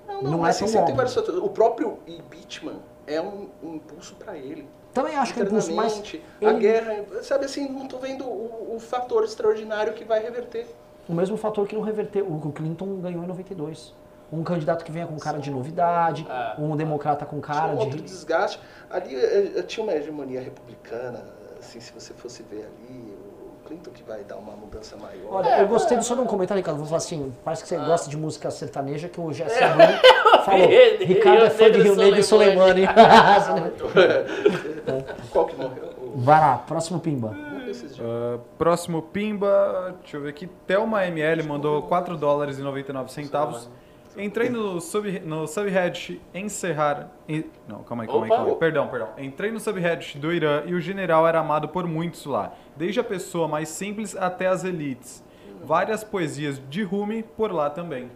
Não, Não não, é mas tão óbvio. vários fatores. O próprio impeachment é um, um impulso para ele. Também acho que é impulso, mas a ele- guerra, sabe assim, não tô vendo o, o fator extraordinário que vai reverter. o mesmo fator que não reverteu. O Clinton ganhou em 92. Um candidato que venha com cara de novidade, Ah. um democrata com cara tinha um outro de. desgaste. Ali eh, eh, tinha uma hegemonia republicana, assim, se você fosse ver ali, o Clinton que vai dar uma mudança maior. Olha, eu gostei só de um comentário, Ricardo. Vou falar assim: parece Ah. que você gosta de música sertaneja, que o Jesse Bruno falou. Ricardo é fã de Rio Negro e Soleimani. <laughs> <laughs> <laughs> Qual que morreu? Vai lá, próximo pimba. Ah, próximo Pimba, deixa eu ver aqui. Thelma ML mandou 4 dólares e 99 centavos. Entrei no, sub, no subreddit encerrar. em- não, calma aí, calma aí, calma aí. Perdão, perdão. Entrei no subreddit do Irã e o general era amado por muitos lá. Desde a pessoa mais simples até as elites. Várias poesias de Rumi por lá também.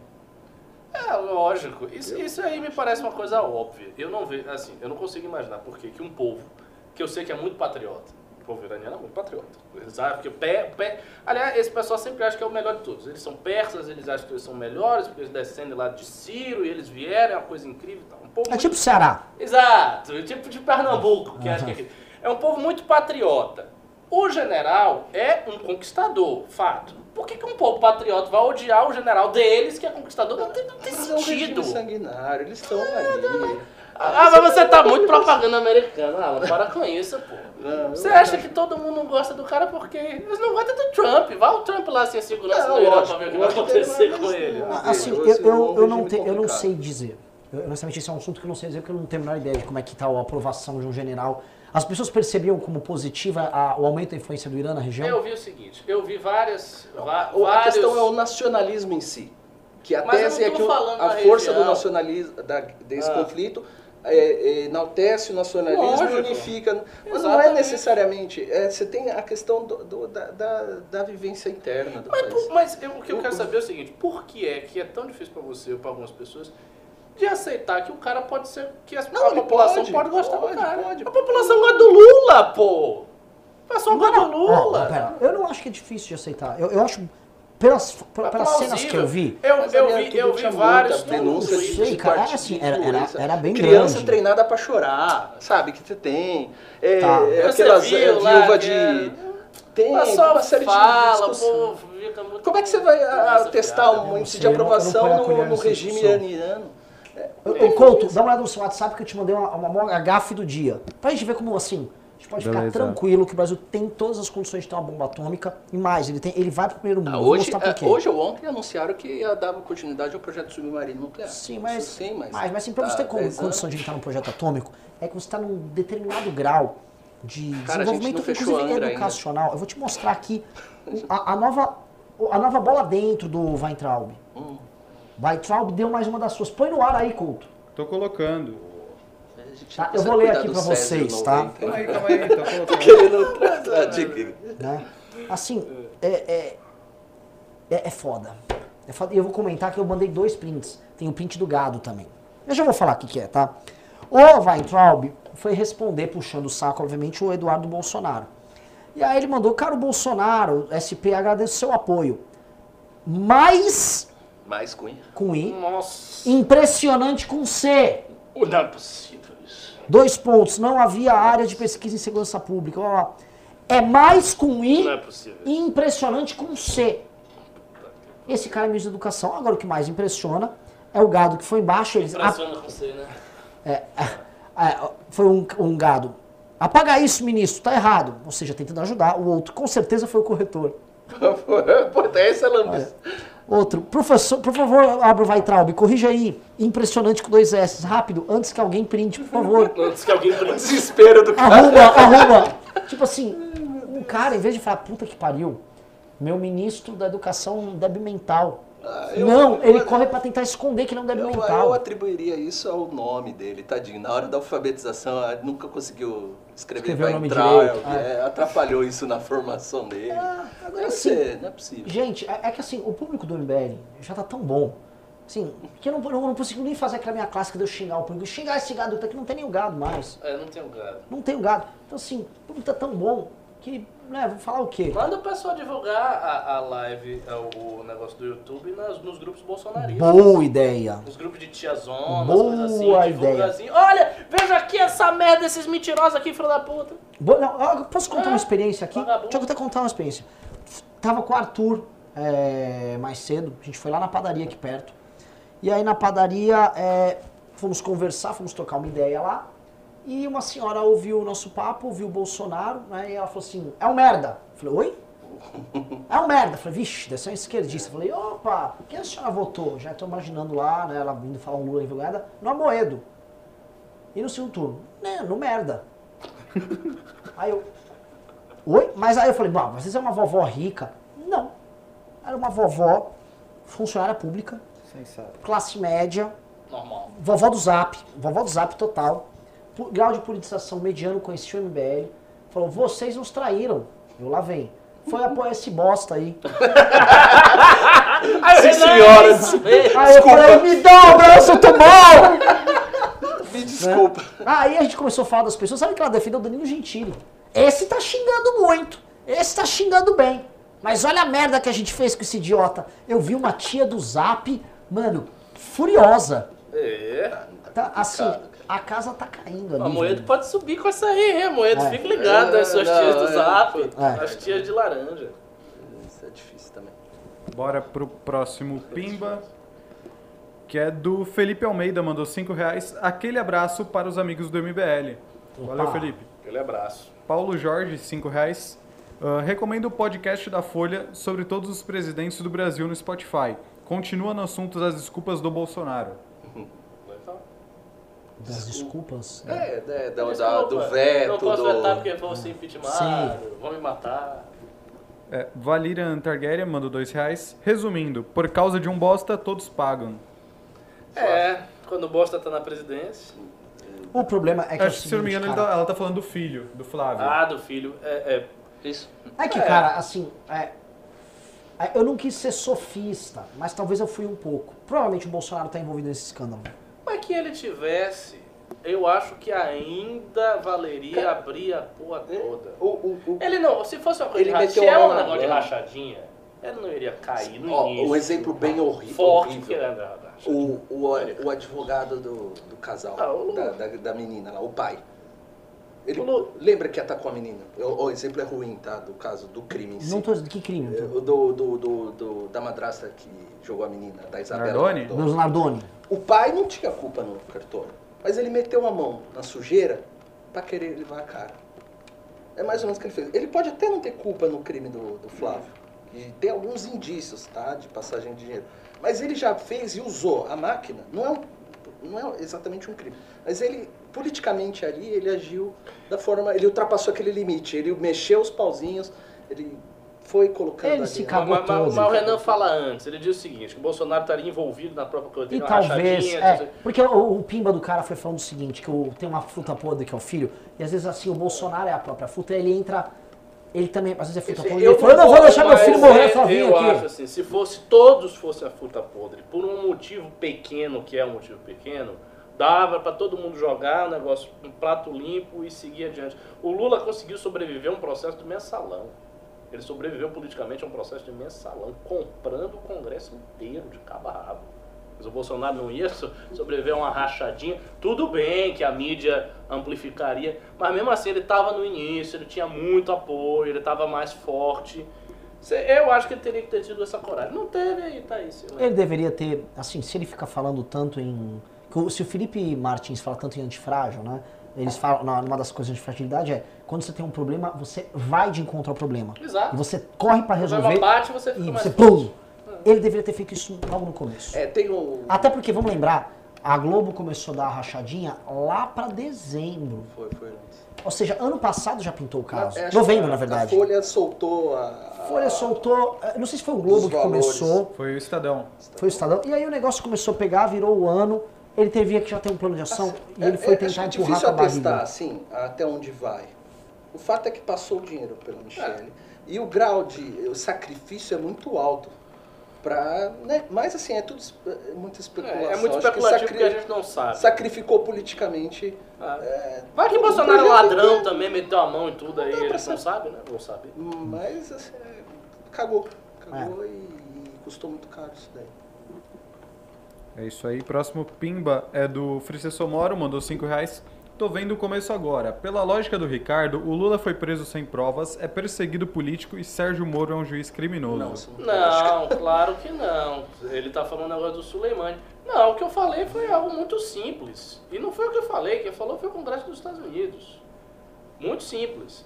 É, lógico. Isso, isso aí me parece uma coisa óbvia. Eu não vejo, assim, eu não consigo imaginar por que um povo, que eu sei que é muito patriota, povo iraniano é muito patriota. Eles acham que o pé, pé... Aliás, esse pessoal sempre acha que é o melhor de todos. Eles são persas, eles acham que eles são melhores, porque eles descendem lá de Ciro e eles vieram, é uma coisa incrível. e tal. Um povo É muito- tipo Ceará. Exato, tipo de Pernambuco, que acho que é, é um povo muito patriota. O general é um conquistador, fato. Por que, que um povo patriota vai odiar o general deles, que é conquistador? Não tem, não tem Mas é um regime sentido. sanguinário, eles estão ali. Ah, mas você tá muito propaganda americana, Alan. Para com isso, pô. Não, Você acha que todo mundo gosta do cara porque eles não gostam do Trump? Vai o Trump lá sem a segurança Não, do Irã pra ver o que vai acontecer ele com ele. Ah, Assim, vejo eu, eu, eu, não, te- eu não sei dizer. Eu, honestamente, esse é um assunto que eu não sei dizer, porque eu não tenho a menor ideia de como é que está a aprovação de um general. As pessoas percebiam como positiva a- o aumento da influência do Irã na região? Eu vi o seguinte, eu vi várias... va- Ou A vários... questão é o nacionalismo em si. Que a Mas tese não é que a força do região. nacionalismo, da- desse Ah. conflito, é, é, enaltece o nacionalismo Lógico. e unifica. Mas não é Exatamente. necessariamente. é, você tem a questão do- do- da, da, da vivência interna do Mas, país. mas eu- o que eu quero saber é o seguinte, por que é que é tão difícil pra você ou pra algumas pessoas de aceitar que o cara pode ser, que a, Não, a população pode, pode, gostar pode, do cara. pode. A população gosta do Lula, pô! O pessoal gosta do Lula. eu não acho que é difícil de aceitar. Eu, eu acho, pelas, É pelas cenas que eu vi, Eu, eu ali vi, eu vi vários Eu de, sei, de cara, partido é assim, de era- era- era bem Criança grande. treinada pra chorar, sabe? Que você tem. É, Tá. é aquelas viu é, lá viúva que de. era- Tem pessoal uma série de fala, discussão. pô, fica muito... Como é que você vai a- Essa testar um né? índice sei, de eu não- eu não aprovação no, no regime discussão. iraniano? Ô, ô, Couto, dá uma olhada no seu WhatsApp que eu te mandei uma, uma, uma gafe do dia. Pra gente ver como, assim, gente pode Beleza. ficar tranquilo que o Brasil tem todas as condições de ter uma bomba atômica. E mais, ele, tem, ele vai pro primeiro mundo. Ah, hoje, mostrar por é, quê. hoje ou ontem anunciaram que ia dar continuidade ao projeto submarino nuclear. Sim, mas, Sim, mas, mas, mas assim, pra tá, você ter 10 condição de entrar num projeto atômico, é que você está num determinado grau de Cara, desenvolvimento, inclusive Angra ainda. educacional. Eu vou te mostrar aqui o- a, a nova, a nova bola dentro do Weintraub. Hum. Weintraub deu mais uma das suas. Põe no ar aí, Couto. Tô colocando. Tá, eu vou ler aqui Césio vocês, tá? 90. Calma aí, calma aí, tô colocando. Querendo tratar de... né? Assim, é, é, é, é foda. É foda. E eu vou comentar que eu mandei dois prints. Tem o print do gado também. Eu já vou falar o que, que é, tá? O Weintraub foi responder, puxando o saco, obviamente, o Eduardo Bolsonaro. E aí ele mandou, cara, o Bolsonaro, SP, agradeço o seu apoio. Mais Mais Cunha. com I, Nossa, impressionante com C. não é possível. Dois pontos, não havia área de pesquisa em segurança pública. Ó, é mais com I. Não é possível. E impressionante com C. Esse cara é ministro da educação. Agora o que mais impressiona é o gado que foi embaixo. Eles, Impressiona com você, né? é, é, foi um, um gado. Apaga isso, ministro, tá errado. Ou seja, tentando ajudar. O outro, com certeza, foi o corretor. <laughs> Pô, até essa lambis. Outro, professor, por favor, abra o Weitraub, corrija aí. Impressionante com dois S. Rápido, antes que alguém printe, por favor. <laughs> Antes que alguém prenda. Desespero do cara. Arruma, arruma. Tipo assim, o cara, em vez de falar, puta que pariu, Meu ministro da educação débil mental. Ah, eu- não, eu- ele eu- corre pra tentar esconder que ele é Eu, mental. eu atribuiria isso ao nome dele, tadinho. Na hora da alfabetização, nunca conseguiu escrever Escreveu o nome entrar. direito, é, atrapalhou isso na formação dele. Ah, agora Deve sim. ser, não é possível. Gente, é, é que assim, o público do MBL já tá tão bom. Assim, que eu não, eu não consigo nem fazer aquela minha clássica de eu xingar o público. Xingar esse gado tá que não tem nem o gado mais. É, não tem um gado. Não tem o gado. Então assim, o público tá tão bom que, né, vou falar o quê? Manda o pessoal divulgar a, a live, é, o, o negócio do YouTube nas, nos grupos bolsonaristas. Boa ideia. Os grupos de tiazona, Boa coisas assim, ideia. assim. Olha, veja aqui essa merda, esses mentirosos aqui, filho da puta. Bo- não, posso contar uma Ah, experiência aqui? vagabundo. Deixa eu até contar uma experiência. Tava com o Arthur é, mais cedo, a gente foi lá na padaria aqui perto. E aí na padaria é, fomos conversar, fomos trocar uma ideia lá. E uma senhora ouviu o nosso papo, ouviu o Bolsonaro, né? E ela falou assim: é um merda. Eu falei: oi? É um merda. Eu falei: vixe, deve ser um esquerdista. Eu falei: opa, quem a senhora votou? Já estou imaginando lá, né? Ela vindo falar um Lula envergonhada. No Amoedo. E no segundo turno? Né, no merda. Aí eu. Oi? Mas aí eu falei, bom, vocês é uma vovó rica? Não. Era uma vovó, funcionária pública, Sensato. classe média, Normal. vovó do Zap, vovó do Zap total, grau de politização mediano, conhecia o MBL, falou, vocês nos traíram. Eu lá vem. Foi apoiar esse bosta aí. <laughs> Sim, senhora. Aí eu falei, me dá um abraço, eu tô mal! Me desculpa. Aí a gente começou a falar das pessoas, sabe que ela defendeu o Danilo Gentili. Esse tá xingando muito, esse tá xingando bem. Mas olha a merda que a gente fez com esse idiota. Eu vi uma tia do Zap, mano, furiosa. É. Tá, assim, a casa tá caindo ali. A Moedo pode subir com essa aí, hein? Moedo, É. fique ligado, as suas Não, tias do é. Zap. É. As tias de laranja. Isso é difícil também. Bora pro próximo Pimba, que é do Felipe Almeida, mandou 5 reais. Aquele abraço para os amigos do MBL. Valeu, Opa. Felipe. Aquele abraço. Paulo Jorge, 5 reais. Ah, recomendo o podcast da Folha sobre todos os presidentes do Brasil no Spotify. Continua no assunto das desculpas do Bolsonaro. Das desculpas. É, é, da- da- Desculpa, do veto, Não posso do... vetar porque vão ser impeachmentados, vão me matar. É, Valirian Targaryen mandou 2 reais. Resumindo, por causa de um bosta, todos pagam. É, quando o bosta tá na presidência. O problema é que. é o Acho que, se eu não me engano, cara, tá- ela tá falando do filho, do Flávio. Ah, do filho. É, é. Isso. É que, É. cara, assim, é, é, eu não quis ser sofista, mas talvez eu fui um pouco. Provavelmente o Bolsonaro tá envolvido nesse escândalo. Mas que ele tivesse, eu acho que ainda valeria abrir a porra toda. O, o, o, Ele não, se fosse uma coisa Ele de meteu se é um negócio de rachadinha, ele não iria cair no ó, início. um exemplo bem horrível. forte que rachadinha. O, o, o advogado do, do casal, Ah, da, da, da menina lá, o pai. Ele lembra que atacou a menina? O, o exemplo é ruim, tá? Do caso, do crime em si. Não tô dizendo que crime. É, eu tô- o Do, do, do, do- da madrasta que jogou a menina, da Isabela. Nardoni. Dos Nardoni. O pai não tinha culpa no cartório, mas ele meteu a mão na sujeira pra querer levar a cara. É mais ou menos o que ele fez. Ele pode até não ter culpa no crime do, do Flávio. E tem alguns indícios, tá? De passagem de dinheiro. Mas ele já fez e usou a máquina. Não é, um- não é exatamente um crime. Mas ele, politicamente ali, ele agiu da forma. Ele ultrapassou aquele limite. Ele mexeu os pauzinhos, ele foi colocando. Ele se cagou Mas, mas- todo. mas o Renan fala antes, ele diz o seguinte, que o Bolsonaro estaria envolvido na própria coisa, E talvez, rachadinha, é, porque o, o pimba do cara foi falando o seguinte, que o, tem uma fruta podre que é o filho, e às vezes assim, o Bolsonaro é a própria fruta, ele entra, ele também, às vezes é fruta Eu podre, ele fala, eu não vou deixar meu filho morrer é, sozinho eu aqui. acho assim, se fosse todos fossem a fruta podre, por um motivo pequeno, que é um motivo pequeno, dava pra todo mundo jogar o negócio, um prato limpo e seguir adiante. O Lula conseguiu sobreviver a um processo de mensalão. Ele sobreviveu politicamente a um processo de mensalão, comprando o Congresso inteiro de cabo a rabo. Mas o Bolsonaro não ia so- sobreviver a uma rachadinha. Tudo bem que a mídia amplificaria, mas mesmo assim ele estava no início, ele tinha muito apoio, ele estava mais forte. Eu acho que ele teria que ter tido essa coragem. Não teve aí, tá aí. seu- Ele deveria ter, assim, se ele fica falando tanto em. Se o Felipe Martins fala tanto em antifrágil, né? Eles falam, na- uma das coisas de fragilidade é quando você tem um problema, você vai de encontro ao problema. Exato. E você corre pra O resolver. bate, você fica e mais você pum! Ele deveria ter feito isso logo no começo. É, tem o. Até porque, vamos lembrar, A Globo começou a dar a rachadinha lá pra dezembro. Foi, foi antes. Ou seja, ano passado já pintou o caso. É, acho Novembro, que na a- verdade. A Folha soltou a. A Folha soltou, eh, não sei se foi o Globo que valores. começou, Foi o Estadão. foi o Estadão, e aí o negócio começou a pegar, virou o ano, ele teve que já ter um plano de ação, e ele É- foi é- tentar acho empurrar com difícil a atestar, barriga. assim, até onde vai. O fato é que passou o dinheiro pela É. Michelle. E o grau de o sacrifício é muito alto. Pra, né? Mas assim, é tudo é muita especulação. É, é muito que especulativo sacri- porque a gente não sabe. Sacrificou politicamente. Ah. é, Vai que tudo Bolsonaro é ladrão gente- também, meteu a mão e tudo aí, Não, eles não saber. sabem, né? Vão saber. Mas assim, é, cagou. É. Cagou e custou muito caro isso daí. É isso aí. Próximo pimba é do Fricesso Moro, mandou 5 reais. Tô vendo o começo agora. Pela lógica do Ricardo, o Lula foi preso sem provas, é perseguido político e Sérgio Moro é um juiz criminoso. Não. Não, claro que não. Ele tá falando agora do Suleimani. Não, o que eu falei foi algo muito simples. E não foi o que eu falei, quem falou foi o Congresso dos Estados Unidos. Muito simples.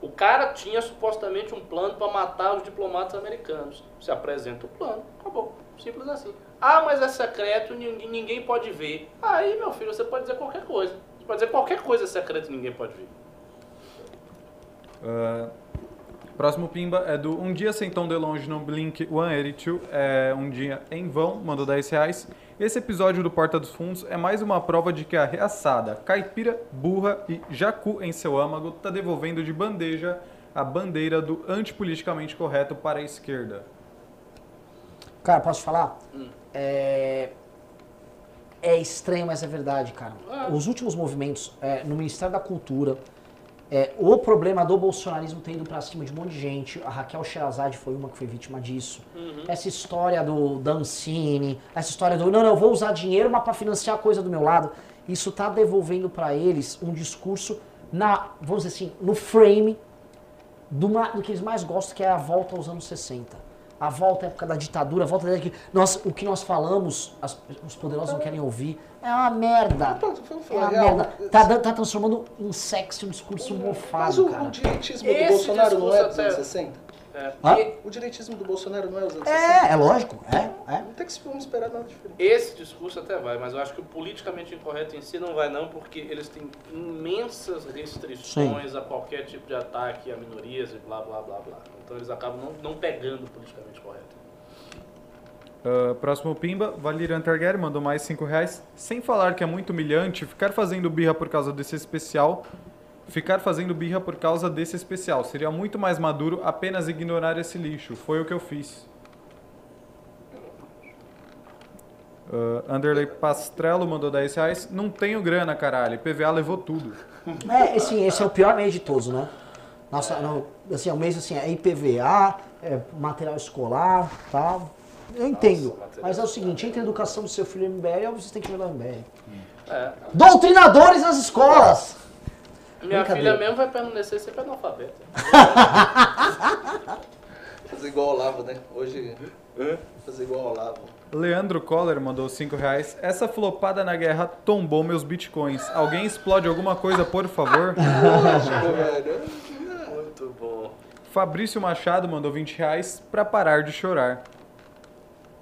O cara tinha supostamente um plano para matar os diplomatas americanos. Se apresenta o plano, acabou. Simples assim. Ah, mas é secreto, ninguém, ninguém pode ver. Aí, meu filho, você pode dizer qualquer coisa. Você pode dizer qualquer coisa é secreto e ninguém pode ver. Ah, próximo pimba é do Um Dia Sem Tão De Longe no Blink 182, é um dia em vão, mandou 10 reais. Esse episódio do Porta dos Fundos é mais uma prova de que a reaçada, caipira, burra e jacu em seu âmago tá devolvendo de bandeja a bandeira do antipoliticamente correto para a esquerda. Cara, posso te falar? Hum. É... é estranho, mas é verdade, cara. Ah. Os últimos movimentos é, no Ministério da Cultura, é, o problema do bolsonarismo tem ido pra cima de um monte de gente. A Raquel Sherazade foi uma que foi vítima disso. Uhum. Essa história do Dancini, essa história do não, não, eu vou usar dinheiro mas para financiar a coisa do meu lado. Isso tá devolvendo para eles um discurso na, vamos dizer assim, no frame do, do que eles mais gostam, que é a volta aos anos 60. A volta à época da ditadura, a volta da que nós, o que nós falamos, as- os poderosos não querem ouvir, é uma merda. É uma merda. Tá, tá transformando em sexo um discurso Mas mofado, o, cara. o direitismo Esse do Bolsonaro não é dos anos até- 60? É. Hã? O direitismo do Bolsonaro não é os anos 60? É, é lógico. É, é. Não tem que se vamos esperar nada diferente. Esse discurso até vai, mas eu acho que o politicamente incorreto em si não vai não, porque eles têm imensas restrições a qualquer tipo de ataque a minorias e blá blá blá blá. Então eles acabam não, não pegando o politicamente correto. Ah, próximo pimba, Valirian Targaryen mandou mais 5 reais. Sem falar que é muito humilhante ficar fazendo birra por causa desse especial. Ficar fazendo birra por causa desse especial. Seria muito mais maduro apenas ignorar esse lixo. Foi o que eu fiz. Uh, Underlay Pastrello mandou 10 reais. Não tenho grana, caralho. PVA levou tudo. É, assim, esse é o pior mês de todos, né? Nossa, não, assim, é um mês assim, é IPVA, é material escolar, tal. Eu entendo. material mas é o seguinte, entre a educação do seu filho e o MBL, vocês têm que ver o MBL. É. Doutrinadores nas escolas! Minha filha mesmo vai permanecer sempre analfabeta. <laughs> Fazer igual ao Olavo, né? Hoje, fazer igual ao Olavo. Leandro Coller mandou 5 reais. Essa flopada na guerra tombou meus bitcoins. Alguém explode alguma coisa, por favor? <laughs> Lógico, velho. Muito bom. Fabrício Machado mandou 20 reais pra parar de chorar.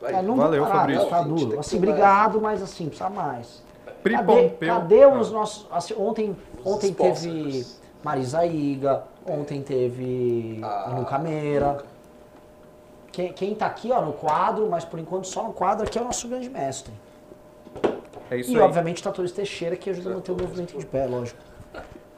Vai. É, não Valeu, parar, Fabrício. Tá duro. Assim, obrigado, mas assim, precisa mais. Pri Cadê, Pompeu. cadê os nossos. assim, ontem Ontem teve sponsors. Marisa Iga, ontem teve Ah, a Nuca Meira. Quem, quem tá aqui ó, no quadro, mas por enquanto só no quadro, aqui é o nosso grande mestre. É isso E aí. obviamente Tratores Teixeira, que ajuda a manter o movimento de pé, lógico.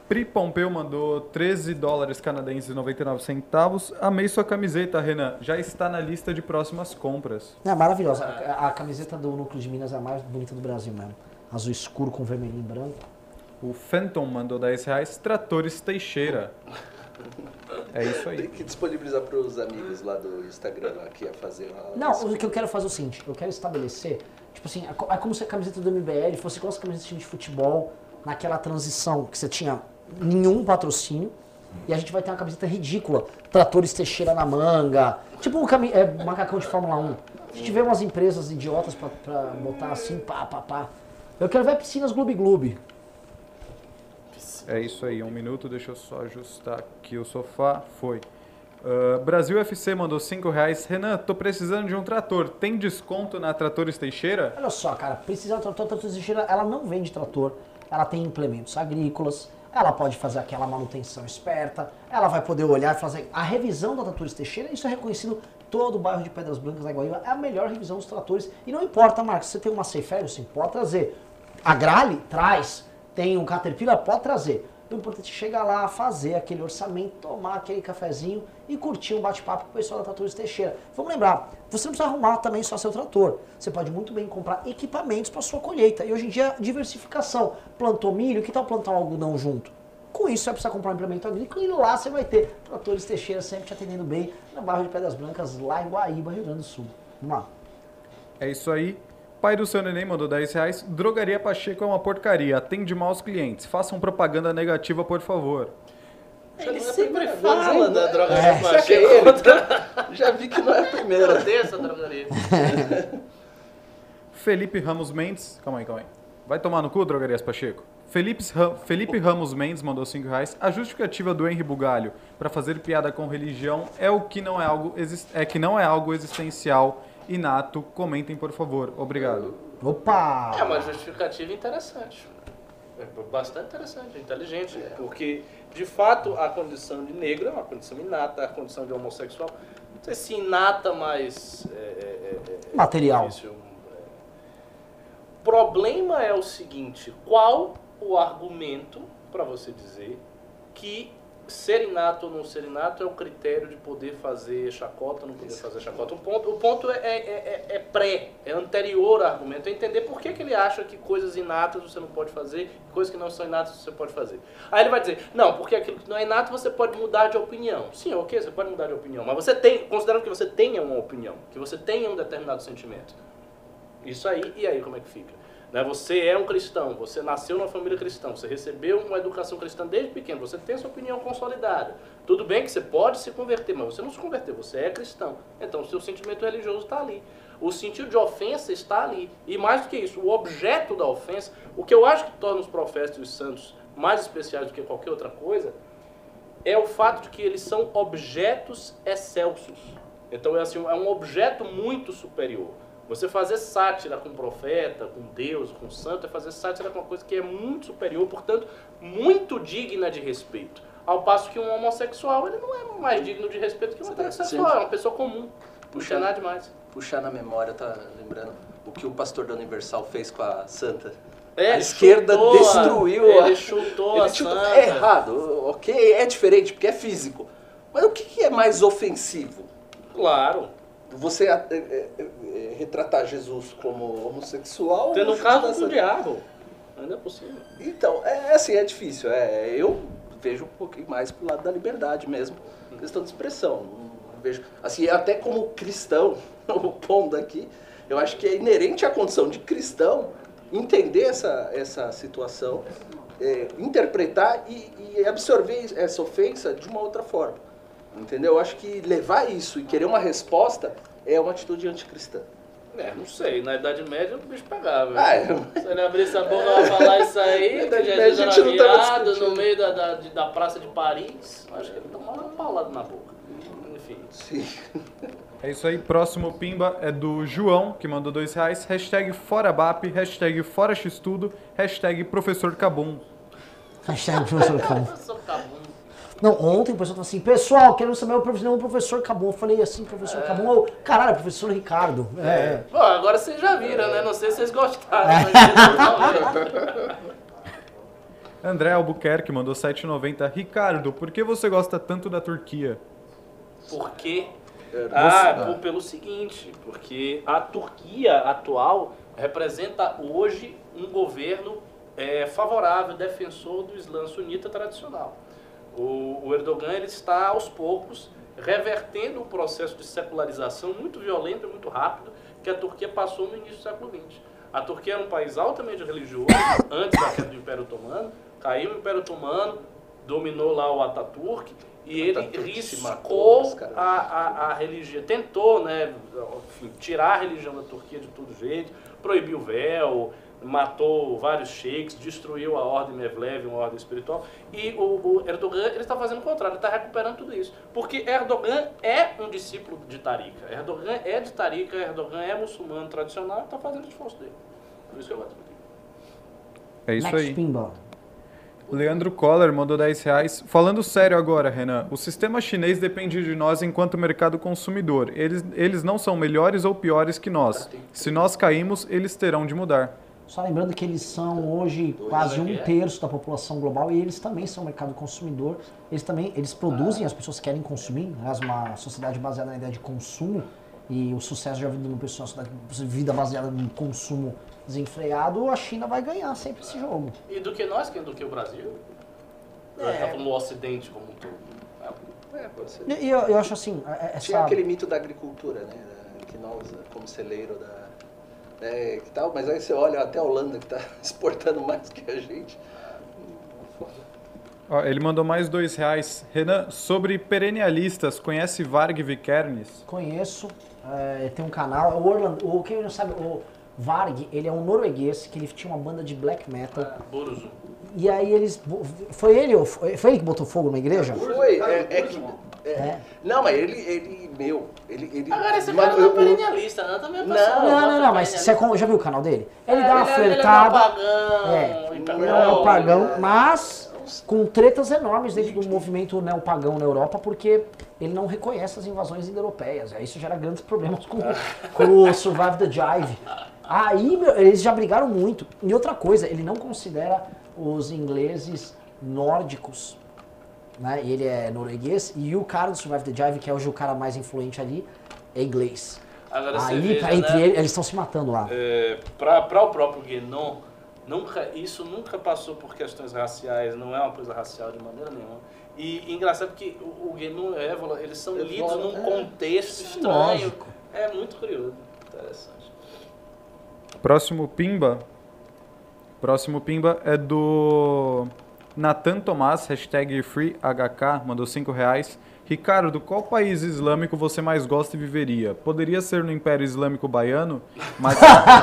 Pri Pompeu mandou 13 dólares canadenses e 99 centavos. Amei sua camiseta, Renan. Já está na lista de próximas compras. É maravilhosa. A, a camiseta do Núcleo de Minas é a mais bonita do Brasil mesmo. Azul escuro com vermelhinho branco. O Phantom mandou 10 reais. Tratores Teixeira. É isso Tem aí. que disponibilizar para os amigos lá do Instagram lá, que ia fazer uma... Não, o que eu quero fazer é o seguinte, eu quero estabelecer, tipo assim, é é como se a camiseta do MBL fosse igual as camisetas de futebol, naquela transição que você tinha nenhum patrocínio, e a gente vai ter uma camiseta ridícula, tratores Teixeira na manga, tipo um cami é, macacão de Fórmula 1. Se tiver umas empresas idiotas pra, pra botar assim, pá, pá, pá. Eu quero ver piscinas Gloob Gloob. É isso aí. Um minuto. Deixa eu só ajustar aqui o sofá. Foi. Uh, Brasil FC mandou 5 reais. Renan, tô precisando de um trator. Tem desconto na Tratores Teixeira? Olha só, cara, precisa de trator, trator Teixeira, ela não vende trator, ela tem implementos agrícolas, ela pode fazer aquela manutenção esperta, ela vai poder olhar e fazer a revisão da Tratores Teixeira, isso é reconhecido todo o bairro de Pedras Brancas da Guaíba, é a melhor revisão dos tratores. E não importa, Marcos, você tem uma Seifério, sim, pode trazer. A Grale traz, tem um Caterpillar, pode trazer. O importante é chegar lá, fazer aquele orçamento, tomar aquele cafezinho e curtir um bate-papo com o pessoal da Tratores Teixeira. Vamos lembrar, você não precisa arrumar também só seu trator. Você pode muito bem comprar equipamentos para sua colheita. E hoje em dia, diversificação. Plantou milho, que tal plantar um algodão junto? Com isso, você vai precisar comprar um implemento agrícola e lá você vai ter Tratores Teixeira sempre te atendendo bem na Barra de Pedras Brancas, lá em Guaíba, Rio Grande do Sul. Vamos lá. É isso aí. Pai do seu neném mandou 10 reais. Drogaria Pacheco é uma porcaria. Atende mal os clientes. Façam propaganda negativa, por favor. Ele não é a sempre primeira fala da droga É. é ele? <laughs> Já vi que não é a primeira. Eu odeio essa drogaria. <laughs> Felipe Ramos Mendes. Calma aí, calma aí. Vai tomar no cu, Drogarias Pacheco? Felipe, Ra- Felipe Ramos Mendes mandou 5 reais. A justificativa do Henry Bugalho para fazer piada com religião é o que não é algo, é que não é algo existencial, inato. Comentem, por favor. Obrigado. Opa! É uma justificativa interessante. É bastante interessante, inteligente. Porque, de fato, a condição de negro é uma condição inata, a condição de homossexual. Não sei se inata, mas. É, é, é, é Material. difícil. É. O problema é o seguinte: qual o argumento para você dizer que ser inato ou não ser inato é o critério de poder fazer chacota ou não poder fazer chacota? O ponto, o ponto é, é, é- é pré, é anterior ao argumento. É entender por que, que ele acha que coisas inatas você não pode fazer e coisas que não são inatas você pode fazer. Aí ele vai dizer, não, porque aquilo que não é inato você pode mudar de opinião. Sim, ok, você pode mudar de opinião, mas você tem, considerando que você tenha uma opinião, que você tenha um determinado sentimento. Isso aí, e aí como é que fica? Né? Você é um cristão, você nasceu numa família cristã, você recebeu uma educação cristã desde pequeno, você tem sua opinião consolidada. Tudo bem que você pode se converter, mas você não se converteu, você é cristão. Então o seu sentimento religioso está ali. O sentido de ofensa está ali. E mais do que isso, o objeto da ofensa, o que eu acho que torna os profetas e os santos mais especiais do que qualquer outra coisa, é o fato de que eles são objetos excelsos. Então é assim, é um objeto muito superior. Você fazer sátira com profeta, com Deus, com santo, é fazer sátira com uma coisa que é muito superior, portanto, muito digna de respeito. Ao passo que um homossexual, ele não é mais digno de respeito que um heterossexual, é uma pessoa comum. Não Puxa. tem nada demais. Puxar na memória, tá lembrando o que o pastor da Universal fez com a Santa. É, a esquerda chutou destruiu a- Ele chutou Ele a chutou- santa. é errado, ok, é diferente, porque é físico. Mas o que é mais ofensivo? Claro. Você é, é, é, retratar Jesus como homossexual? Tendo um caso com o diabo. Ainda é possível. Então, é assim, é difícil. É, eu vejo um pouquinho mais pro lado da liberdade mesmo, questão de expressão. Vejo, assim, até como cristão, <laughs> o ponto aqui, eu acho que é inerente à condição de cristão entender essa, essa situação, é, interpretar e, e absorver essa ofensa de uma outra forma. Entendeu? Eu acho que levar isso e querer uma resposta é uma atitude anticristã. É, não sei. Na Idade Média o bicho pegava. Ah, é. Se ele abrisse a boca pra falar isso aí, <laughs> Na que Idade Jesus Média a era gente não tava viado no meio da, da, da praça de Paris, acho que ele tomava uma paulada na boca. Enfim. Sim. É isso aí. Próximo Pimba é do João, que mandou 2 reais. Hashtag ForaBap, hashtag ForaXtudo, hashtag Professor Cabum. Hashtag professor Cabum. <laughs> Não, ontem o pessoal falou assim, pessoal, quero saber o professor, não, o professor Cabum. Eu falei assim, professor eu, caralho, professor Ricardo. É, é. Bom, agora vocês já viram, né? Não sei se vocês gostaram. mas. <laughs> <laughs> André Albuquerque mandou 7,90. Ricardo, por que você gosta tanto da Turquia? Por quê? É, Ah, por- pelo seguinte, porque a Turquia atual representa hoje um governo eh, favorável, defensor do Islã sunita tradicional. O, o Erdogan ele está aos poucos revertendo o processo de secularização muito violento e muito rápido que a Turquia passou no início do século XX. A Turquia era um país altamente religioso antes da queda do Império Otomano, caiu o Império Otomano, dominou lá o Ataturk e ele Ataturk riscou a, a, a religião, tentou né, tirar a religião da Turquia de todo jeito, proibiu o véu, matou vários sheiks, destruiu a ordem Mevlev, uma ordem espiritual. E o, o Erdogan ele está fazendo o contrário, ele está recuperando tudo isso. Porque Erdogan é um discípulo de Tariqa. Erdogan é de Tariqa, Erdogan é muçulmano tradicional e está fazendo o esforço dele. Por isso que eu gosto dele. É isso Next aí. Pimba. Leandro Coller mandou 10 reais. Falando sério agora, Renan, o sistema chinês depende de nós enquanto mercado consumidor. Eles, eles não são melhores ou piores que nós. Se nós caímos, eles terão de mudar. Só lembrando que eles são hoje quase um terço da população global e eles também são mercado consumidor. Eles também eles produzem, as pessoas querem consumir. Aliás, uma sociedade baseada na ideia de consumo e o sucesso já vindo no pessoal, vida baseada no consumo desenfreado, a China vai ganhar sempre esse jogo. E do que nós, do que o Brasil? É. Tá no Ocidente como um todo. É. É, pode ser. E eu, eu acho assim, é- Tinha essa, aquele mito da agricultura, né? Que nós, como celeiro da. É, que tal, mas aí você olha até a Holanda que está <laughs> exportando mais que a gente. Ó, ele mandou mais dois reais. Renan, sobre perennialistas, conhece Varg Vikernes? conheço, é, tem um canal, o Orlando, o quem não sabe, o Varg, ele é um norueguês que ele tinha uma banda de black metal. Buruzu. E aí eles. Foi ele, ou foi foi ele que botou fogo na igreja? Foi, é, é que. É. É. Não, mas ele, ele, meu, ele. ele Agora esse cara não é perennialista, não? Também é Não, Não, não, não, mas você já viu o canal dele? Ele É, dá uma ele é- ele é flertada. neopagão, É, imperial, não é o pagão, né? mas com tretas enormes dentro do movimento neopagão na Europa, porque ele não reconhece as invasões indo-europeias. Aí isso gera grandes problemas com, <laughs> com o Survive the Jive. Aí meu, eles já brigaram muito. E outra coisa, ele não considera os ingleses nórdicos. Né? E ele é norueguês. E o cara do Survive the Jive, que é hoje o cara mais influente ali, é inglês. Agora você Aí, veja, entre né? eles, eles estão se matando lá. É, para o próprio Guénon, nunca, isso nunca passou por questões raciais, não é uma coisa racial de maneira nenhuma. E engraçado que o, o Guénon e o Évola, eles são lidos Évola, num é. contexto estranho. lógico. É muito curioso, interessante. Próximo Pimba. Próximo Pimba é do Nathan Tomás, hashtag FreeHK, mandou 5 reais. Ricardo, qual país islâmico você mais gosta e viveria? Poderia ser no Império Islâmico Baiano, mas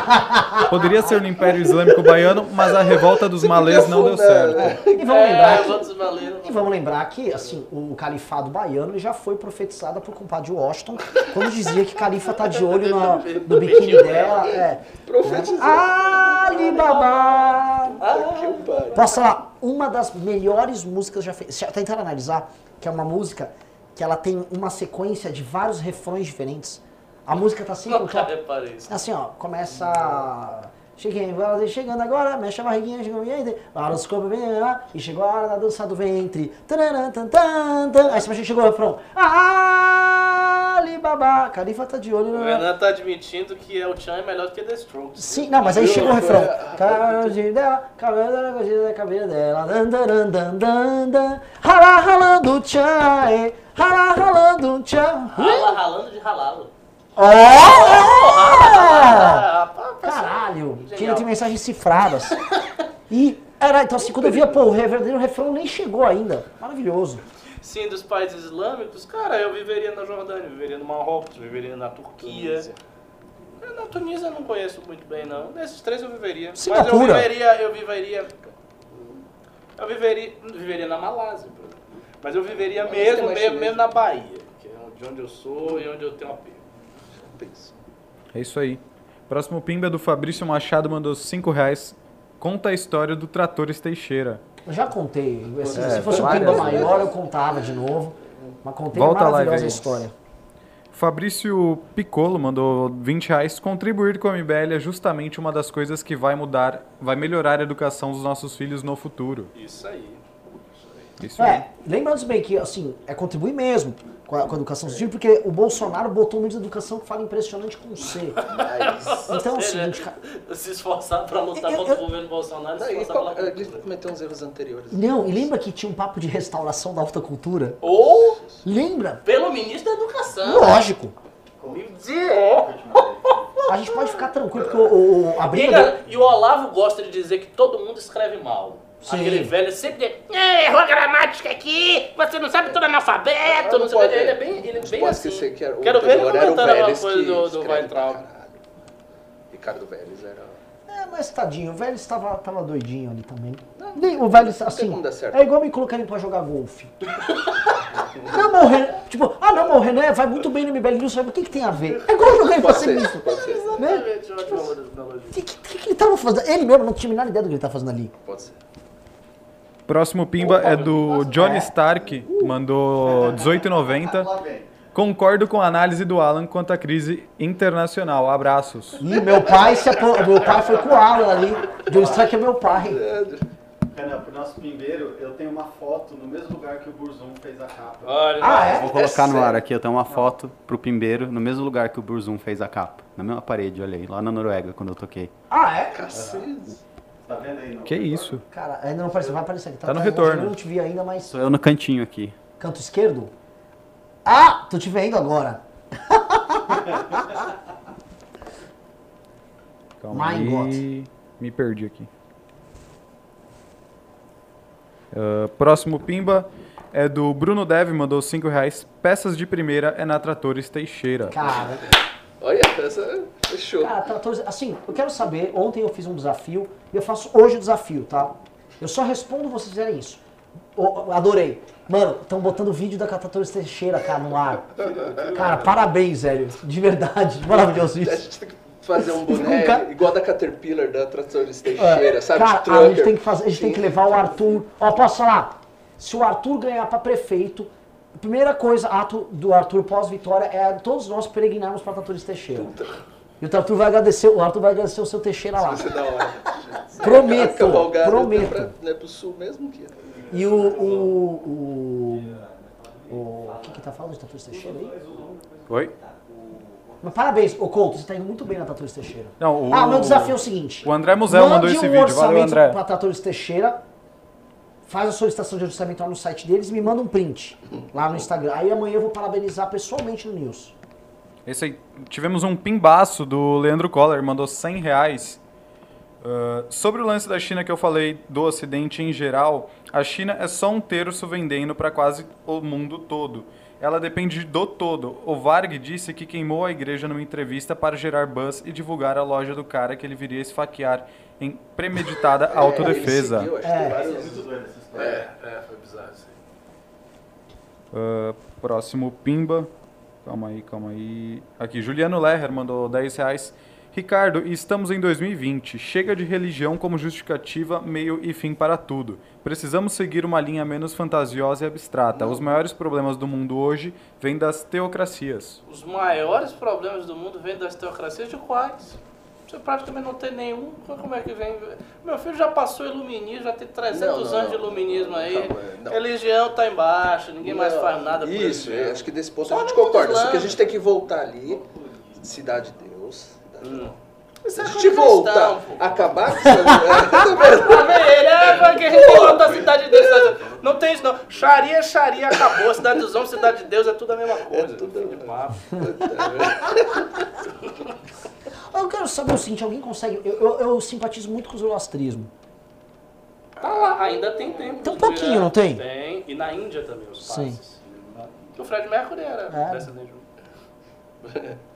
<laughs> poderia ser no Império Islâmico Baiano, mas a revolta dos malês não deu certo. E vamos lembrar que É. E vamos lembrar que, assim, o califado baiano ele já foi profetizado por compadre Washington, quando dizia que Califa tá de olho na- <laughs> no biquíni dela. É. Profetizou. Alibaba! Ah, que pariu. Posso falar, uma das melhores músicas já feitas. Já tentaram analisar que é uma música que ela tem uma sequência de vários refrões diferentes. A música tá sempre top. reparei isso. Assim, ó, começa. Cheguei, chegando agora, mexe a barriguinha, chegou bem, lá nos corpos bem lá, e chegou a hora da dança do ventre. Tararam, tan, tan, tan. Aí você chegou o refrão. Alibaba, Califa tá de olho O. Renan tá admitindo que El Chan é melhor do que The Strokes. Sim, não, mas aí chegou o refrão. <laughs> Cabelo dela, cabelo dela, cabelo dela, cabelo dela, dan, dan, dan, dan, dan. Rala, ralando tchan, eh, rala, ralando tchan. Rala, ralando de pá, pá, Caralho, ele tem mensagens cifradas. E era, então assim, quando eu via, pô, o verdadeiro refrão nem chegou ainda. Maravilhoso. Sim, dos países islâmicos, cara, eu viveria na Jordânia, viveria no Marrocos, viveria na Turquia. Eu, Na Tunísia eu não conheço muito bem, não. Nesses três eu viveria. Mas eu viveria, eu viveria. Eu viveria. Viveria na Malásia, por exemplo. Mas eu viveria Mas mesmo, mesmo, mesmo na Bahia, que é de onde eu sou e onde eu tenho apego. Pensa. É isso aí. Próximo Pimba é do Fabrício Machado, mandou 5 reais. Conta a história do Tratores Teixeira. Eu já contei. assim, É, se fosse um pimba vezes. maior, eu contava de novo. Mas contei Volta lá e maravilhosa a história. Fabrício Piccolo mandou 20 reais. Contribuir com a MBL é justamente uma das coisas que vai mudar, vai melhorar a educação dos nossos filhos no futuro. Isso aí. Isso aí. É, lembrando bem que, assim, é contribuir mesmo com a, com a educação filhos, porque o Bolsonaro botou um nível de educação que fala impressionante com C. Mas. Então é o seguinte, cara. Se esforçar pra lutar Eu- contra eu- o governo Bolsonaro, se esforçar qual- pela ele cometeu uns erros anteriores. Não, e lembra que tinha um papo de restauração da alta cultura? Ou Lembra? pelo ministro da Educação. Lógico. Me dizer. A gente pode ficar tranquilo, porque o, o- a E, briga. cara, e o Olavo gosta de dizer que todo mundo escreve mal. Sim. Aquele velho sempre diz, "É, errou a gramática aqui, você não sabe tudo analfabeto, não, não sei o que." pode- Ele é bem, ele é bem pode assim. esquecer que era, o Quero ver ele comentando alguma coisa do, do pra Weintraub. caralho. Ricardo Vélez era... É, mas tadinho, o velho estava, tava doidinho ali também. O velho, assim, é igual me colocarem pra jogar golfe. <laughs> não, mas o Renan, tipo, ah não, mas o Renan vai muito bem no MBL News, mas o que que tem a ver? É igual jogar Pode você ser, ser, Né? Exatamente, ótima analogia. O que, que, que ele tava fazendo? Ele mesmo não tinha a menor ideia do que ele tava fazendo ali. pode ser. Próximo pimba é do Johnny Stark, mandou 18,90. Concordo com a análise do Alan quanto à crise internacional. Abraços. Ih, meu pai se apo... meu pai foi com o Alan ali. John Stark é meu pai. Renan, pro nosso pimbeiro, eu tenho uma foto no mesmo lugar que o Burzum fez a capa. Olha, Ah, é? Vou colocar no sério? ar aqui, eu tenho uma foto pro pimbeiro no mesmo lugar que o Burzum fez a capa. Na mesma parede, olha aí, lá na Noruega, quando eu toquei. Ah, é? Cacete. Tá vendo aí? Que isso? Cara, ainda não apareceu, vai aparecer aqui. Tá no longe, retorno. Eu não te vi ainda, mas. Sou eu no cantinho aqui. Canto esquerdo? Ah, tô te vendo agora. <laughs> Calma My aí. Me perdi aqui. Ah, próximo pimba é do Bruno Dev, mandou 5 reais. Peças de primeira é na Tratores Teixeira. Cara, Olha, essa fechou. cara, tá, assim, eu quero saber, ontem eu fiz um desafio e eu faço hoje o desafio, tá? Eu só respondo vocês fizerem isso. Ô, adorei. Mano, estão botando vídeo da Catatores Teixeira, cara, no ar. Cara, parabéns, velho. De verdade. <laughs> Maravilhoso A isso. gente tem que fazer um boné Um ca- igual da Caterpillar, da Tratores Teixeira, sabe? Cara, de a gente tem que fazer, a gente tem que levar o Arthur. Ó, posso falar? Se o Arthur ganhar pra prefeito, a primeira coisa ato do Arthur pós-vitória é todos nós peregrinarmos pra Tratores Teixeira. E o Arthur vai agradecer, o Arthur vai agradecer o seu Teixeira lá. Isso é da hora. Prometo, cavalgada prometo. É pra, não é pro sul mesmo que. E o. O. O. O, o que que tá falando de Tratores Teixeira aí? Oi? Mas parabéns, ô Couto, você tá indo muito bem na Tratores Teixeira. Não, o, Ah, o meu desafio é o seguinte. o André Musel mandou esse um vídeo. Valeu, orçamento André. para Tratores Teixeira, faz a solicitação de orçamento lá no site deles e me manda um print lá no Instagram. Aí amanhã eu vou parabenizar pessoalmente no News. Esse aí, tivemos um pimbaço do Leandro Coller, mandou 100 reais. Ah, sobre o lance da China que eu falei do Ocidente em geral, a China é só um terço vendendo para quase o mundo todo. Ela depende do todo. O Varg disse que queimou a igreja numa entrevista para gerar buzz e divulgar a loja do cara que ele viria esfaquear em premeditada autodefesa. É, ele seguiu, acho que É. É, é, foi bizarro isso aí. Ah, próximo Pimba. Calma aí, calma aí. Aqui, Juliano Lerrer mandou 10 reais. Ricardo, estamos em 2020. Chega de religião como justificativa, meio e fim para tudo. Precisamos seguir uma linha menos fantasiosa e abstrata. Os maiores problemas do mundo hoje vêm das teocracias. Os maiores problemas do mundo vêm das teocracias de quais? Você praticamente não tem nenhum. Como é que vem? Meu filho já passou iluminismo, já tem 300 Não, não, anos de iluminismo aí. Não. Religião tá embaixo, ninguém mais faz nada por Isso, religião. é, acho que desse ponto Só a gente concorda. Só que a gente tem que voltar ali. Cidade de Deus. Cidade de Hum. Deus. Isso Se é a gente coisa voltar, cristã, pô. acabar com é, <laughs> vendo? Ele é pra que a gente da cidade de Deus. Não tem isso não. Sharia é Sharia, acabou. Cidade dos homens, cidade de Deus, é tudo a mesma coisa. É tudo- de papo. Eu quero saber o seguinte, alguém consegue... Eu, eu, eu simpatizo muito com o zoroastrismo. Tá lá, ainda tem tempo. Tem um pouquinho, não tem? Tem. E na Índia também, os Sim. passos. O Fred Mercury era descendente. <laughs>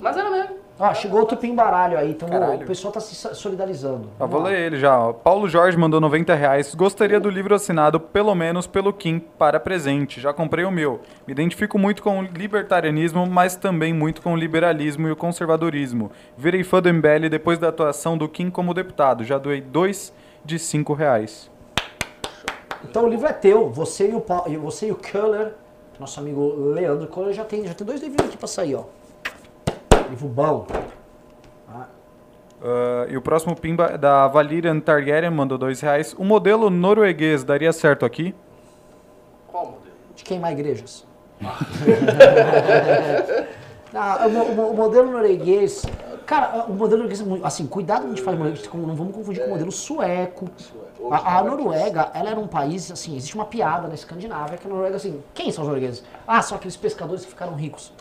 Mas era mesmo. Ó, chegou outro pimbaralho aí, então Caralho. o pessoal tá se solidarizando. Ah, vou ler ele já. ó. Paulo Jorge mandou 90 reais. Gostaria do livro assinado, pelo menos pelo Kim, para presente. Já comprei o meu. Me identifico muito com o libertarianismo, mas também muito com o liberalismo e o conservadorismo. Virei fã do MBL depois da atuação do Kim como deputado. Já doei dois de 5 reais. Então o livro é teu, você e o, Pa- e você e o Keller, nosso amigo Leandro Keller, já tem, já tem dois livros aqui pra sair, ó. Livro bom. Ah, e o próximo pimba é da Valerian Targaryen, mandou 2 reais. O modelo norueguês daria certo aqui? Qual modelo? De queimar igrejas. <laughs> Ah, o, o mo- o modelo norueguês. Cara, o modelo norueguês é muito. Assim, cuidado quando a gente fala de modelo, como- não vamos confundir com o modelo sueco. A, a Noruega, ela era um país, assim, existe uma piada na Escandinávia que a Noruega, assim, quem são os noruegueses? Ah, são aqueles pescadores que ficaram ricos.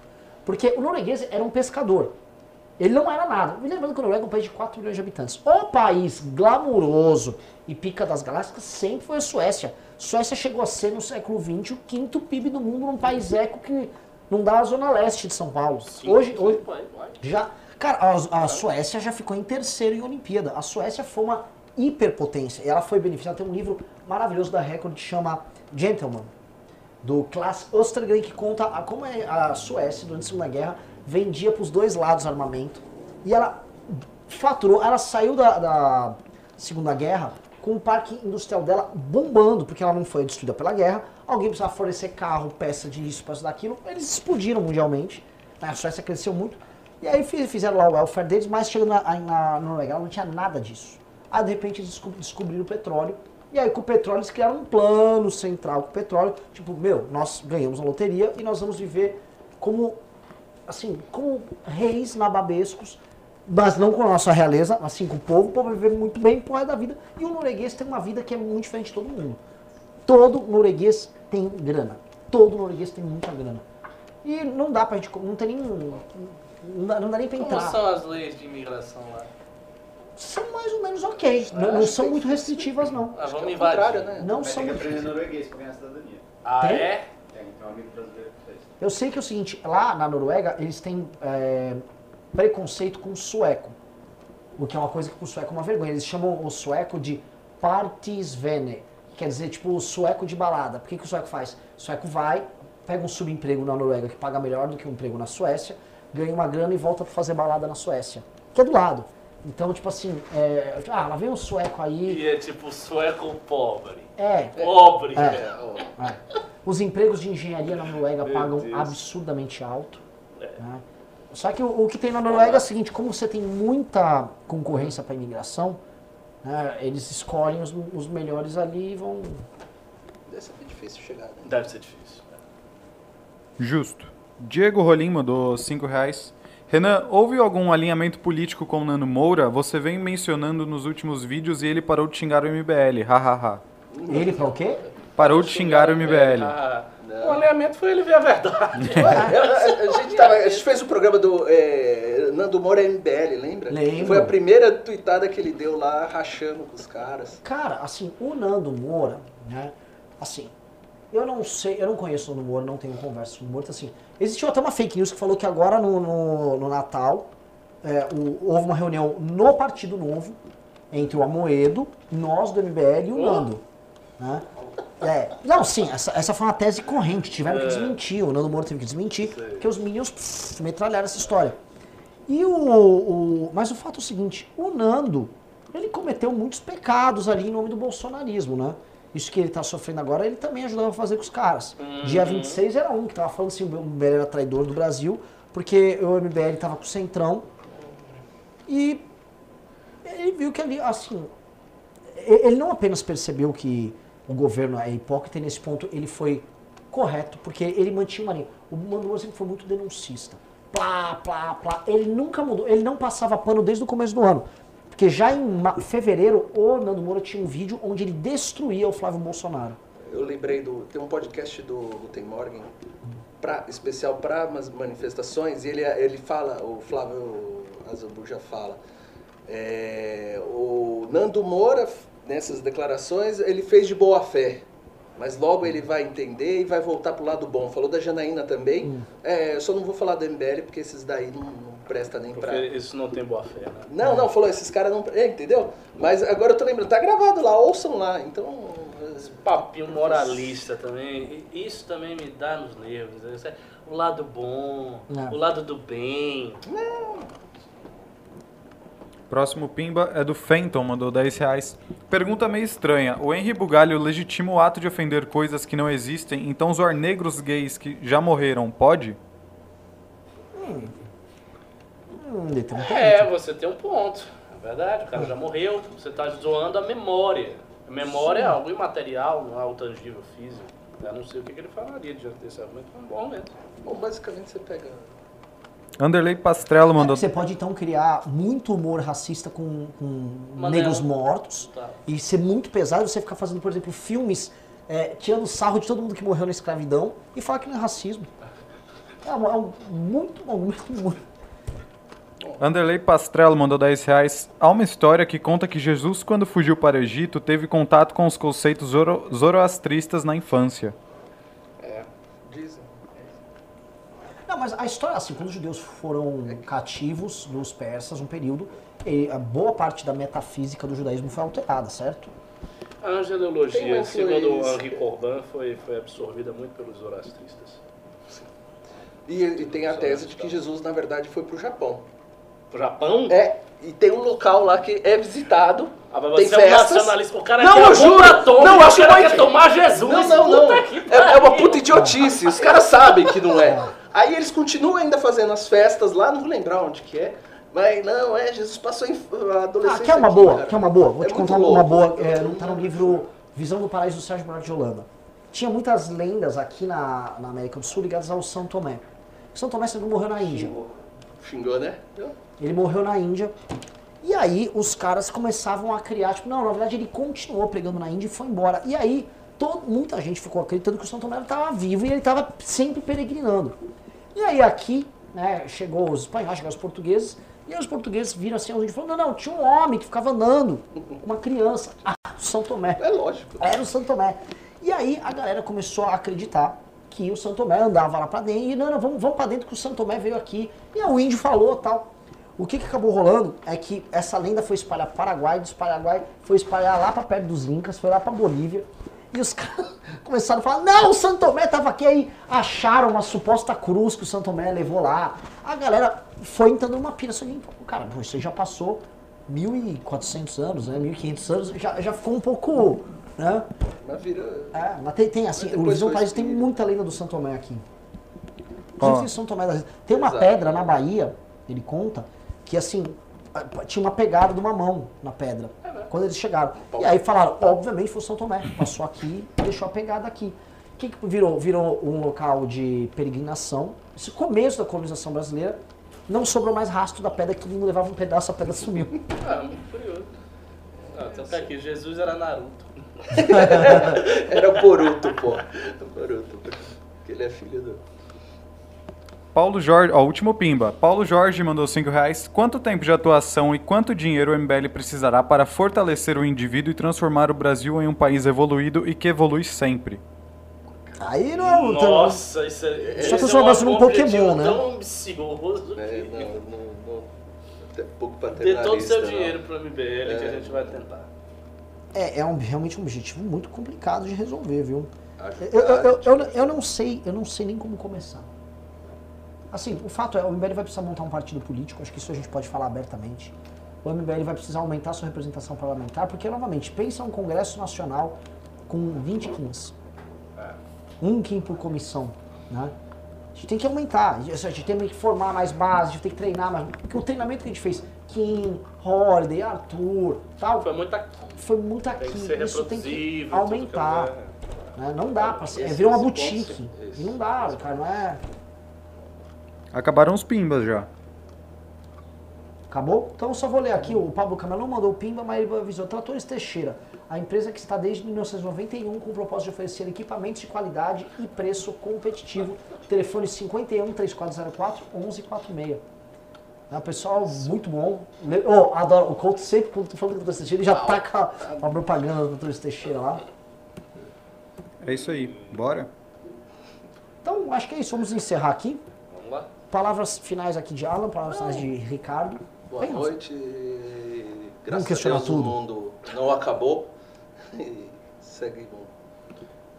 Porque o norueguês era um pescador. Ele não era nada. Me lembrando que a Noruega é um país de 4 milhões de habitantes. O país glamuroso e pica das galáxias sempre foi a Suécia. Suécia chegou a ser, no século XX, o quinto PIB do mundo num país eco que não dá a zona leste de São Paulo. hoje, hoje, Vai, vai. já. Cara, a, a Suécia já ficou em terceiro em Olimpíada. A Suécia foi uma hiperpotência. E ela foi beneficiada. Tem um livro maravilhoso da Record que chama Gentleman, do Klaas Östergren, que conta a- como é a Suécia, durante a Segunda Guerra, vendia para os dois lados armamento. E ela faturou, ela saiu da, da Segunda Guerra com o parque industrial dela bombando, porque ela não foi destruída pela guerra. Alguém precisava fornecer carro, peça disso, peça daquilo. Eles explodiram mundialmente. né? A Suécia cresceu muito. E aí fi- fizeram lá o welfare deles, mas chegando na, na Noruega, ela não tinha nada disso. Aí de repente eles descob- descobriram o petróleo. E aí com o petróleo eles criaram um plano central com o petróleo. Tipo, meu, nós ganhamos a loteria e nós vamos viver como assim, como reis nababescos, mas não com a nossa realeza, assim, com o povo, o povo vai viver muito bem resto da vida. E o norueguês tem uma vida que é muito diferente de todo mundo. Todo norueguês tem grana. Todo norueguês tem muita grana. E não dá pra gente, não tem nem, não dá, não dá nem pra Como entrar. são as leis de imigração lá? São mais ou menos ok, não, não são muito restritivas não. Ah, Acho que vamos é o contrário, invadir. né? Não são tem que muito aprender norueguês pra ganhar a cidadania. Ah, Tem? é? É, então um amigo brasileiro que fez. Eu sei que é o seguinte, lá na Noruega eles têm é, preconceito com o sueco. O que é uma coisa que pro sueco é uma vergonha. Eles chamam o sueco de partisvene. Quer dizer, tipo, o sueco de balada. Por que, que o sueco faz? O sueco vai, pega um subemprego na Noruega que paga melhor do que um emprego na Suécia, ganha uma grana e volta pra fazer balada na Suécia. Que é do lado. Então, tipo assim, é, ah, lá vem um sueco aí. E é tipo sueco pobre. É, Pobre, É. velho. É. Os empregos de engenharia na Noruega Meu pagam Deus. absurdamente alto. É. né? Só que o, o que tem na Noruega é o seguinte, como você tem muita concorrência para imigração, né, eles escolhem os, os melhores ali e vão... Deve ser difícil chegar, né? Deve ser difícil. Justo. Diego Rolim mandou 5 reais. Renan, houve algum alinhamento político com o Nano Moura? Você vem mencionando nos últimos vídeos e ele parou de xingar o MBL. Hahaha. Ele para o quê? Parou de xingar o MBL. Ah, o alinhamento foi ele ver a verdade. <laughs> a, gente tava- a gente fez o programa do é, Nando Moura MBL, lembra? Lembro. Foi a primeira tuitada que ele deu lá, rachando com os caras. Cara, assim, o Nando Moura, né, assim, eu não sei, eu não conheço o Nando Moura, não tenho conversa com o Moura, assim, existiu até uma fake news que falou que agora no, no, no Natal é, o- houve uma reunião no Partido Novo entre o Amoedo, nós do MBL e o Nando, né? É, não, sim, essa, essa foi uma tese corrente, tiveram que desmentir, o Nando Moura teve que desmentir, porque os Minions pff, metralharam essa história. E o, o- Mas o fato é o seguinte, o Nando, ele cometeu muitos pecados ali em nome do bolsonarismo, né? Isso que ele tá sofrendo agora, ele também ajudava a fazer com os caras. Dia 26 era um que tava falando assim, o MBL era traidor do Brasil, porque o MBL tava com o Centrão. E ele viu que ali, assim, ele não apenas percebeu que o governo é hipócrita e nesse ponto ele foi correto, porque ele mantinha uma linha. O Mano Moura sempre foi muito denuncista. Plá, plá, plá. Ele nunca mudou, ele não passava pano desde o começo do ano. Porque já em fevereiro, o Nando Moura tinha um vídeo onde ele destruía o Flávio Bolsonaro. Eu lembrei do. Tem um podcast do Guten Morgen, pra, especial para as manifestações, e ele, ele fala, o Flávio Azabu já fala. é, o Nando Moura, nessas declarações, ele fez de boa fé. Mas logo ele vai entender e vai voltar pro lado bom. Falou da Janaína também. É, eu só não vou falar do MBL porque esses daí não, não presta nem Porque pra. isso não tem boa fé, né? Não, não, falou, esses caras não. É, entendeu? Mas agora eu tô lembrando, tá gravado lá, ouçam lá. Então. Esse papinho moralista também, isso também me dá nos nervos. né? O lado bom, É. o lado do bem. Próximo Pimba é do Fenton, mandou 10 reais. Pergunta meio estranha. O Henry Bugalho legitima o ato de ofender coisas que não existem, então zoar negros gays que já morreram pode? Hum, ele tem um ponto. É, você tem um ponto. É verdade, o cara já morreu, você está zoando a memória. A memória é algo imaterial, não é algo tangível, físico. Eu não sei o que, que ele falaria diante desse argumento, mas é um bom argumento. Bom, basicamente você pega. Anderley Pastrello mandou. Você pode então criar muito humor racista com, com negros mortos Tá. e ser muito pesado você ficar fazendo, por exemplo, filmes é, tirando sarro de todo mundo que morreu na escravidão e falar que não é racismo. <laughs> É, um, é um muito muito, muito. Anderley Pastrello mandou 10 reais. Há uma história que conta que Jesus, quando fugiu para o Egito, teve contato com os conceitos zoro zoroastristas na infância. Dizem. Não, mas a história, assim, quando os judeus foram cativos dos persas, um período, e a boa parte da metafísica do judaísmo foi alterada, certo? A uma segundo. Henri Corbin, foi, foi absorvida muito pelos zoroastristas. E, e tem a tese de que Jesus, na verdade, foi pro Japão. O Japão? É, e tem um local lá que é visitado. Ah, mas tem você é um festas. nacionalista. O cara Não, quer eu uma juro. atômica, Não, o acho cara muito- quer tomar Jesus. Não, não, não. Puta que É, é uma puta idiotice. Os caras sabem que não é. Aí eles continuam ainda fazendo as festas lá, não vou lembrar onde que é. Mas não, é, Jesus passou em a Ah, adolescência. quer uma aqui, boa? cara. Quer uma boa? Vou É te contar uma louco. boa. É, não tá no livro Visão do Paraíso do Sérgio Bernardo de Holanda. Tinha muitas lendas aqui na, na América do Sul ligadas ao São Tomé. São Tomé sempre morreu na Índia. Xingou, né? Ele morreu na Índia. E aí os caras começavam a criar, tipo, não, na verdade ele continuou pregando na Índia e foi embora. E aí todo, muita gente ficou acreditando que o São Tomé estava vivo e ele estava sempre peregrinando. E aí aqui, né, chegou os espanhóis, chegaram os portugueses, e aí os portugueses viram assim, a falou, não, não, tinha um homem que ficava andando, uma criança. Ah, o São Tomé. É lógico. Era o Santo Tomé. E aí a galera começou a acreditar que o Santo Tomé andava lá pra dentro e não, não, vamos, vamos pra dentro que o Santo Tomé veio aqui. E o índio falou tal. O que, que acabou rolando é que essa lenda foi espalhar para Paraguai, dos Paraguai foi espalhar lá pra perto dos Incas, foi lá pra Bolívia. E os <laughs> caras começaram a falar, não, o Santo Tomé tava aqui, aí acharam uma suposta cruz que o Santo Tomé levou lá. A galera foi entrando numa pira, só que, cara, aí já passou 1.400 anos, né, 1.500 anos, já, já ficou um pouco, né, Mas vira. é, mas tem, tem assim, Mas o País tem muita lenda do Santo Tomé aqui. Inclusive São Tomé das Tem uma Exato. pedra na Bahia, ele conta, que assim, a- tinha uma pegada de uma mão na pedra. Quando eles chegaram. E aí falaram, obviamente foi o São Tomé. Passou aqui e deixou a pegada aqui. O que, que virou? Virou um local de peregrinação. Esse começo da colonização brasileira. Não sobrou mais rastro da pedra, que todo mundo levava um pedaço, a pedra sumiu. Ah, muito curioso. Ah, então tá aqui, Jesus era Naruto. <laughs> Era o Boruto, pô. O Boruto. Porque ele é filho do. Paulo Jorge, ó, último pimba. Paulo Jorge mandou 5 reais. Quanto tempo de atuação e quanto dinheiro o MBL precisará para fortalecer o indivíduo e transformar o Brasil em um país evoluído e que evolui sempre? Aí não é um. Nossa, isso é. Só eu é num um Pokémon, né? tão ambicioso É, não, não, não. Até pouco dê paternalista. todo o seu não. dinheiro pro MBL que a gente vai tentar. É, é um- realmente um objetivo muito complicado de resolver, viu? Eu, eu, eu, eu, tipo, eu não sei, eu não sei nem como começar. Assim, o fato é, o MBL vai precisar montar um partido político, acho que isso a gente pode falar abertamente. O MBL vai precisar aumentar sua representação parlamentar, porque, novamente, pensa um Congresso Nacional com 20 quins. Um quim por comissão, né? A gente tem que aumentar, a gente tem que formar mais base, a gente tem que treinar mais. Porque o treinamento que a gente fez, Kim, Holiday, Arthur, tal, Foi muito aqui. foi muito aqui. Tem que ser Isso tem que aumentar. que né? Não dá pra ser. É, virou uma boutique. E não dá, cara, não é. Acabaram os pimbas já. Acabou? Então eu só vou ler aqui, o Pablo Camelão mandou o Pimba, mas ele avisou. Tratores Teixeira, a empresa que está desde 1991 com o propósito de oferecer equipamentos de qualidade e preço competitivo. Telefone 51 3404 1146. É um pessoal muito bom. Oh, adoro. O Couto sempre, quando tu falando do Tratores Teixeira, ele já taca uma propaganda do Tratores Teixeira lá. É isso aí. Bora? Então, acho que é isso. Vamos encerrar aqui. Vamos lá. Palavras finais aqui de Alan, palavras finais de Ricardo. Boa Bem, noite. Graças a questionar Deus tudo. o mundo não acabou. <laughs> E segue bom.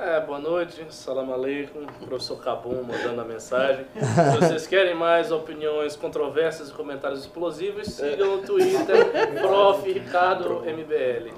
É, boa noite, salam aleikum, professor Cabum mandando a mensagem. Se vocês querem mais opiniões, controvérsias e comentários explosivos, sigam o Twitter, <laughs> prof. Ricardo MBL.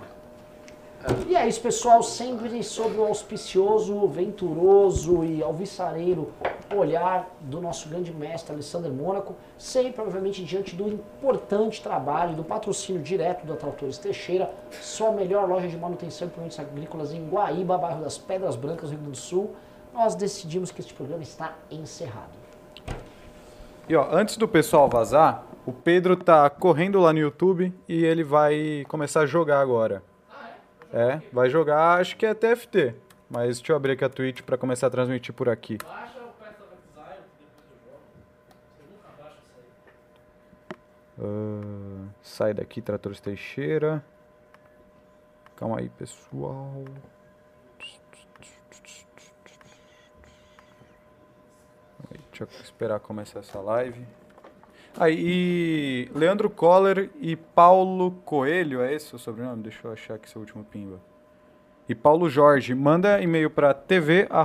E é isso, pessoal. Sempre sob o auspicioso, venturoso e alvissareiro olhar do nosso grande mestre Alessandro Mônaco. Sempre, obviamente, diante do importante trabalho, do patrocínio direto da Tratores Teixeira, só a melhor loja de manutenção e implementos agrícolas em Guaíba, bairro das Pedras Brancas, Rio Grande do Sul. Nós decidimos que este programa está encerrado. E ó, antes do pessoal vazar, o Pedro tá correndo lá no YouTube e ele vai começar a jogar agora. É, vai jogar, acho que é TFT. Mas deixa eu abrir aqui a Twitch pra começar a transmitir por aqui. Ah, sai daqui, Tratores Teixeira. Calma aí, pessoal. Deixa eu esperar começar essa live. Aí, Leandro Coller e Paulo Coelho, é esse o sobrenome? Deixa eu achar aqui seu último pimba. E Paulo Jorge, manda e-mail para tv.mbl.org.br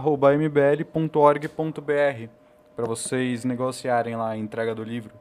para vocês negociarem lá a entrega do livro.